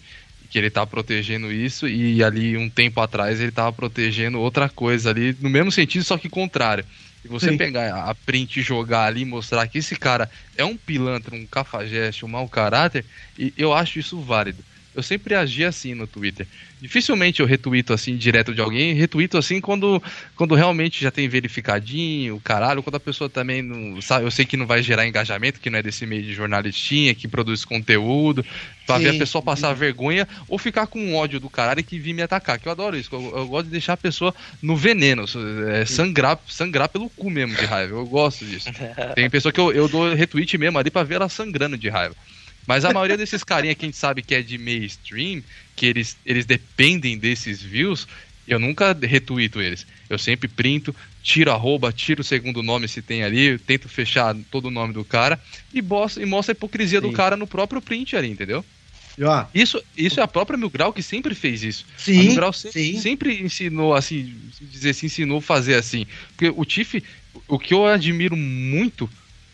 que ele tá protegendo isso e ali um tempo atrás ele tava protegendo outra coisa ali no mesmo sentido só que contrário e você Sim. pegar a print e jogar ali e mostrar que esse cara é um pilantra, um cafajeste, um mau caráter, e eu acho isso válido. Eu sempre agi assim no Twitter. Dificilmente eu retuito assim direto de alguém, retuito assim quando, quando realmente já tem verificadinho, caralho, quando a pessoa também não sabe, eu sei que não vai gerar engajamento, que não é desse meio de jornalistinha, que produz conteúdo, pra Sim. ver a pessoa passar vergonha ou ficar com ódio do caralho que vir me atacar, que eu adoro isso, eu, eu gosto de deixar a pessoa no veneno, é, sangrar, sangrar pelo cu mesmo de raiva, eu gosto disso. Tem pessoa que eu, eu dou retweet mesmo ali pra ver ela sangrando de raiva. Mas a maioria desses carinha que a gente sabe que é de mainstream, que eles, eles dependem desses views, eu nunca retuito eles. Eu sempre printo, tiro arroba, tiro o segundo nome se tem ali, tento fechar todo o nome do cara e, bosta, e mostra a hipocrisia Sim. do cara no próprio print ali, entendeu? Isso, isso é a própria Mil Grau que sempre fez isso. Sim, a Mil Grau sempre, sim. sempre ensinou assim, dizer assim, ensinou a fazer assim. Porque o Tiff, o que eu admiro muito,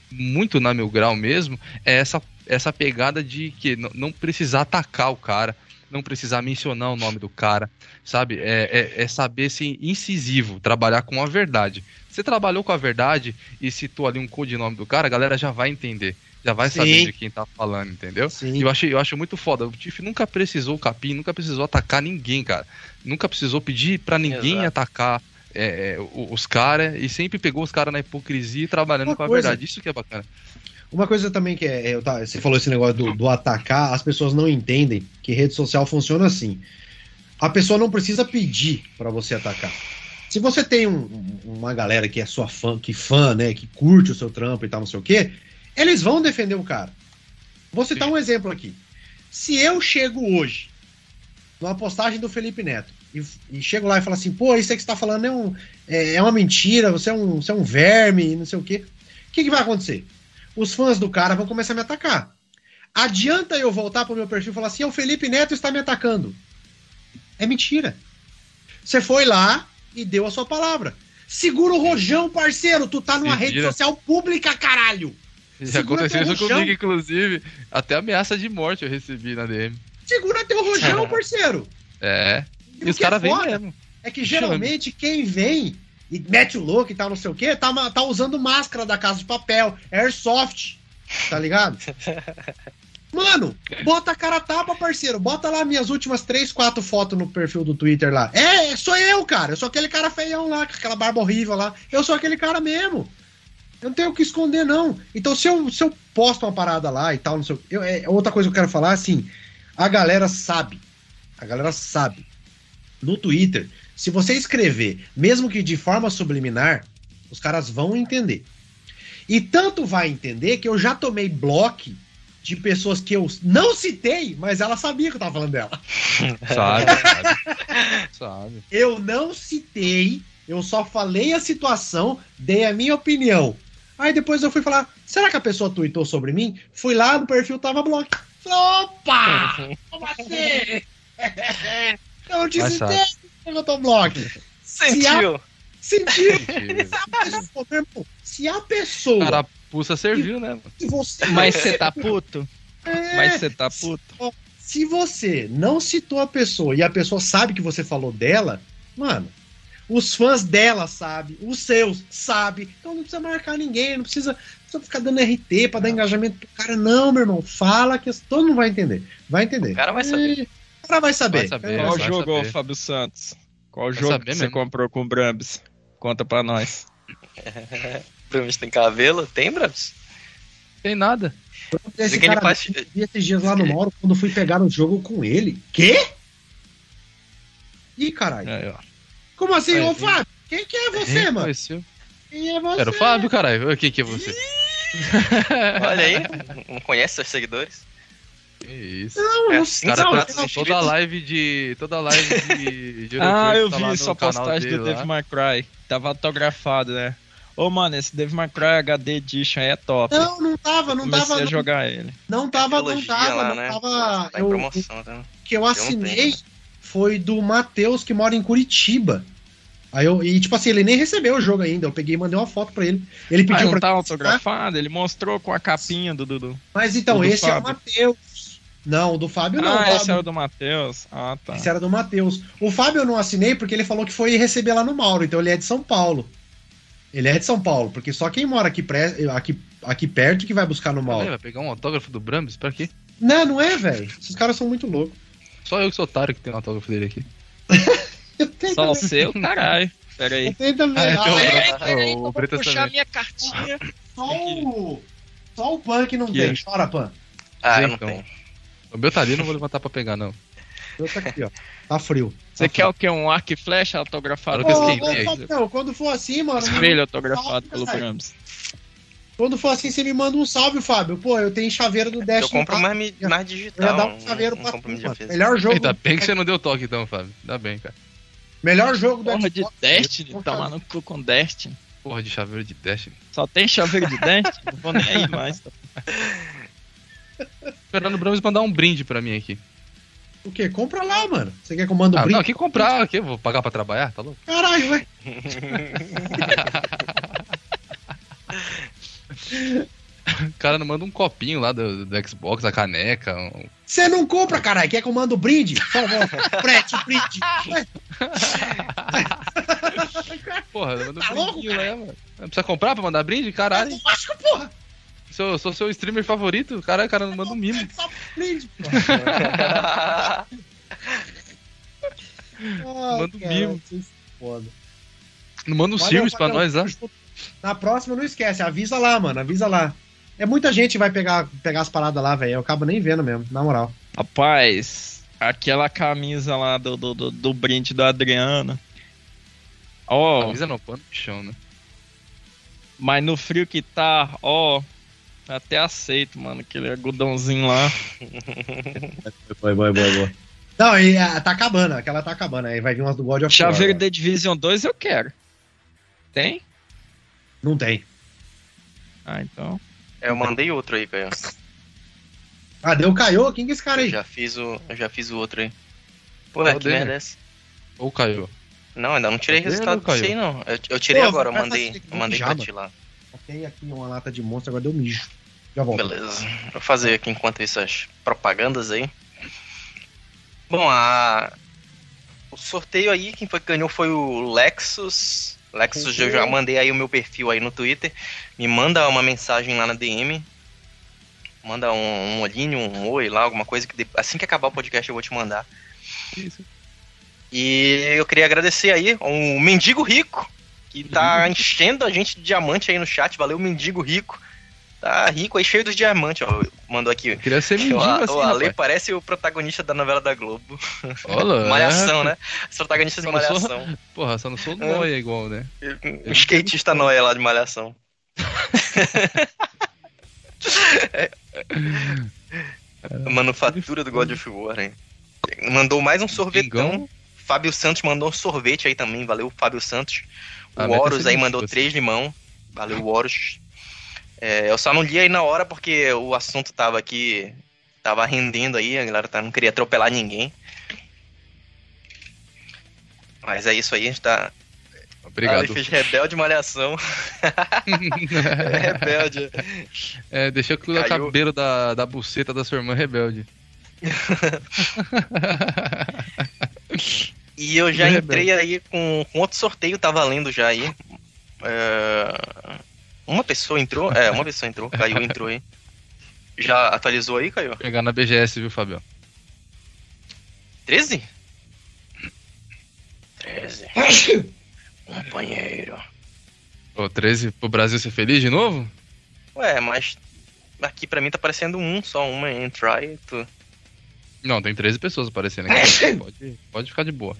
muito na Mil Grau mesmo, é essa essa pegada de que não precisar atacar o cara, não precisar mencionar o nome do cara, sabe? É, é, é, saber ser incisivo, trabalhar com a verdade. Você trabalhou com a verdade e citou ali um codinome do cara, a galera já vai entender. Já vai Sim. saber de quem tá falando, entendeu? Sim. Eu, achei, eu acho muito foda. O Tiff nunca precisou capim, nunca precisou atacar ninguém, cara. Nunca precisou pedir para ninguém Exato. atacar é, é os caras e sempre pegou os caras na hipocrisia e trabalhando Uma com a coisa. verdade. Isso que é bacana. Uma coisa também que é, é tá, você falou esse negócio do, do, atacar, as pessoas não entendem que rede social funciona assim. A pessoa não precisa pedir para você atacar. Se você tem um, uma galera que é sua fã, que fã, né, que curte o seu trampo e tal, não sei o quê, eles vão defender o cara. Vou citar Sim. um exemplo aqui. Se eu chego hoje numa postagem do Felipe Neto e, e chego lá e falo assim, pô, isso aí que você tá falando é, um, é, é uma mentira, você é um, você é um verme, não sei o quê, o que, que vai acontecer? Os fãs do cara vão começar a me atacar. Adianta eu voltar pro meu perfil e falar assim: o Felipe Neto está me atacando. É mentira. Você foi lá e deu a sua palavra. Segura o rojão, parceiro. Tu tá numa Mentira. rede social pública, caralho. Já aconteceu isso comigo, inclusive. Até ameaça de morte eu recebi na DM. Segura teu rojão, parceiro. É. E, e os caras vêm mesmo. É que geralmente quem vem e mete o louco e tal, não sei o quê, tá, tá usando máscara da casa de papel, airsoft, tá ligado? Mano, bota a cara tapa, parceiro. Bota lá minhas últimas três, quatro fotos no perfil do Twitter lá. É, sou eu, cara. Eu sou aquele cara feião lá, com aquela barba horrível lá. Eu sou aquele cara mesmo. Eu não tenho o que esconder, não. Então, se eu, se eu posto uma parada lá e tal, não sei o eu, é, Outra coisa que eu quero falar, assim, a galera sabe. A galera sabe. No Twitter, se você escrever, mesmo que de forma subliminar, os caras vão entender. E tanto vai entender que eu já tomei bloco de pessoas que eu não citei, mas ela sabia que eu tava falando dela. Sabe, sabe. sabe. Eu não citei, eu só falei a situação, dei a minha opinião. Aí depois eu fui falar, será que a pessoa tweetou sobre mim? Fui lá no perfil, tava bloco. Opa! Como assim? eu disse, Motoblog. Sentiu. Sentiu. Se a pessoa. Carapuça serviu, né? Você... Mas você tá puto? É, Mas você tá puto? Se você não citou a pessoa e a pessoa sabe que você falou dela, mano, os fãs dela sabem, os seus sabem. Então não precisa marcar ninguém, não precisa, precisa ficar dando RT pra dar engajamento pro cara. Não, meu irmão, fala que todo mundo vai entender. Vai entender. O cara vai saber. Cara vai saber. Vai saber Qual jogo, saber. Fábio Santos? Qual vai jogo que mesmo. você comprou com o Brambis? Conta pra nós. Brambis tem cabelo? Tem, Brambis? Tem nada. Esse cara, faz... eu vi esses dias lá no Mauro quando fui pegar o jogo com ele. Quê? Ih, caralho. É, Como assim, Aí, ô Fábio? Quem que é você, mano? Conheceu. Quem é você? Era o Fábio, caralho. Quem que é você? Olha aí, não conhece seus seguidores? Que isso. Não, é, os cara, não, toda live de. Toda live de. de ah, eu tá vi sua postagem do Dave McCry. Tava autografado, né? Ô, mano, esse Dave McCry HD Edition aí é top. Não, não tava, não Comecei tava. a jogar ele. Não tava, não tava, lá, não né? tava. Tá eu, promoção, tá? Que eu assinei foi do Matheus, que mora em Curitiba. Aí eu, e tipo assim, ele nem recebeu o jogo ainda. Eu peguei e mandei uma foto pra ele. Ele pediu ah, não pra. tá autografado, ele mostrou com a capinha do Dudu. Mas então, esse é o Matheus. Não, do Fábio não. Ah, Fábio... esse era do Matheus. Ah, tá. Esse era do Matheus. O Fábio eu não assinei porque ele falou que foi receber lá no Mauro, então ele é de São Paulo. Ele é de São Paulo, porque só quem mora aqui, pré... aqui, aqui perto que vai buscar no Mauro. Vai pegar um autógrafo do Brambis? Pra quê? Não, não é, velho. Esses caras são muito loucos. Só eu que sou otário que tem o autógrafo dele aqui. Só o seu, caralho. Pera aí. Tem também. Ah, Ah, então- é, Peraí, peraí, o que eu vou puxar também. minha cartinha. só o. Só o Pan que não Que tem. é? Chora, Pan. Ah, eu não Então. tenho. O meu tá ali, não vou levantar pra pegar, não. Eu tá aqui, ó. Tá frio. Você tá quer o quê? Um arco e flecha autografado? Claro que Ô, eu ô, aqui. Fabião, quando for assim, mano. Espelho autografado salve, pelo. Brahms. Quando for assim, você me manda um salve, Fábio. Pô, eu tenho chaveiro do Dash. Eu compro mais, mais Eu ia digital. dar um chaveiro não pra compro tu, mano. Melhor jogo. Ainda bem que você não deu toque então, Fábio. Ainda bem, cara. Melhor jogo do Porra de Xbox. Destiny, Vou tomar fazer. no cu com Destiny. Porra de chaveiro de Destiny. Só tem chaveiro de Destiny? Não vou nem aí mais. Esperando o Brahms mandar um brinde pra mim aqui. O quê? Compra lá, mano. Você quer que eu mande um Ah, brinde? não, aqui comprar, aqui, eu vou pagar pra trabalhar, tá louco? Caralho, ué. O cara não manda um copinho lá do, do Xbox, a caneca. um- Você não compra, caralho. Quer que eu mande um brinde? Frete o brinde. Porra, manda Tá um louco, lá, mano. Precisa comprar pra mandar brinde? Caralho. Lógico, porra. Sou, sou seu streamer favorito, caralho, o cara não manda um mimo. Só. Manda um cara, mimo. foda. Não manda um Sirius pra nós lá. Na próxima, não esquece. Avisa lá, mano. Avisa lá. É muita gente que vai pegar, pegar as paradas lá, velho. Eu acabo nem vendo mesmo, na moral. Rapaz, aquela camisa lá do, do, do, do brinde do Adriano. Ó, Avisa não, pano no chão, né? mas no frio que tá, ó. Até aceito, mano, aquele algodãozinho lá. Boa, boa, boa, boa. Não, e, ah, tá acabando. Aquela tá acabando. Aí vai vir umas do God of War. Chaveiro agora. The Division 2 eu quero. Tem? Não tem. Ah, então. Eu mandei outro aí, Caio. Ah, deu Caiô? Quem que é esse cara Eu aí? já fiz o, eu já fiz o outro aí. Pô, Qual que merda é essa? Ou caiu. Não, ainda não tirei Cadê, resultado Caio? disso aí, não. Eu, eu tirei Pô, agora, eu vai mandei, eu mandei pra ti lá. Tem aqui uma lata de monstro, agora deu mijo. Já volto. Beleza. Vou fazer aqui enquanto isso as propagandas aí. Bom, a... o sorteio aí, quem foi que ganhou foi o Lexus. Lexus, eu já mandei aí o meu perfil aí no Twitter. Me manda uma mensagem lá na DM. Manda um, um olhinho, um oi lá, alguma coisa que de- assim que acabar o podcast eu vou te mandar. Isso. E eu queria agradecer aí o Mendigo Rico, que tá enchendo a gente de diamante aí no chat. Valeu, Mendigo Rico. Tá rico aí, cheio dos diamantes, ó. Mandou aqui. Queria ser O, mendigo A- assim, o Ale rapaz. parece o protagonista da novela da Globo. Olha, Malhação, né? Os protagonistas de não sou- Malhação. Porra, só não sou noia igual, né? Um skatista noia lá de Malhação. Manufatura do God of War, hein? Mandou mais um sorvetão. Fábio Santos mandou um sorvete aí também. Valeu, Fábio Santos. Ah, O ter Horus aí mandou três limão. Valeu, Horus. É, eu só não li aí na hora porque o assunto tava aqui. Tava rendendo aí, a galera tá, não queria atropelar ninguém. Mas é isso aí, a gente tá. Obrigado. Ah, rebelde malhação. rebelde. É, deixou que o cabelo da, da buceta da sua irmã rebelde. E eu já entrei aí com, com outro sorteio, tá valendo já aí. É, Uma pessoa entrou? É, uma pessoa entrou. Caiu, entrou aí. Já atualizou aí, Caiu? Pegar na BGS, viu, Fabião? 13? 13. Companheiro. Ô, 13 pro Brasil ser feliz de novo? Ué, mas aqui pra mim tá parecendo um, só uma entry. Tu... Não, tem 13 pessoas aparecendo aqui. pode, pode ficar de boa.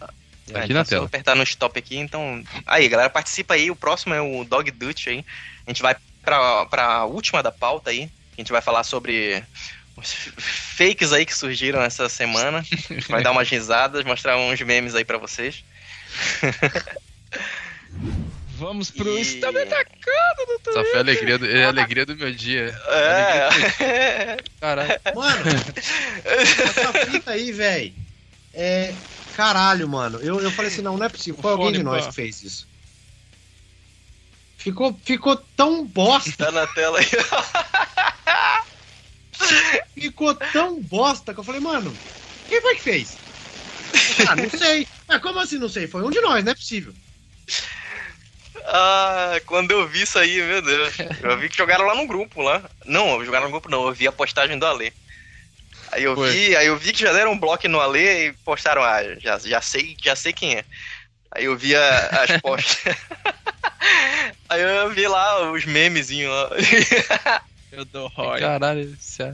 É, Aqui então na se eu tela. apertar no stop aqui, então. Aí, galera, participa aí. O próximo é o Dog Dutch aí. A gente vai pra, pra última da pauta aí. A gente vai falar sobre os fakes aí que surgiram essa semana. A gente vai dar umas risadas, mostrar uns memes aí pra vocês. Vamos pro E- Está me atacando, doutor. Essa foi a alegria do, é a alegria do meu dia. É. Caralho. Mano, essa fita aí, velho. É. Caralho, mano. Eu, eu falei assim, não, não é possível. Foi alguém de nós que fez isso. Ficou, ficou tão bosta, tá na tela aí. ficou tão bosta que eu falei, mano, quem foi que fez? Ah, não sei. Mas como assim não sei? Foi um de nós, não é possível. Ah, quando eu vi isso aí, meu Deus. Eu vi que jogaram lá no grupo lá. Não, jogaram no grupo não, eu vi a postagem do Ale. Aí eu Foi. vi, aí eu vi que já deram um bloco no Ale e postaram, ah, já, já sei, já sei quem é. Aí eu vi a, as postas. aí eu vi lá os memezinhos lá. Eu dou Roy. Caralho, se a,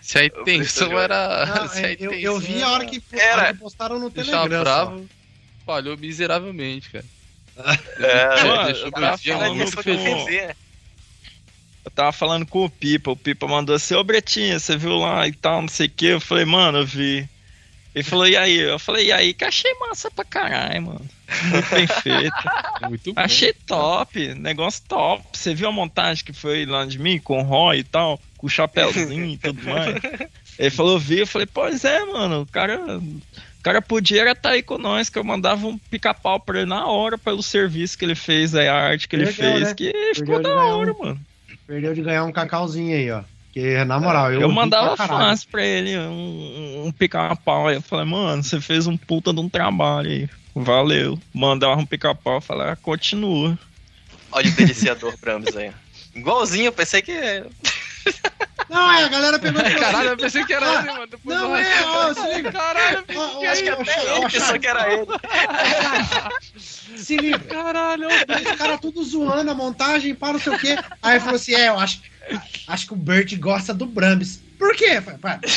se a intenção era. Não, se a intenção eu, eu, vi a hora que, era. que postaram no Telegram. Bravo, falhou miseravelmente, cara. É, deixou eu, feliz. Eu tava falando com o Pipa, o Pipa mandou assim, ô Bretinha, você viu lá e tal, não sei o que. Eu falei, mano, eu vi. Ele falou, e aí? Eu falei, e aí? Que achei massa pra caralho, mano. Muito bem feito. Muito bom. Achei top, negócio top. Você viu a montagem que foi lá de mim, com o Roy e tal, com o chapéuzinho e tudo mais? Ele falou, vi, eu falei, pois é, mano, o cara. O cara podia estar tá aí com nós, que eu mandava um pica-pau pra ele na hora pelo serviço que ele fez, a arte que ele fez, né? que ficou da hora, um... mano. Perdeu de ganhar um cacauzinho aí, ó. Porque, na moral, eu. Eu mandava pra fácil pra ele um, um pica-pau. Eu falei, mano, você fez um puta de um trabalho aí. Valeu. Mandava um pica-pau. Falei, ah, continua. Olha o deliciador Brahms aí. Igualzinho, eu pensei que. Não, é, a galera pegou Caralho, eu pensei que era ele, mano. Depois não, é, ó, se liga. Caralho, eu que acho que até ele pensou que era ele. Se liga. Caralho, os caras tudo zoando a montagem, para não sei o quê. Aí falou assim: é, eu acho, acho que o Bert gosta do Brambis. Por quê?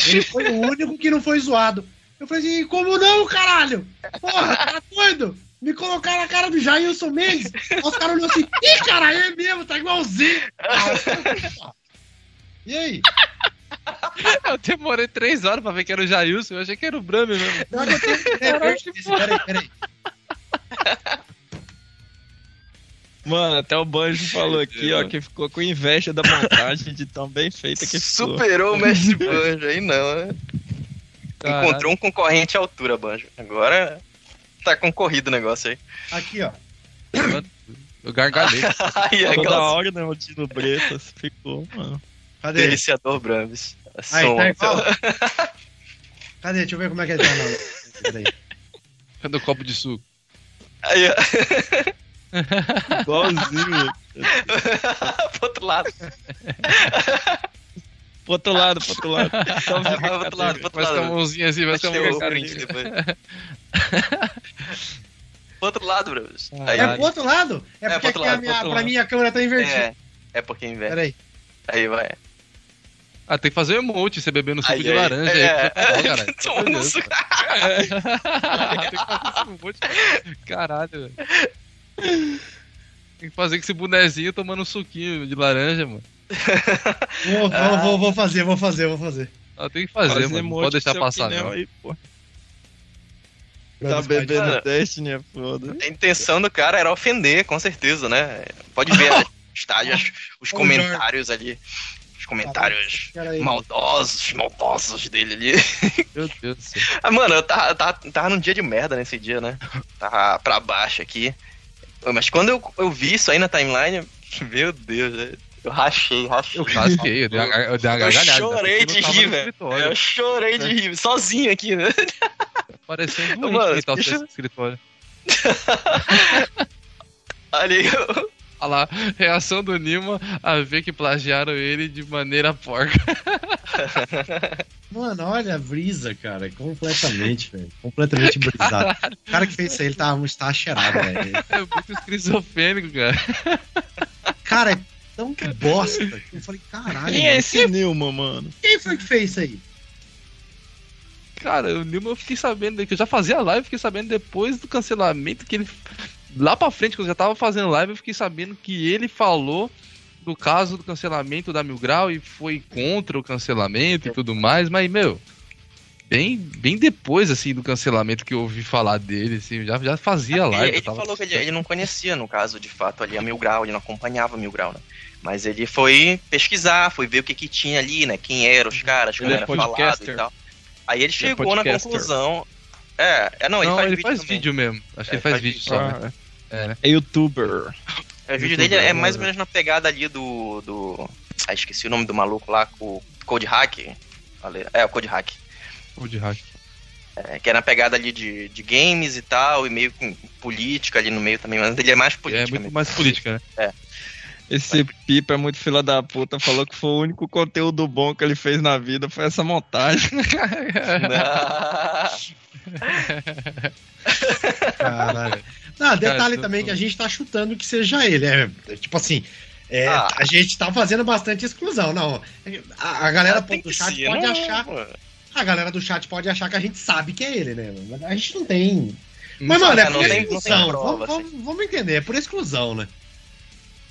Ele foi o único que não foi zoado. Eu falei assim: como não, caralho? Porra, tá doido? Me colocaram na cara do Jailson Mendes. Os caras olham assim: ih, caralho, é mesmo, tá igualzinho. E aí? Eu demorei três horas pra ver que era o Jailson, eu achei que era o Brami mesmo. Não, eu tenho... Peraí, peraí. Mano, até o Banjo falou aqui, ó, que ficou com inveja da montagem de tão bem feita que ficou. Superou o mestre Banjo, aí não, né? Caralho. Encontrou um concorrente à altura, Banjo. Agora tá concorrido o negócio aí. Aqui, ó. Eu gargalhei. Toda hora, né, o Dino Bretas ficou, mano. Cadê? Deliciador Brahms. Aí, tá igual. Cadê? Deixa eu ver como é que ele tá. Não. Cadê o copo de suco? Aí, ó. Igualzinho. pro outro lado. pro outro lado, pro outro lado. Só vai pro outro lado, pro outro lado. Vai com a mãozinha assim, vai com a mãozinha. pro outro lado, Bruce. É pro outro lado? É, porque é aqui lado, a minha, pra mim a câmera tá invertida. É, é porque inverte. Peraí. Aí vai. Ah, tem que fazer um emote, você bebendo suco aí, de aí, laranja é, aí. É, caralho. tem que fazer emote. Caralho, velho. Tem que fazer com esse bonezinho tomando um suquinho de laranja, mano. Vou, ah. vou, vou, fazer, vou fazer, vou fazer. Ah, tem que fazer, fazer mano. Não pode deixar passar, não. Aí, pô. Tá bebendo cara, Destiny, é foda. A intenção do cara era ofender, com certeza, né? Pode ver né? estágios, os comentários ali comentários maldosos, maldosos dele ali. Meu Deus do céu. Ah, mano, eu tava, tava, tava num dia de merda nesse dia, né? Tava pra baixo aqui. Mas quando eu, eu vi isso aí na timeline, meu Deus, né? eu rachei, rachei. Eu rasguei, eu dei uma, eu dei uma Eu chorei de rir, velho. Eu chorei de rir, sozinho aqui, né? Parecendo um mano, bicho... escritório. Ali, eu Olha lá, reação do Nima a ver que plagiaram ele de maneira porca. Mano, olha a brisa, cara. Completamente, velho. Completamente brisado. O cara que fez isso aí, ele tava muito cheirado, velho. É muito esquizofrênico, cara. Cara, é tão bosta. Eu falei, caralho. Quem é esse Nilma, mano? Quem foi que fez isso aí? Cara, o Nilma eu fiquei sabendo que eu já fazia live, fiquei sabendo depois do cancelamento que ele lá pra frente, quando eu já tava fazendo live, eu fiquei sabendo que ele falou do caso do cancelamento da Mil Grau e foi contra o cancelamento e tudo mais, mas, meu, bem, bem depois, assim, do cancelamento que eu ouvi falar dele, assim, já, já fazia live. Ele, ele falou que ele, ele, não conhecia, no caso, de fato, ali a Mil Grau, ele não acompanhava a Mil Grau, né? Mas ele foi pesquisar, foi ver o que, que tinha ali, né? Quem eram os caras, como ele é era é falado e tal. Aí ele, ele é chegou é na conclusão. É, é não, ele não, faz, ele vídeo, faz vídeo mesmo. Acho que ele faz, faz vídeo, só. Né? É, né? é youtuber. É, o vídeo dele é mais ou menos na pegada ali do. do... Ah, esqueci o nome do maluco lá, com o Code Hack. É, o Code Hack. Code Hack. É, que é na pegada ali de, de games e tal, e meio com política ali no meio também, mas ele é mais política. É muito mesmo. mais política, né? É. Esse Pipa é muito fila da puta, falou que foi o único conteúdo bom que ele fez na vida, foi essa montagem. Caralho. Não, detalhe também que a gente tá chutando que seja ele. É, é tipo assim, é, ah. a gente tá fazendo bastante exclusão. Não, a, a galera ah, do chat ser, pode não, achar. Mano. A galera do chat pode achar que a gente sabe que é ele, né? A gente não tem. Mas, mano, é por exclusão. Prova, vamos, assim. vamos, entender, é por exclusão, né?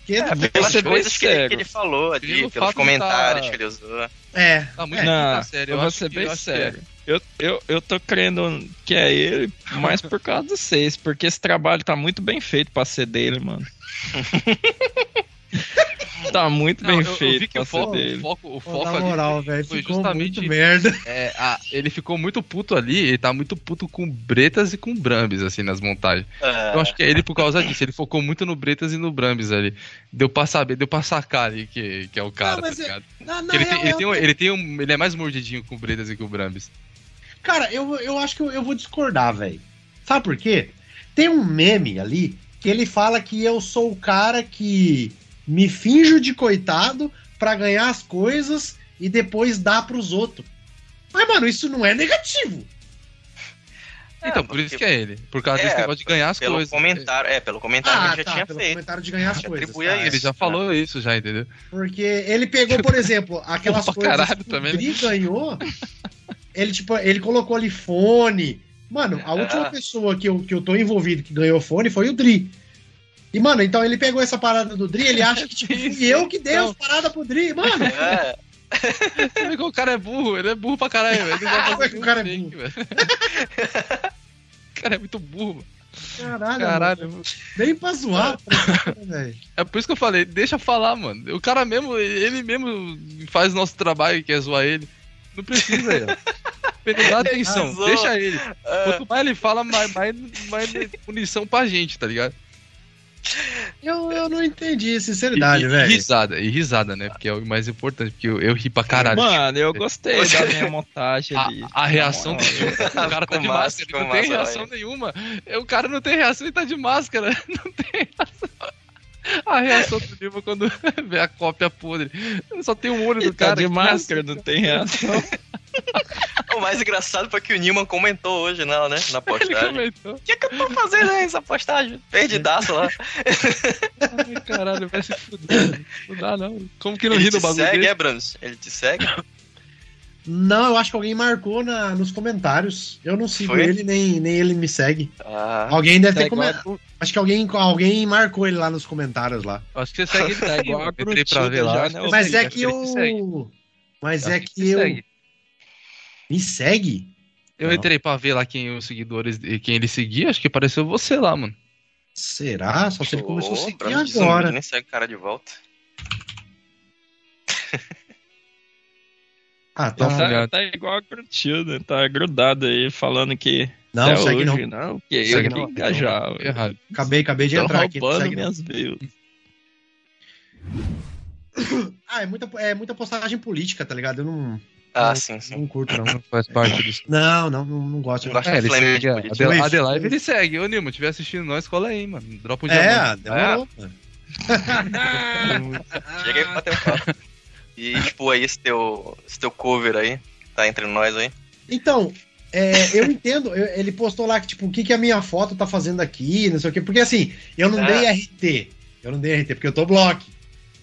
Que é, pelas coisas que ele, que ele, falou ali, pelos comentários tá... que ele usou. É. Tá muito, é. Não, sério. Eu, vou ser bem é. sério. Eu, eu, eu tô crendo que é ele mais por causa dos seis, porque esse trabalho tá muito bem feito pra ser dele, mano. tá muito não, bem eu, feito. Eu vi que o foco, o foco, o foco na moral, velho, foi justamente muito merda. É, a, ele ficou muito puto ali, ele tá muito puto com Bretas e com Brambis, assim, nas montagens. É. Eu acho que é ele por causa disso, ele focou muito no Bretas e no Brambis ali. Deu pra saber, deu pra sacar ali que, que é o cara, não, tá ligado? ele, tem, ele, tem um, ele, tem um, ele é mais mordidinho com Bretas e com Brambis. Cara, eu, eu acho que eu, eu vou discordar, velho. Sabe por quê? Tem um meme ali que ele fala que eu sou o cara que me finjo de coitado para ganhar as coisas e depois dar pros outros. Mas, mano, isso não é negativo. Então, por isso que é ele. Por causa é, desse negócio de ganhar as pelo coisas. Comentário, é, pelo comentário ah, que ele já tá, tinha pelo feito. comentário de ganhar as coisas. Tá. Ele já falou isso, já, entendeu? Porque ele pegou, por exemplo, aquelas Pô, coisas caralho, que também, o né? ganhou. Ele, tipo, ele colocou ali fone. Mano, a última ah. pessoa que eu, que eu tô envolvido que ganhou fone foi o Dri. E, mano, então ele pegou essa parada do Dri, ele acha que, tipo, fui eu que dei então... as paradas pro Dri, mano. É. Você vê que o cara é burro, ele é burro pra caralho, velho. o cara é burro. o cara é muito burro. Caralho, Caralho. Mano. Nem pra zoar, velho. É por isso que eu falei, deixa falar, mano. O cara mesmo, ele mesmo faz nosso trabalho, que é zoar ele. Não precisa, Ele dá atenção, deixa ele. Quanto mais ele fala, mais, mais, mais munição pra gente, tá ligado? Eu, eu não entendi, sinceridade, velho. E risada, e risada, né? Porque é o mais importante, porque eu, eu ri pra caralho. Mano, eu gostei da minha montagem ali. A, a reação dele, o cara tá de máscara, ele não tem reação nenhuma. O cara não tem reação e tá de máscara. Não tem reação. A reação do Nilma quando vê a cópia podre. Só tem um olho do tá cara. de máscara, não tem reação. o mais engraçado foi que o Nilman comentou hoje não, né, na postagem. O que, é que eu tô fazendo aí nessa postagem? Perdidaço lá. Ai, caralho, vai se fuder. Não dá, não. Como que não ri do bagulho? Ele te segue, Abrams? Ele te segue? Não, eu acho que alguém marcou na, nos comentários. Eu não sigo Foi? ele, nem, nem ele me segue. Ah, alguém deve ter comentado. Acho que alguém, alguém marcou ele lá nos comentários lá. Acho que você segue ele. Tá igual pra ver lá. Já, né? Mas é que eu. Mas é que eu. Me segue? Eu não. entrei pra ver lá quem os seguidores, quem ele seguia, acho que apareceu você lá, mano. Será? Só se ele começou a seguir agora. Nem segue cara de volta. Ah, tá, tá, tá igual a tá grudado aí, falando que. Não, até segue hoje, não. não que segue eu não, engajar. Não, errado. Acabei, acabei de Tô entrar aqui. Roubando minhas views. Ah, é muita, é muita postagem política, tá ligado? Eu não. Ah, não, sim, sim. Não curto, não. Não faz parte disso. Não, não, não, não gosto. Não gosto é, ele segue, a Adel Adelaide ele segue. Ô, Nilma, tiver assistindo nós, cola aí, mano. Dropa um É, demorou, é. Chega aí pra bater um papo. E expor aí esse teu, esse teu cover aí, tá entre nós aí. Então, é, eu entendo, eu, ele postou lá que, tipo, o que, que a minha foto tá fazendo aqui, não sei o quê, porque assim, eu não é. dei RT. Eu não dei RT, porque eu tô bloco.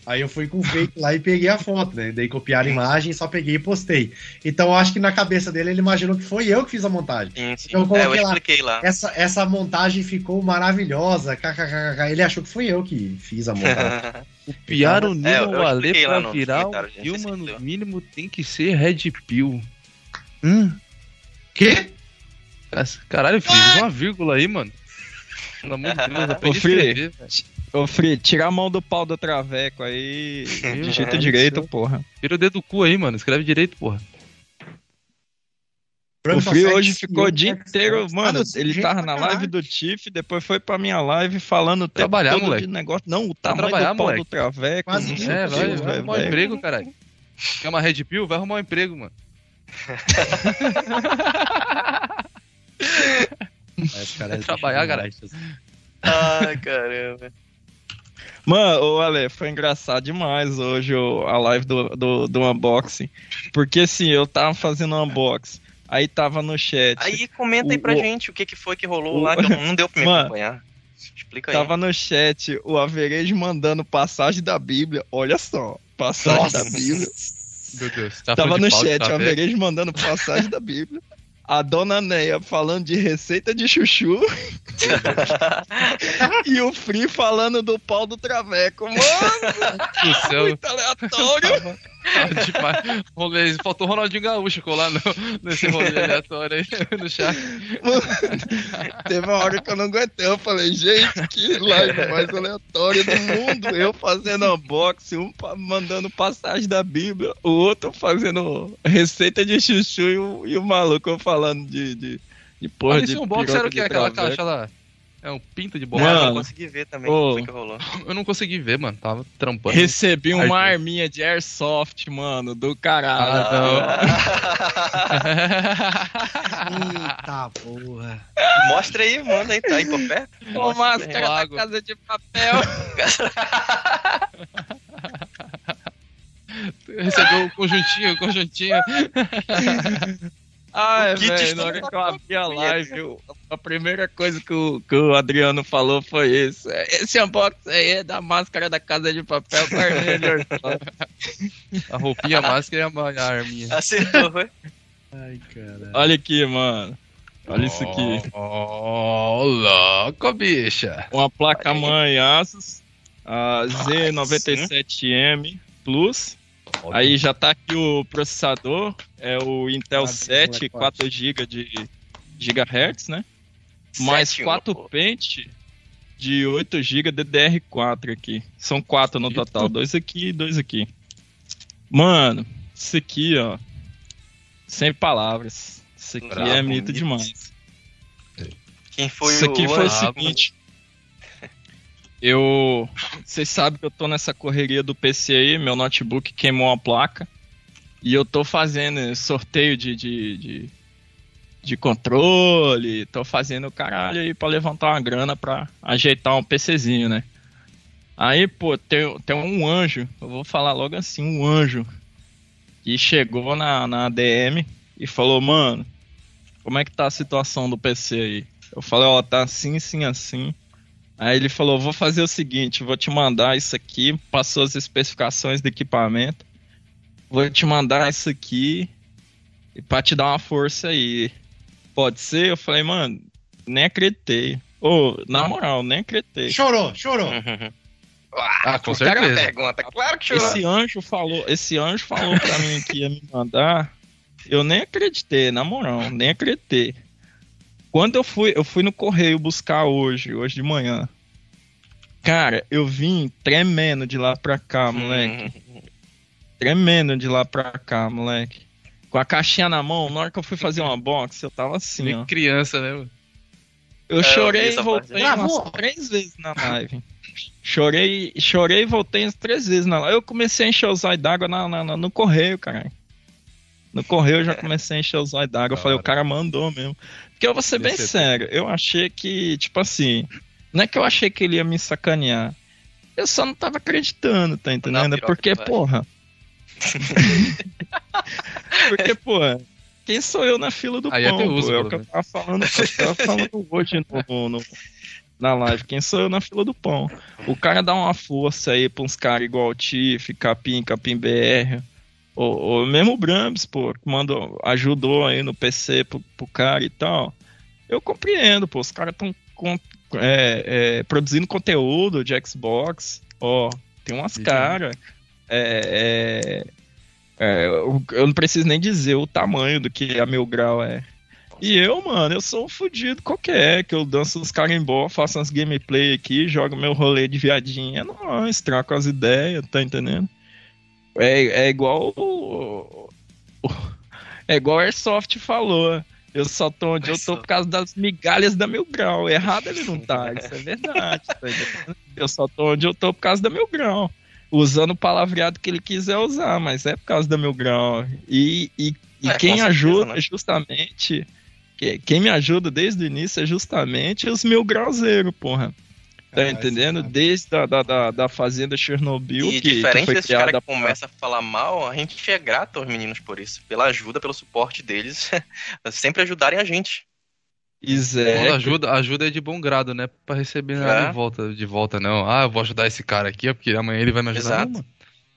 Aí eu fui com o fake lá e peguei a foto, né? Daí copiar a imagem, só peguei e postei. Então eu acho que na cabeça dele ele imaginou que foi eu que fiz a montagem. Sim, sim. Então eu coloquei é, eu expliquei lá, lá. Essa, essa montagem ficou maravilhosa. KKKK. Ele achou que foi eu que fiz a montagem. Copiar o Nilo é, Ale pra virar o filme, no mínimo tem que ser Red Pill. Hum? Quê? Caralho, fiz uma vírgula aí, mano. Pelo amor de Deus, aprende a escrever, Ô, Fri, tira a mão do pau do traveco aí. Digita direito, porra. Tira o dedo do cu aí, mano. Escreve direito, porra. O Free hoje ficou o dia inteiro, mano. Ele tava na live do Tiff, depois foi pra minha live falando o tempo trabalhar, todo moleque. de negócio. Não, o tamanho trabalhar, do pau moleque. do traveco. Quase é, vai, vai arrumar um emprego, caralho. Quer uma Red Pill? Vai arrumar um emprego, mano. Vai trabalhar, caralho. Ai, caramba. Mano, ô Ale, foi engraçado demais hoje a live do, do, do unboxing. Porque assim, eu tava fazendo um unboxing. Aí tava no chat. Aí comenta aí pra o, gente o que, que foi que rolou o, lá, que não deu pra me mano, acompanhar. Explica aí. Tava no chat o Averejo mandando passagem da Bíblia. Olha só, passagem Nossa. da Bíblia. Meu Deus. Tá tava no chat o Averejo mandando passagem da Bíblia a dona Neia falando de receita de chuchu e o Free falando do pau do traveco. Mano, muito aleatório. Demais. Rolê, faltou o Ronaldinho Gaúcho colar no, nesse rolê aleatório aí no chat. Teve uma hora que eu não aguentei. Eu falei, gente, que live mais aleatória do mundo. Eu fazendo unboxing, um mandando passagem da Bíblia, o outro fazendo receita de chuchu e o, e o maluco falando de, de, de porra Mas de. Esse unboxing era o que? Aquela caixa lá? É um pinto de borracha. Mano, eu não consegui ver também oh, que rolou. Eu não consegui ver, mano. Tava trampando. Recebi uma arminha de airsoft, mano, do caralho. Ah, Eita porra. Mostra aí, manda aí, tá aí perto. Ô, máscara da casa de papel. Recebeu o conjuntinho, o conjuntinho. Ah, velho, na hora que eu abri a live, a primeira coisa que o, que o Adriano falou foi isso. Esse unboxing aí é da máscara da casa de papel vermelho. a roupinha, a máscara e a, arminha. Acertou, foi? Ai, caralho. Olha aqui, mano. Olha oh, isso aqui. Oh, louco, bicha. Uma placa-mãe Asus, a Z97M Plus. Aí já tá aqui o processador, é o Intel ah, 7, 4 GB de GHz, né? Mais 4 pente de 8 GB DDR4 aqui. São 4 no total, dois aqui e dois aqui. Mano, isso aqui, ó, sem palavras. Isso aqui Bravo, é mito demais. Quem foi Isso aqui o... foi o seguinte. Eu. Vocês sabem que eu tô nessa correria do PC aí, meu notebook queimou a placa. E eu tô fazendo sorteio de, de, de, de controle, tô fazendo o caralho aí pra levantar uma grana pra ajeitar um PCzinho, né? Aí, pô, tem, tem um anjo, eu vou falar logo assim, um anjo, que chegou na, na ADM e falou, mano, como é que tá a situação do PC aí? Eu falei, ó, oh, tá assim, assim, assim. Aí ele falou: vou fazer o seguinte, vou te mandar isso aqui, passou as especificações do equipamento, vou te mandar isso aqui para te dar uma força aí. Pode ser? Eu falei, mano, nem acreditei. Ô, oh, na moral, nem acreditei. Chorou, chorou. Ah, com certeza. Pergunta. Claro que chorou. Esse anjo falou, esse anjo falou pra mim que ia me mandar. Eu nem acreditei, na moral, nem acreditei. Quando eu fui, eu fui no correio buscar hoje, hoje de manhã. Cara, eu vim tremendo de lá pra cá, moleque. tremendo de lá pra cá, moleque. Com a caixinha na mão, na hora que eu fui fazer uma box, eu tava assim, ó. criança, né? Eu é, chorei e voltei umas três vezes na live. chorei, chorei e voltei umas três vezes na live. Eu comecei a encher os olhos d'água na, na, na, no correio, cara. No correio eu já comecei a encher os olhos d'água. Eu falei, o cara mandou mesmo. Porque eu vou ser bem sério, eu achei que, tipo assim, não é que eu achei que ele ia me sacanear. Eu só não tava acreditando, tá entendendo? Porque, porra. Porque, porra, quem sou eu na fila do Aí pão? É, uso, pô, é o que eu tava falando, eu tava falando hoje no, no, na live. Quem sou eu na fila do pão? O cara dá uma força aí pra uns caras igual o Tiff, Capim, Capim BR. O, o mesmo Brams, pô, que mandou, ajudou aí no PC pro, pro cara e tal. Eu compreendo, pô, os caras estão é, é, produzindo conteúdo de Xbox. Ó, tem umas caras. É, é, é eu não preciso nem dizer o tamanho do que a Mil Grau é. E eu, mano, eu sou um fudido qualquer, que eu danço os carimbó, faço umas gameplay aqui, jogo meu rolê de viadinha, não, estraco as ideias, tá entendendo? É, é igual. O, é igual o Airsoft falou. Eu só tô onde eu tô por causa das migalhas da Mil Grau. Errado ele não tá, isso é verdade. Tá eu só tô onde eu tô por causa da Mil Grau. Usando o palavreado que ele quiser usar, mas é por causa da Mil Grau. E, e, e é, quem ajuda né? justamente. Quem me ajuda desde o início é justamente os Mil Grauzeiros, porra. Tá entendendo? Desde a da, da, da fazenda Chernobyl. E que, diferente que desses caras que começam a falar mal, a gente é grato aos meninos por isso. Pela ajuda, pelo suporte deles. sempre ajudarem a gente. Exato. Ajuda, ajuda é de bom grado, né? Pra receber é. de volta, de volta, não. Ah, eu vou ajudar esse cara aqui, porque amanhã ele vai me ajudar. Exato.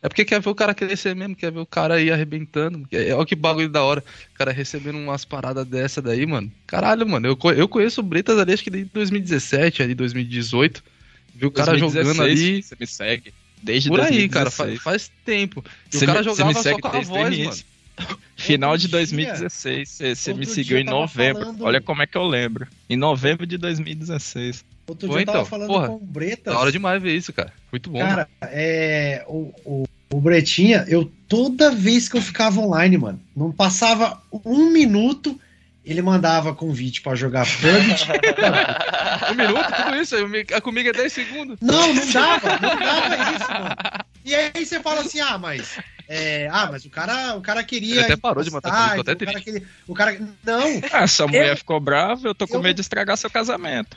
É porque quer ver o cara crescer mesmo, quer ver o cara aí arrebentando. É, olha que bagulho da hora. O cara recebendo umas paradas dessa daí, mano. Caralho, mano. Eu, eu conheço o Bretas ali, acho que desde 2017, ali 2018. Viu o cara 2016, jogando ali. Você me segue. Desde Por 2016. aí, cara, faz, faz tempo. E o cara jogava só com a voz, mano. Final de 2016. Você me seguiu em novembro. Falando... Olha como é que eu lembro. Em novembro de 2016. Outro dia Pô, eu tava então, falando porra, com o Bretas. Da hora demais ver isso, cara. Muito bom. Cara, mano. é. O, o, o Bretinha, eu toda vez que eu ficava online, mano, não passava um minuto, ele mandava convite para jogar PUBG. um minuto? Tudo isso? A comigo é 10 segundos. Não, não dava, não dava isso, mano. E aí você fala assim, ah, mas. É, ah, mas o cara, o cara queria. Ele até parou de matar comigo, até o cara, queria, o cara Não. Ah, essa mulher eu, ficou brava, eu tô com eu, medo de estragar seu casamento.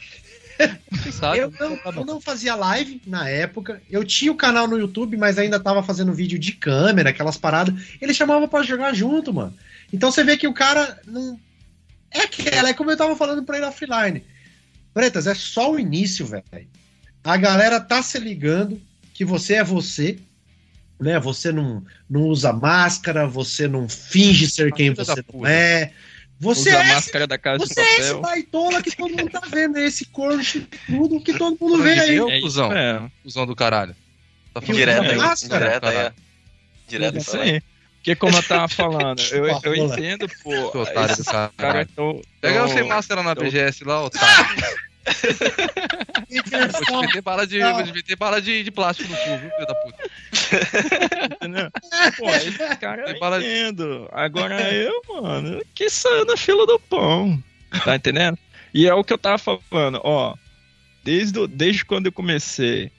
eu, não, tá eu não fazia live na época. Eu tinha o canal no YouTube, mas ainda tava fazendo vídeo de câmera, aquelas paradas. Ele chamava para jogar junto, mano. Então você vê que o cara não. É aquela, é como eu tava falando pra ele offline. Pretas, é só o início, velho. A galera tá se ligando que você é você, né? Você não, não usa máscara, você não finge ser quem você não é. Você Usa é, a máscara da casa você é esse baitola que todo mundo tá vendo, é esse corno tudo que todo mundo vê aí. É, cuzão, é. cuzão do caralho. Tá direto aí, direto aí. Direto Isso aí. Porque como eu tava falando, eu, eu entendo, pô. Otário do cara. cara tô, tô... Pega você máscara na BGS lá, otário. Devia ter bala, de, devia ter bala de, de plástico no cu, viu, filho da puta? Entendeu? Pô, esse cara eu bala... entendo. Agora eu, mano, que saio na fila do pão. Tá entendendo? E é o que eu tava falando, ó. Desde, desde quando eu comecei,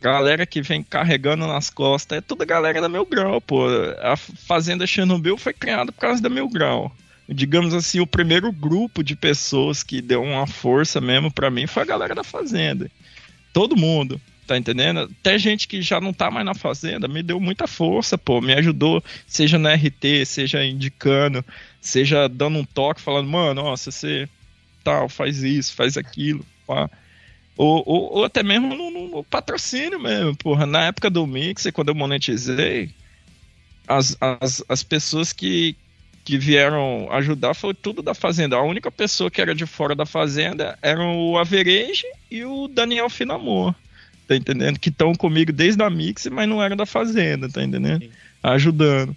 galera que vem carregando nas costas, é toda galera da meu grau, pô. A Fazenda Chernobyl foi criada por causa da meu grau digamos assim, o primeiro grupo de pessoas que deu uma força mesmo para mim foi a galera da Fazenda. Todo mundo, tá entendendo? Até gente que já não tá mais na Fazenda me deu muita força, pô, me ajudou, seja no RT, seja indicando, seja dando um toque, falando, mano, ó, você tal, faz isso, faz aquilo, pá. Ou, ou, ou, até mesmo no, no, patrocínio mesmo, porra. Na época do Mix, quando eu monetizei, as, as, as pessoas que, que vieram ajudar foi tudo da Fazenda. A única pessoa que era de fora da Fazenda eram o Average e o Daniel Finamor. Tá entendendo? Que estão comigo desde a Mix, mas não eram da Fazenda, tá entendendo? Sim. Ajudando.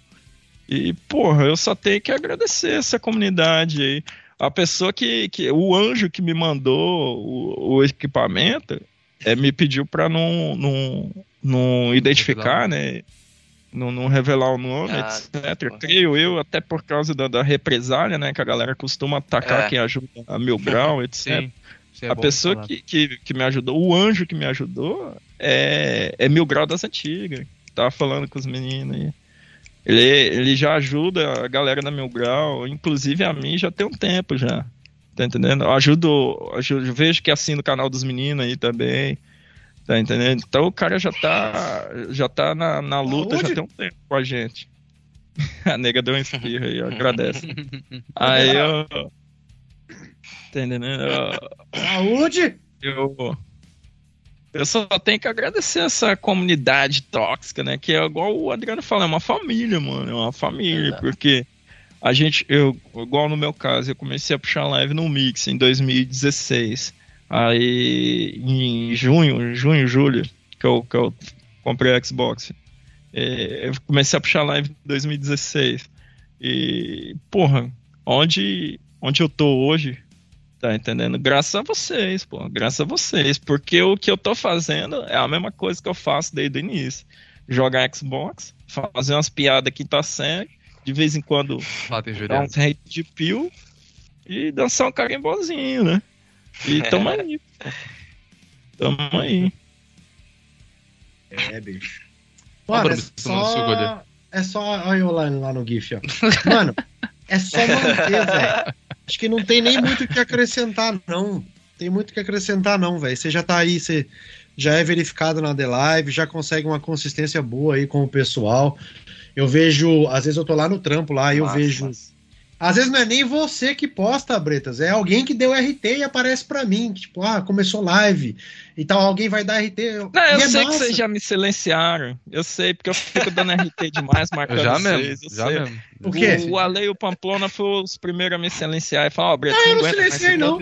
E, porra, eu só tenho que agradecer essa comunidade aí. A pessoa que. que o anjo que me mandou o, o equipamento é, me pediu pra não, não, não identificar, né? Não, não revelar o nome, ah, etc. Creio eu, até por causa da, da, represália, né? Que a galera costuma atacar é. quem ajuda a mil grau, etc. Sim, é a pessoa que, que, que, me ajudou, o anjo que me ajudou, é, é mil grau das antigas. Tava falando com os meninos aí. Ele, ele já ajuda a galera da Mil Grau, inclusive a mim já tem um tempo já. Tá entendendo? Eu ajudo, ajudo vejo que assina o canal dos meninos aí também. Tá entendendo? Então o cara já tá, já tá na, na luta, já tem um tempo com a gente. a nega deu um espirro aí, agradece. aí eu. Tá entendendo? Saúde! Eu. Eu só tenho que agradecer essa comunidade tóxica, né? Que é igual o Adriano fala, é uma família, mano. É uma família, é porque a gente, eu, igual no meu caso, eu comecei a puxar live no Mix em 2016. Aí em junho, junho, julho, que eu, que eu comprei o Xbox, é, eu comecei a puxar live em 2016. E, porra, onde, onde eu tô hoje, tá entendendo? Graças a vocês, pô, graças a vocês. Porque o que eu tô fazendo é a mesma coisa que eu faço desde o início. Jogar Xbox, fazer umas piadas que tá sério, de vez em quando dar uns hate de pio e dançar um carimbozinho, né? E tamo aí. Tamo aí. É, bicho. Mano, é só... É só... Olha eu lá, lá no GIF, ó. Mano, é só manter, velho. Acho que não tem nem muito o que acrescentar, não. tem muito que acrescentar, não, velho. Você já tá aí, você já é verificado na The Live, já consegue uma consistência boa aí com o pessoal. Eu vejo, às vezes eu tô lá no trampo lá, e eu vejo. Às vezes não é nem você que posta, Bretas, é alguém que deu RT e aparece para mim, tipo, ah, começou live e tal, alguém vai dar RT. Não, eu é sei massa. que vocês já me silenciaram. Eu sei, porque eu fico dando RT demais, marcando já vocês. Mesmo, já sei. mesmo. O quê? O, o Ale e o Pamplona foram os primeiros a me silenciar e falar, ó, oh, Bretas, não, não aguenta mais não.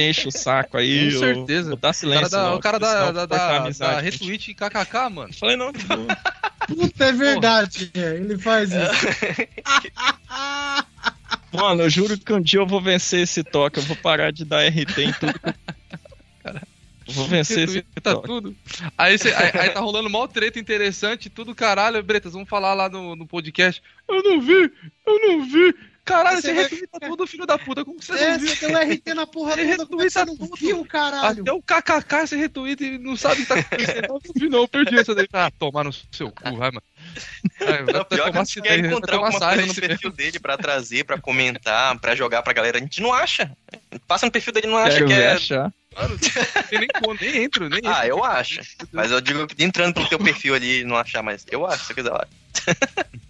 enche o saco aí. Com certeza. Vou dar silêncio. O cara da, da, da, da, da retweet KKK, mano. Falei, não, Puta, é verdade, é, ele faz isso. Mano, eu juro que um dia eu vou vencer esse toque. Eu vou parar de dar RT em tudo. Eu vou vencer esse tá toque. tudo. Aí, cê, aí, aí, tá rolando mó treta interessante, tudo caralho. Bretas, vamos falar lá no, no podcast. Eu não vi, eu não vi. Caralho, você, você retuita vai... tudo, filho da puta. Como você é, não viu? Você deu RT na porra você toda, como você não tudo. viu, caralho? Até o KKK você retuita e não sabe o que tá acontecendo. não, vi não, eu perdi essa daí. Ah, tomar no seu cu, vai, mano. É, não, pior que a gente quer encontrar alguma coisa no perfil dele pra trazer, pra comentar, pra jogar pra galera. A gente não acha. Passa no perfil dele e não acha Quero que é... Achar. Mano, nem, nem entro, nem Ah, eu acho. Mas eu digo que entrando pelo teu perfil ali não achar mais. Eu acho, se eu quiser, eu acho.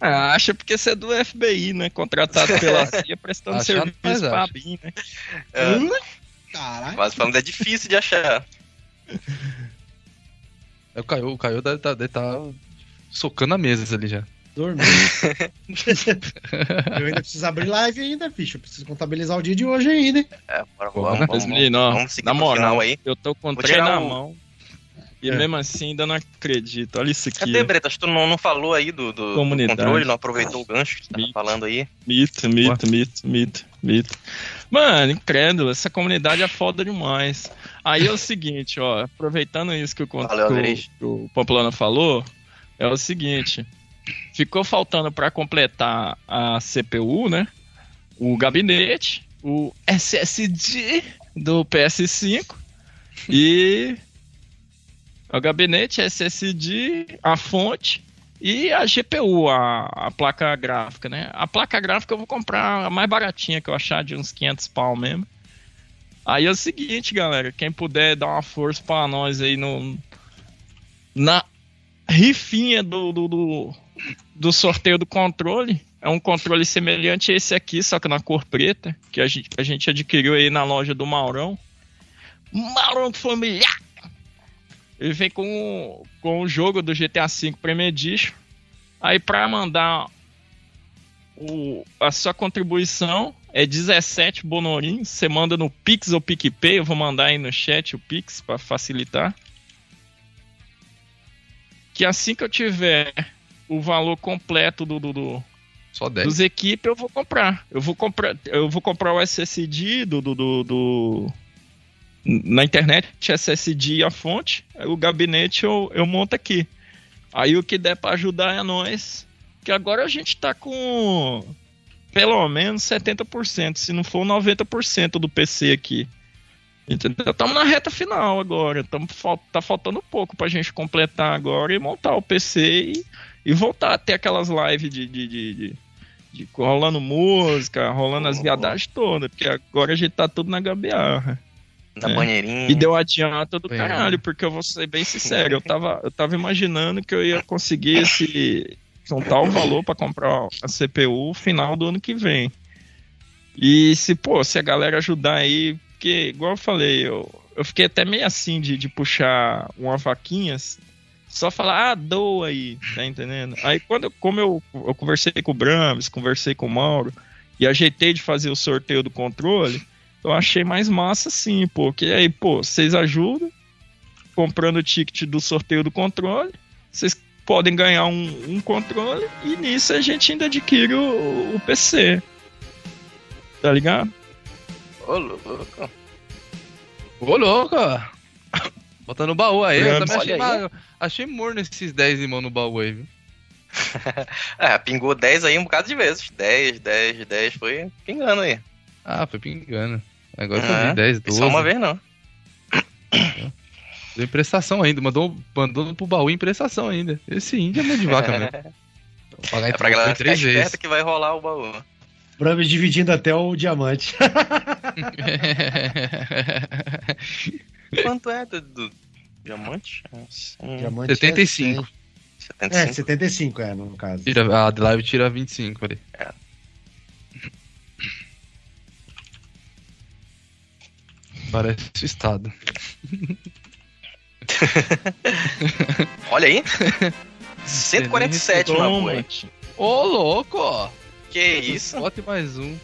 Ah, acha porque você é do FBI, né? Contratado pela CIA prestando Achando serviço pra BIM, né? É. Caralho. Mas falando é difícil de achar. É, o Caio, o Caio deve estar tá, tá socando a mesa ali já. Dormindo. eu ainda preciso abrir live ainda, bicho. Eu preciso contabilizar o dia de hoje ainda, hein? É, bora, vamos, vamos, vamos, menino, vamos seguir na moral, aí. Eu tô com o trem na um... mão. E é. mesmo assim ainda não acredito. Olha isso aqui. Cadê, Bretas? Tu não, não falou aí do, do, do controle, não aproveitou o gancho que você tá falando aí? Mito, mito, mito, mito, mito. Mano, incrédulo, essa comunidade é foda demais. Aí é o seguinte, ó, aproveitando isso que o, Valeu, que o, o Pamplona falou, é o seguinte. Ficou faltando para completar a CPU, né? O gabinete, o SSD do PS5 e o gabinete, SSD, a fonte e a GPU, a, a, placa gráfica, né? A placa gráfica eu vou comprar a mais baratinha que eu achar, de uns 500 pau mesmo. Aí é o seguinte, galera, quem puder dar uma força para nós aí no na rifinha do, do, do, do, sorteio do controle. É um controle semelhante a esse aqui, só que na cor preta, que a gente, a gente adquiriu aí na loja do Maurão. Maurão Familiar! Ele vem com, com o jogo do GTA V Premier Edition. Aí para mandar o, a sua contribuição é 17 bonorim. Você manda no Pix ou PicPay. Eu vou mandar aí no chat o Pix para facilitar. Que assim que eu tiver o valor completo do, do, do Só 10. dos equipes, eu vou comprar. Eu vou comprar, eu vou comprar o SSD do, do, do, do na internet, SSD e a fonte, o gabinete eu, eu monto aqui. Aí o que der para ajudar é nós, que agora a gente tá com pelo menos 70%, se não for 90% do PC aqui. Entendeu? Estamos na reta final agora. Tamo, tá faltando pouco pra gente completar agora e montar o PC e, e voltar a ter aquelas lives de, de, de, de, de rolando música, rolando as viadagens todas, porque agora a gente tá tudo na gambiarra da é. banheirinha. E deu adianta do caralho, porque eu vou ser bem sincero, eu tava, eu tava imaginando que eu ia conseguir esse juntar o valor para comprar a CPU final do ano que vem. E se, pô, se a galera ajudar aí, porque, igual eu falei, eu, eu fiquei até meio assim de, de puxar uma vaquinha, só falar, ah, doa aí, tá entendendo? Aí quando, como eu, eu conversei com o Brams, conversei com o Mauro, e ajeitei de fazer o sorteio do controle, eu achei mais massa sim, pô. Que aí, pô, vocês ajudam comprando o ticket do sorteio do controle. Vocês podem ganhar um, um controle e nisso a gente ainda adquire o, o PC. Tá ligado? Ô, louco. Ô, louco. Bota no baú aí. eu também achei, aí. achei morno esses 10 irmãos no baú aí, viu? é, pingou 10 aí um bocado de vezes. 10, 10, 10, foi pingando aí. Ah, foi pingando. Agora ah, eu vi 10, 12. Só uma vez não. Deu emprestação ainda, mandou, mandou pro baú em prestação ainda. Esse índio é mão de vaca mesmo. Vou pagar é pra galera três vezes. que vai rolar o baú. Prêmio dividindo até o diamante. Quanto é do, do diamante? diamante 75. É 75. É, 75 é, no caso. Tira, a live tira 25 ali. É. Parece o estado. Olha aí. 147, meu Ô, louco! Que isso? Bote mais um.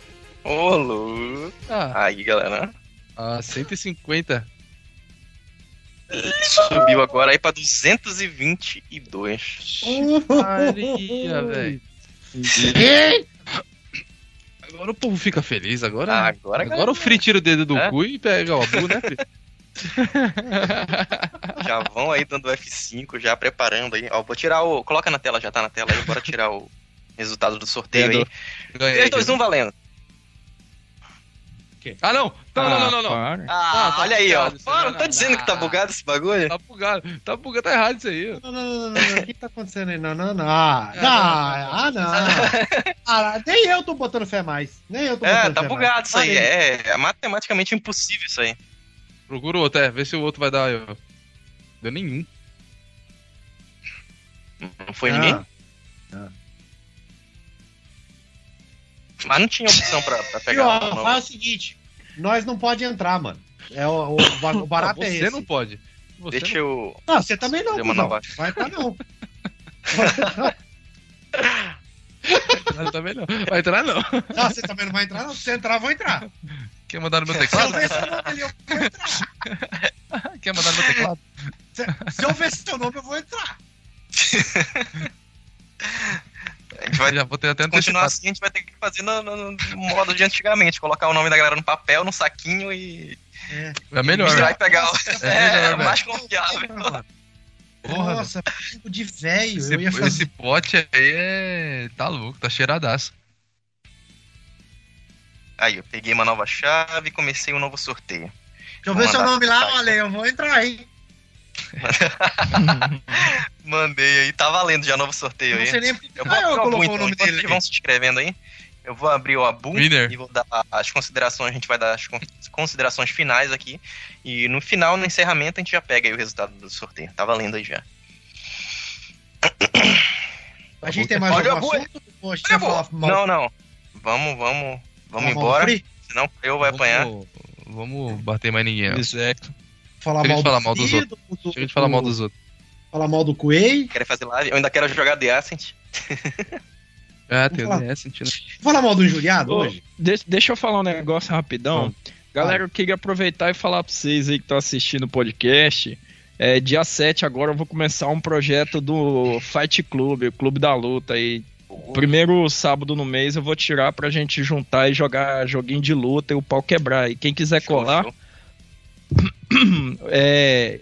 Ô, louco. Ah. Aí, galera. Ah, 150. Subiu agora aí pra 222. Maria, velho. Agora o povo fica feliz, agora. Ah, agora agora o Free tira o dedo do é? cu e pega o Abu, né, já vão aí dando F5, já preparando aí. Ó, vou tirar o. Coloca na tela, já tá na tela aí, bora tirar o resultado do sorteio aí. Ganhei. 3, 2, 1, valendo. Ah, não! Não, ah, não, não, não, Ah, ah tá olha aí, ó. Para, não tá dizendo que tá bugado esse bagulho? Tá bugado, tá bugado, tá errado isso aí. Não, não, não, não, não, o que tá acontecendo aí? Não, não, não. Ah, não, ah, não. Ah, nem eu tô botando fé mais. Nem eu tô botando é, tá fé bugado mais. isso aí. É, é matematicamente impossível isso aí. Procura o outro, é, vê se o outro vai dar. Ó. Deu nenhum. Não foi ah. ninguém? Ah. Mas não tinha opção pra, pra pegar. E, ó, faz o seguinte: nós não pode entrar, mano. É, o, o, o barato é esse. Você não pode. Você Deixa não... eu. Não, você também não, não. Vai entrar não. Vai também não. Vai entrar não. Não, você também não vai entrar não. Se você entrar, eu vou entrar. Quer mandar no meu teclado? Se eu ver seu nome ali, eu vou entrar. Quer mandar no meu teclado? Se, se eu ver seu nome, eu vou entrar. A gente vai já vou ter até continuar assim, a gente vai ter que fazer no, no, no, modo de antigamente, colocar o nome da galera no papel, no saquinho e. É, é melhor. E pegar o. É, é, é mais confiável. Porra, Nossa, tempo de velho. Esse, fazer... esse pote aí é. tá louco, tá cheiradaço. Aí, eu peguei uma nova chave e comecei um novo sorteio. Deixa eu ver seu nome lá, Ale, eu vou entrar aí. Mandei aí, tá valendo já novo sorteio aí. Nem eu vou ah, eu então, o nome dele. vão se inscrevendo aí. Eu vou abrir o Abu Winner. e vou dar as considerações, a gente vai dar as considerações finais aqui. E no final, no encerramento, a gente já pega aí o resultado do sorteio. Tá valendo aí já. A gente tem mais Olha, algum assunto? Não, não. Vamos, vamos, vamos embora. Senão eu vai apanhar. Vamos bater mais ninguém. Exato falar mal, falar mal dos outros. Do, Deixa falar mal dos outros. Falar mal do Quay. Querem fazer live? Eu ainda quero jogar The Ascent. é, tem o The Ascent, né? Falar mal do Injuriado hoje? Deixa, deixa eu falar um negócio rapidão. Galera, eu queria aproveitar e falar pra vocês aí que estão assistindo o podcast. É, dia 7 agora eu vou começar um projeto do Fight Club, o Clube da Luta aí. Primeiro sábado no mês eu vou tirar pra gente juntar e jogar joguinho de luta e o pau quebrar. E quem quiser show, colar, show. É,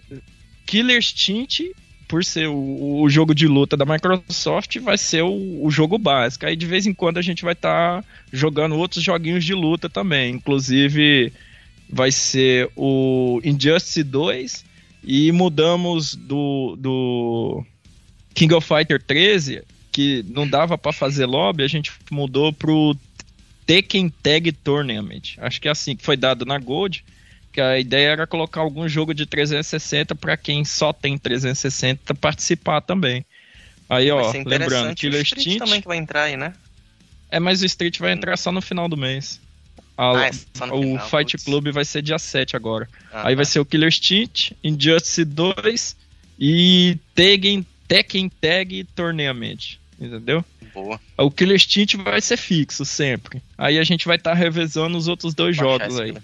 Killer Instinct, por ser o, o, jogo de luta da Microsoft, vai ser o, o jogo básico. Aí de vez em quando a gente vai estar tá jogando outros joguinhos de luta também. Inclusive vai ser o Injustice 2 e mudamos do, do King of Fighter 13, que não dava para fazer lobby, a gente mudou pro Tekken Tag Tournament. Acho que é assim que foi dado na Gold que a ideia era colocar algum jogo de 360 para quem só tem 360 participar também. Aí, ó, lembrando, Killer Instinct também que vai entrar aí, né? É, mas o Street vai entrar só no final do mês. A, ah, é o final, Fight putz. Club vai ser dia 7 agora. Ah, aí tá. vai ser o Killer Instinct, Injustice 2 e Tekken, Tekken Tag Torneament. Entendeu? Boa. O Killer Instinct vai ser fixo sempre. Aí a gente vai estar tá revezando os outros dois jogos aí.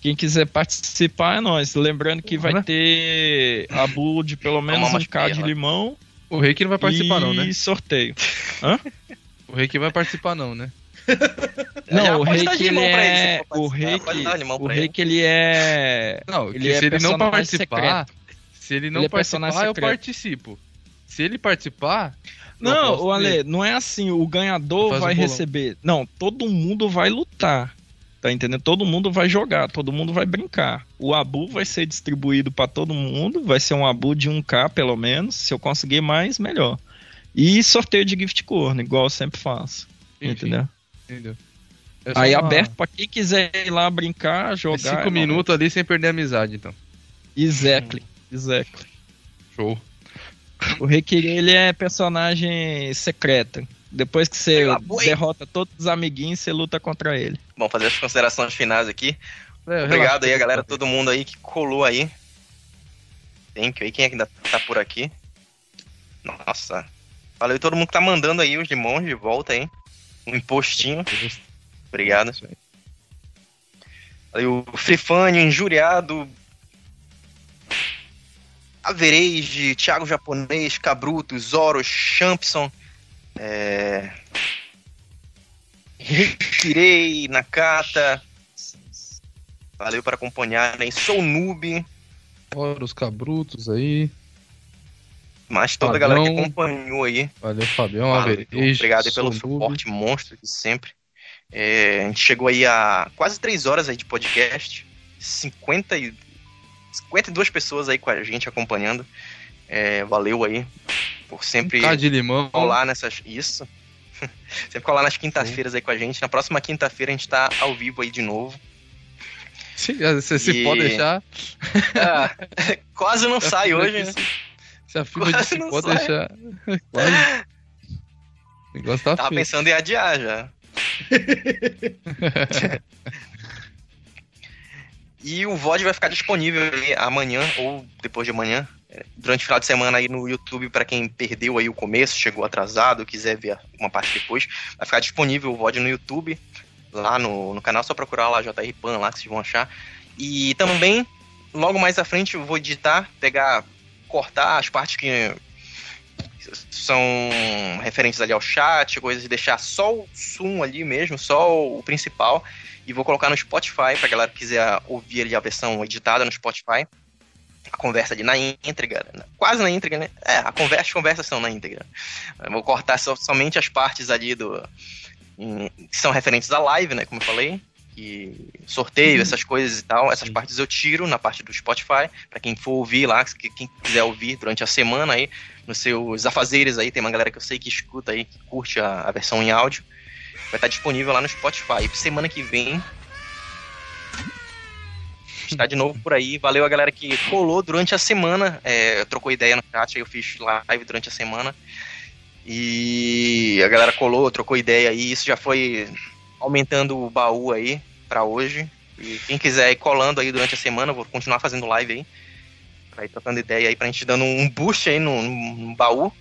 Quem quiser participar é nós. Lembrando que vai ter abu de pelo menos um K de limão. O rei que não vai participar, não, né? E sorteio. Hã? O rei que vai participar, não, né? Não, o rei que ele é. O rei que. O rei que ele é. Não, ele é se ele não participar. Se ele não ele é participar, eu participo. Se ele participar. Não, o Ale, não é assim, o ganhador vai um receber. Não, todo mundo vai lutar. Tá entendendo? Todo mundo vai jogar, todo mundo vai brincar. O Abu vai ser distribuído para todo mundo, vai ser um Abu de 1K pelo menos. Se eu conseguir mais, melhor. E sorteio de gift corno, igual eu sempre faço. Enfim. Entendeu? Entendeu? É Aí uma... aberto pra quem quiser ir lá brincar, é jogar. É cinco minutos ali sem perder a amizade, então. Exactly, exactly. Show. O Requiri, ele é personagem secreto. Depois que você derrota todos os amiguinhos, você luta contra ele. Bom, fazer as considerações finais aqui. É, Obrigado aí a galera, todo mundo aí que colou aí. Thank you aí. Quem é que ainda tá por aqui? Nossa. Valeu todo mundo que tá mandando aí os limões de volta aí. Um impostinho. Obrigado. Aí o Frifânio, Injuriado, Average, Thiago Japonês, Cabruto, Zoro, Champson, é... Kirei, Nakata. Valeu por acompanhar, hein? Sou noob. Ora, os cabrutos aí. Mas toda Fabião, a galera que acompanhou aí. Valeu, Fabião. Valeu, obrigado pelo suporte monstro de sempre. É, a gente chegou aí a quase três horas aí de podcast. 50 e 52 pessoas aí com a gente acompanhando. É, valeu aí por sempre um de limão. colar nessas. Isso. sempre colar nas quintas-feiras aí com a gente. Na próxima quinta-feira a gente tá ao vivo aí de novo. Sim, você se pode deixar. Ah, quase não sai hoje, né? Se a firma de se pode sai. deixar. Quase. O negócio tá Tava pensando em adiar já. E o VOD vai ficar disponível amanhã ou depois de amanhã, durante o final de semana aí no YouTube para quem perdeu aí o começo, chegou atrasado, quiser ver uma parte depois, vai ficar disponível o VOD no YouTube, lá no, no canal, só procurar lá JR Pan lá que vocês vão achar. E também, logo mais à frente, eu vou editar, pegar, cortar as partes que são referentes ali ao chat, coisas deixar só o zoom ali mesmo, só o principal e vou colocar no Spotify pra galera que quiser ouvir ali a versão editada no Spotify. A conversa ali na íntegra, né? quase na íntegra, né? É, a conversa, as conversas são na íntegra. Eu vou cortar so, somente as partes ali do. Em, que são referentes à live, né? Como eu falei. Que sorteio, uhum. essas coisas e tal. Essas partes eu tiro na parte do Spotify. para quem for ouvir lá, quem quiser ouvir durante a semana aí, nos seus afazeres aí, tem uma galera que eu sei que escuta aí, que curte a, a versão em áudio. Vai estar disponível lá no Spotify. E semana que vem está de novo por aí. Valeu a galera que colou durante a semana, é, trocou ideia no chat, aí eu fiz live durante a semana. E a galera colou, trocou ideia aí, isso já foi aumentando o baú aí para hoje. E quem quiser ir colando aí durante a semana, vou continuar fazendo live aí. Pra ir trocando ideia aí, pra gente dando um boost aí no, no baú.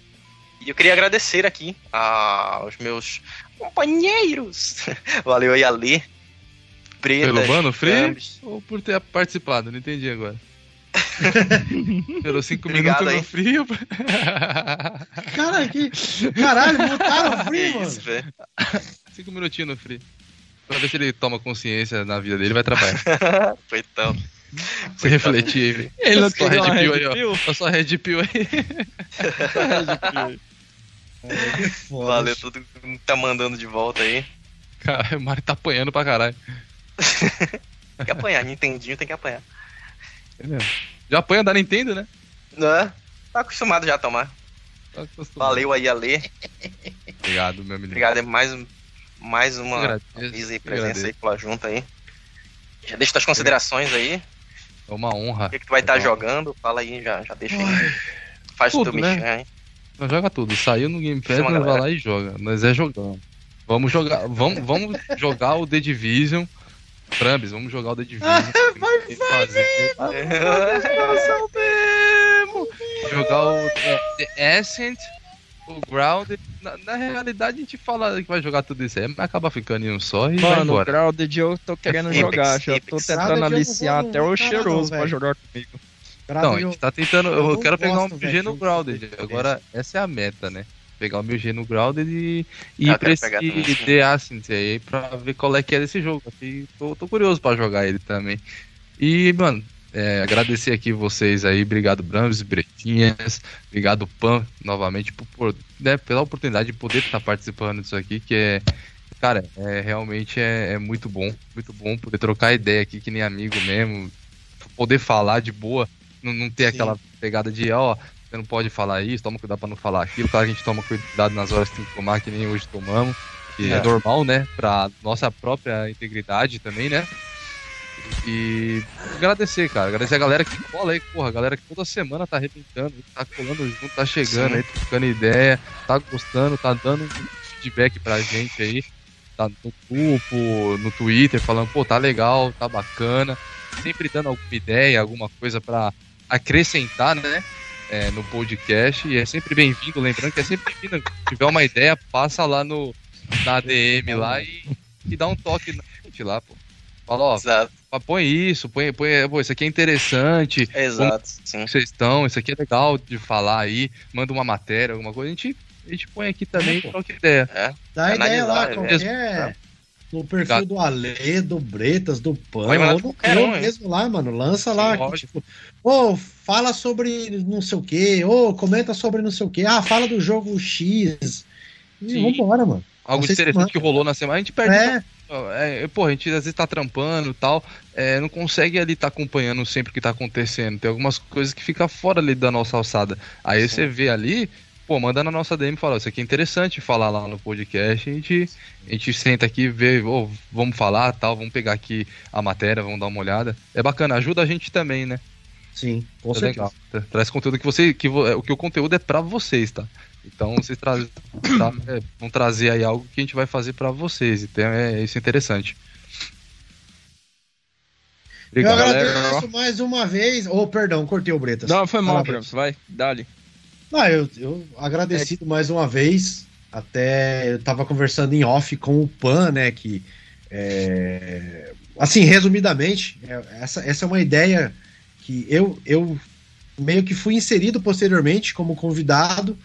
E eu queria agradecer aqui aos meus companheiros. Valeu aí, Ali. Preta. Pelo Mano Free ou por ter participado? Não entendi agora. Pelo 5 minutos no frio. Cara, que. Caralho, botaram o free, mano. 5 minutinhos no free. Pra ver se ele toma consciência na vida dele vai trabalhar. Coitão. Você refletir aí, Ele não red pill aí, ó. Só red pill aí. Valeu tudo que tá mandando de volta aí. Cara, o Mario tá apanhando pra caralho. Tem que apanhar, Nintendinho tem que apanhar. É. Já apanha da Nintendo, né? Não é? Tá acostumado já a tomar. Tá acostumado. Valeu aí, Ale. Obrigado, meu menino. Obrigado, é mais, mais uma vez aí, presença aí pela junta aí. Já deixa as considerações aí. É uma honra. O que, que tu vai estar tá jogando? Fala aí, já, já deixa aí. Faz Tudo, o teu né? mexer, hein? Nós joga tudo. Saiu no Game Pass, vai lá e joga. Nós é jogando. Vamos jogar, vamos, vamos jogar o The Division. Trambis, vamos jogar o The Division. vai fazer. Jogar o é, The Ascent, o Grounded. Na, na, realidade, a gente fala que vai jogar tudo isso aí, mas acaba ficando em um só e Mano, o Grounded eu tô querendo jogar. Já tô tentando aliciar até o cheiroso pra jogar comigo. Não, a gente tá tentando. Eu, eu quero pegar o meu G no Grounded. Agora, essa é a meta, né? Pegar o meu G no Grounded e, e ir pra esse The Ascent aí pra ver qual é que é desse jogo. Aqui, tô, tô curioso pra jogar ele também. E, mano, é, agradecer aqui vocês aí. Obrigado, Brams, Bretinhas. Obrigado, Pan, novamente, por, por né, pela oportunidade de poder estar participando disso aqui, que é. Cara, é, realmente é, é muito bom. Muito bom poder trocar ideia aqui, que nem amigo mesmo. Poder falar de boa não, não ter Sim. aquela pegada de, ó, oh, você não pode falar isso, toma cuidado pra não falar aquilo. Claro que a gente toma cuidado nas horas que tem que tomar, que nem hoje tomamos. que é. é normal, né? Pra nossa própria integridade também, né? E agradecer, cara. Agradecer a galera que cola aí, porra, a galera que toda semana tá arrebentando, tá colando junto, tá chegando Sim. aí, trocando ideia, tá gostando, tá dando feedback pra gente aí. Tá no grupo, no Twitter, falando, pô, tá legal, tá bacana. Sempre dando alguma ideia, alguma coisa pra acrescentar, né? É, no podcast. E é sempre bem-vindo. Lembrando que é sempre bem-vindo. Se tiver uma ideia, passa lá no, na DM lá e, e dá um toque na gente lá, pô. Fala, ó, Exato. põe isso, põe, põe, pô, isso aqui é interessante. Exato, sim. Vocês estão, isso aqui é legal de falar aí, manda uma matéria, alguma coisa, a gente, a gente põe aqui também, é, troca ideia. É. Dá ideia lá, qualquer... É. No perfil do Ale, do Bretas, do Pan, ou no meu mesmo lá, mano. Lança lá. tipo, ô, oh, fala sobre não sei o que, ou oh, comenta sobre não sei o que. Ah, fala do jogo X. E Sim. vambora, mano. Algo interessante que rolou na semana, a gente perde. É. É, pô, a gente às vezes tá trampando e tal, é, não consegue ali estar tá acompanhando sempre o que tá acontecendo. Tem algumas coisas que fica fora ali da nossa alçada. Aí Sim. você vê ali, pô, manda na nossa DM e fala, isso aqui é interessante falar lá no podcast, a gente, a gente senta aqui, vê, oh, vamos falar tal, vamos pegar aqui a matéria, vamos dar uma olhada. É bacana, ajuda a gente também, né? Sim, com é certeza. Legal. Traz conteúdo que você. Que, o que o conteúdo é para vocês, tá? Então vocês tra tra é, vão trazer aí algo que a gente vai fazer para vocês. Então é, isso é interessante. Obrigado, eu agradeço galera. mais uma vez. Oh, perdão, cortei o Bretas. Não, foi mal, Bretas. Vai, dali. Ah, eu, eu agradecido é. mais uma vez. Até eu tava conversando em off com o Pan, né? Que. É, assim, resumidamente, é, essa, essa é uma ideia que eu, eu meio que fui inserido posteriormente como convidado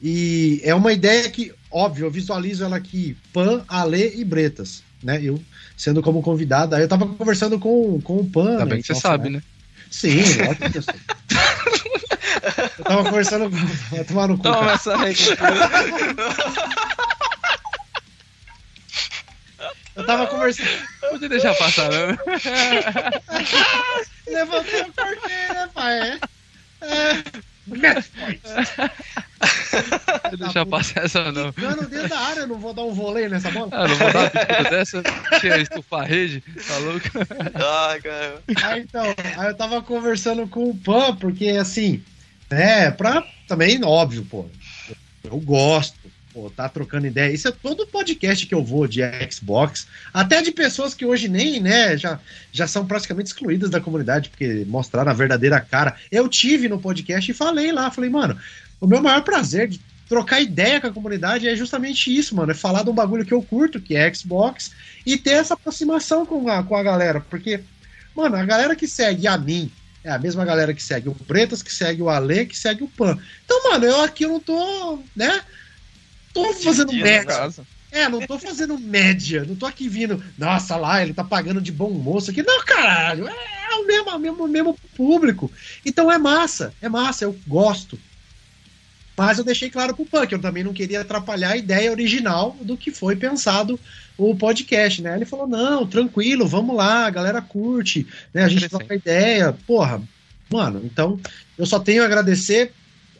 e é uma ideia que, óbvio, eu visualizo ela aqui, Pan, Ale e Bretas, né? Eu sendo como convidado, aí eu tava conversando com, com o Pan. Ainda né? bem que você Nossa, sabe, né? Sim, óbvio que eu sei. eu tava conversando com. Vai tomar no cu. Toma essa Eu tava conversando. Podia deixar passar, né? Levantei o cortei, né, pai? É. é. Deixa passar essa não. Ficando dentro da área, eu não vou dar um vôlei nessa bola. Ah, não vou dar uma dessa, tinha estufar a rede, tá louco? Ah, cara. Aí então, aí eu tava conversando com o Pan, porque assim, é, pra também, óbvio, pô, eu gosto, pô, tá trocando ideia. Isso é todo podcast que eu vou de Xbox, até de pessoas que hoje nem, né, já, já são praticamente excluídas da comunidade, porque mostraram a verdadeira cara. Eu tive no podcast e falei lá, falei, mano, o meu maior prazer de trocar ideia com a comunidade é justamente isso, mano, é falar de um bagulho que eu curto, que é Xbox, e ter essa aproximação com a, com a galera, porque, mano, a galera que segue a mim, é a mesma galera que segue o Pretas, que segue o Ale, que segue o Pan. Então, mano, eu aqui eu não tô, né? tô fazendo média. É, não tô fazendo média. Não tô aqui vindo, nossa lá, ele tá pagando de bom moço aqui. Não, caralho, é o mesmo, mesmo, o mesmo público. Então é massa, é massa, eu gosto. Mas eu deixei claro pro Punk, eu também não queria atrapalhar a ideia original do que foi pensado o podcast, né? Ele falou: não, tranquilo, vamos lá, a galera curte, né? A gente troca ideia. Porra, mano, então eu só tenho a agradecer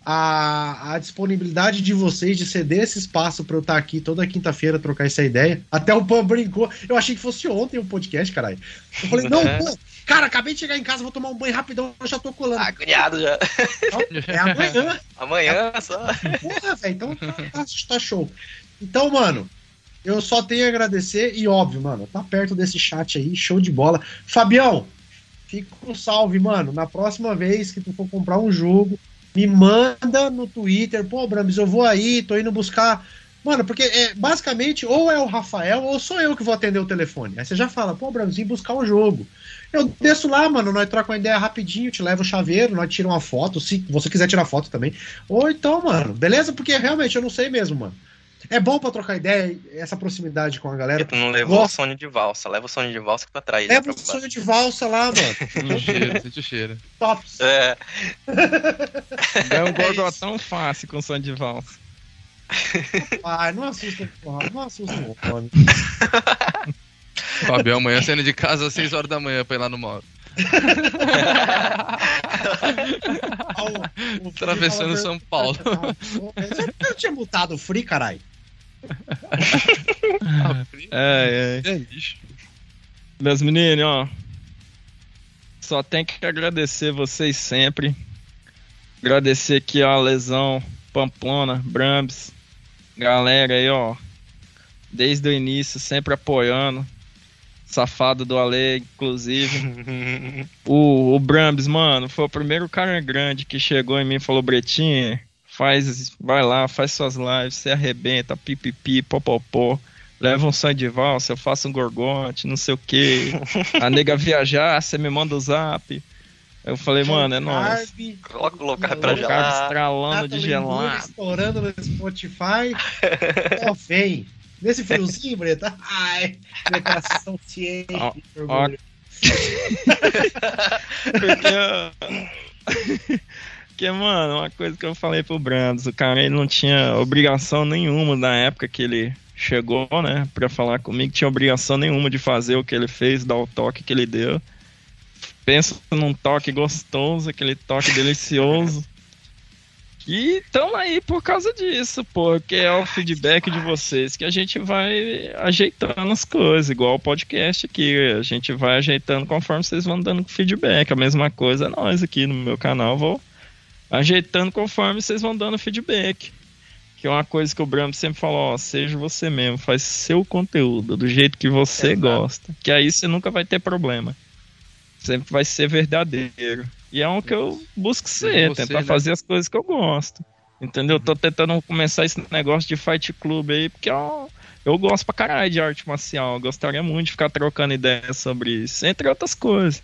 a, a disponibilidade de vocês de ceder esse espaço para eu estar aqui toda quinta-feira trocar essa ideia. Até o Pan brincou. Eu achei que fosse ontem o podcast, caralho. Eu falei, não, pô, cara, acabei de chegar em casa, vou tomar um banho rapidão, já tô colando. Agoniado já. Então, é amanhã. amanhã é, só. Porra, velho, então tá, tá, tá show. Então, mano, eu só tenho a agradecer e óbvio, mano, tá perto desse chat aí, show de bola. Fabião, fica com salve, mano. Na próxima vez que tu for comprar um jogo, me manda no Twitter, pô, Brambis, eu vou aí, tô indo buscar. Mano, porque é, basicamente ou é o Rafael ou sou eu que vou atender o telefone. Aí você já fala, pô, Brambis, vim buscar o jogo. Eu desço lá, mano, nós trocamos uma ideia rapidinho, te levo o chaveiro, nós tiramos uma foto, se você quiser tirar foto também. Ou então, mano, beleza? Porque realmente eu não sei mesmo, mano. É bom pra trocar ideia, essa proximidade com a galera. Tu não levou Nossa. o Sony de valsa, leva o Sony de valsa que tá atrás. Leva o Sony de valsa lá, mano. no cheiro, sente o cheiro. Tops. É. Não é um Gordon tão fácil com Sony de valsa. Ai, não assusta, porra, não assusta o homem. Fabião, amanhã saindo de casa às 6 horas da manhã pra ir lá no moto. Atravessando São Paulo. Não tinha mutado o Free, caralho? É, é. é lixo. Meus meninos, ó. Só tem que agradecer vocês sempre. Agradecer aqui a Lesão, Pamplona, Brambs, galera aí, ó. Desde o início, sempre apoiando. Safado do Ale, inclusive. o, o Brambs, mano, foi o primeiro cara grande que chegou em mim e falou: Bretinho, faz, vai lá, faz suas lives, você arrebenta, pipipi, popopó. Leva um sangue de valsa, eu faço um gorgonte, não sei o que. A nega viajar, você me manda o zap. Eu falei, mano, é nóis. Coloca o low carb pra gelar. estralando de gelado. Estourando no Spotify. Ó, vem. Nesse friozinho, Breta. Ai, meu coração se enche. Porque, porque, mano, uma coisa que eu falei pro Brandos, o cara ele não tinha obrigação nenhuma na época que ele chegou, né, pra falar comigo, tinha obrigação nenhuma de fazer o que ele fez, dar o toque que ele deu. Pensa num toque gostoso, aquele toque delicioso. E estão aí por causa disso, porque é o feedback de vocês que a gente vai ajeitando as coisas, igual o podcast aqui. A gente vai ajeitando conforme vocês vão dando feedback. A mesma coisa nós aqui no meu canal, vou ajeitando conforme vocês vão dando feedback. Que é uma coisa que o Bram sempre falou, ó, seja você mesmo, faz seu conteúdo do jeito que você Exato. gosta. Que aí você nunca vai ter problema. Sempre vai ser verdadeiro. E é o que eu busco ser, você, tentar né? fazer as coisas que eu gosto. Entendeu? Uhum. Tô tentando começar esse negócio de fight club aí, porque eu, eu gosto pra caralho de arte marcial. Eu gostaria muito de ficar trocando ideias sobre isso, entre outras coisas.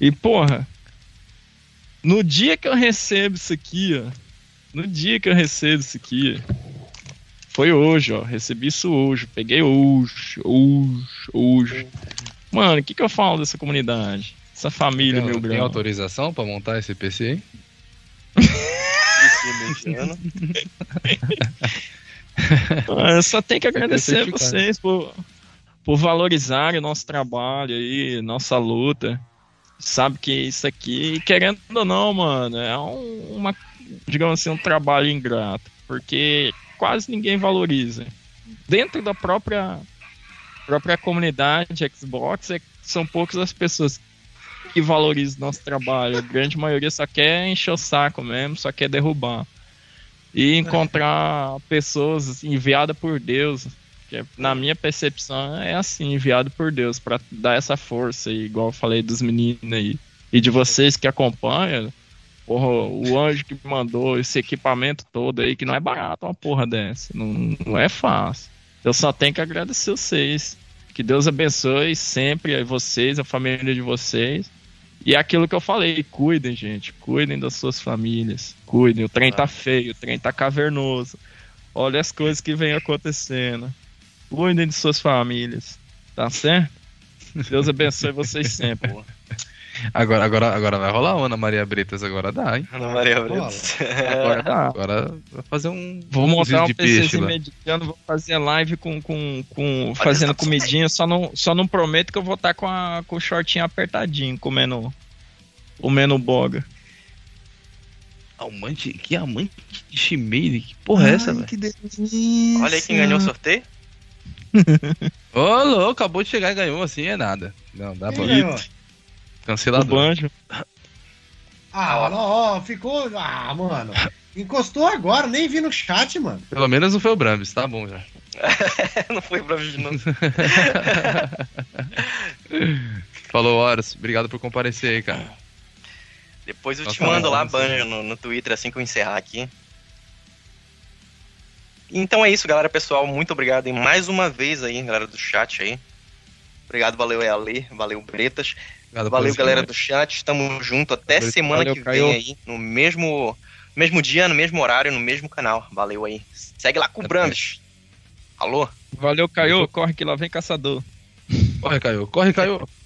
E, porra, no dia que eu recebo isso aqui, ó. No dia que eu recebo isso aqui, foi hoje, ó. Recebi isso hoje. Peguei hoje, hoje, hoje. Mano, o que, que eu falo dessa comunidade? Essa família, tem, meu grão. Tem autorização pra montar esse PC aí? Eu só tenho que agradecer a vocês por, por valorizarem o nosso trabalho aí, nossa luta. Sabe que isso aqui, querendo ou não, mano, é um, uma, digamos assim, um trabalho ingrato. Porque quase ninguém valoriza. Dentro da própria, própria comunidade Xbox, é, são poucas as pessoas que valoriza o nosso trabalho. A grande maioria só quer encher o saco mesmo, só quer derrubar. E encontrar pessoas enviadas por Deus, que é, na minha percepção é assim, enviado por Deus, para dar essa força, igual eu falei dos meninos aí. E de vocês que acompanham, porra, o anjo que mandou esse equipamento todo aí, que não é barato uma porra dessa. Não, não é fácil. Eu só tenho que agradecer vocês. Que Deus abençoe sempre vocês, a família de vocês. E é aquilo que eu falei, cuidem, gente, cuidem das suas famílias, cuidem. O trem tá feio, o trem tá cavernoso. Olha as coisas que vem acontecendo. Cuidem de suas famílias, tá certo? Deus abençoe vocês sempre. Agora, agora, agora vai rolar Ana Maria Bretas, agora dá, hein? Ana Maria Bretas. Agora dá. Agora vai fazer um. Vou montar um PCzinho mediano, vou fazer live com, com, com fazendo comidinha. Só não, só não prometo que eu vou estar com, a, com o shortinho apertadinho, comendo, comendo boga. Amante, que amante de chimeire, que porra é essa, velho? Olha aí quem ganhou o sorteio. Ô, louco, acabou de chegar e ganhou assim, é nada. Não, dá pra. Cancelador. O banjo. Ah, ó, ficou. Ah, mano. Encostou agora, nem vi no chat, mano. Pelo menos não foi o Brambis, tá bom já. não foi o Brambis, não. Falou, Horas. Obrigado por comparecer aí, cara. Depois eu Nossa, te mando lá, Banjo, no, no Twitter, assim que eu encerrar aqui. Então é isso, galera, pessoal. Muito obrigado e mais uma vez aí, galera do chat aí. Obrigado, valeu, Ale, valeu, Bretas. Obrigado valeu, galera do chat. Estamos junto até valeu, semana valeu, que vem aí, no mesmo, mesmo dia, no mesmo horário, no mesmo canal. Valeu aí. Segue lá com o Brambis. Alô? Valeu, Caio. Corre que lá vem caçador. Corre, Caio. Corre, Caio.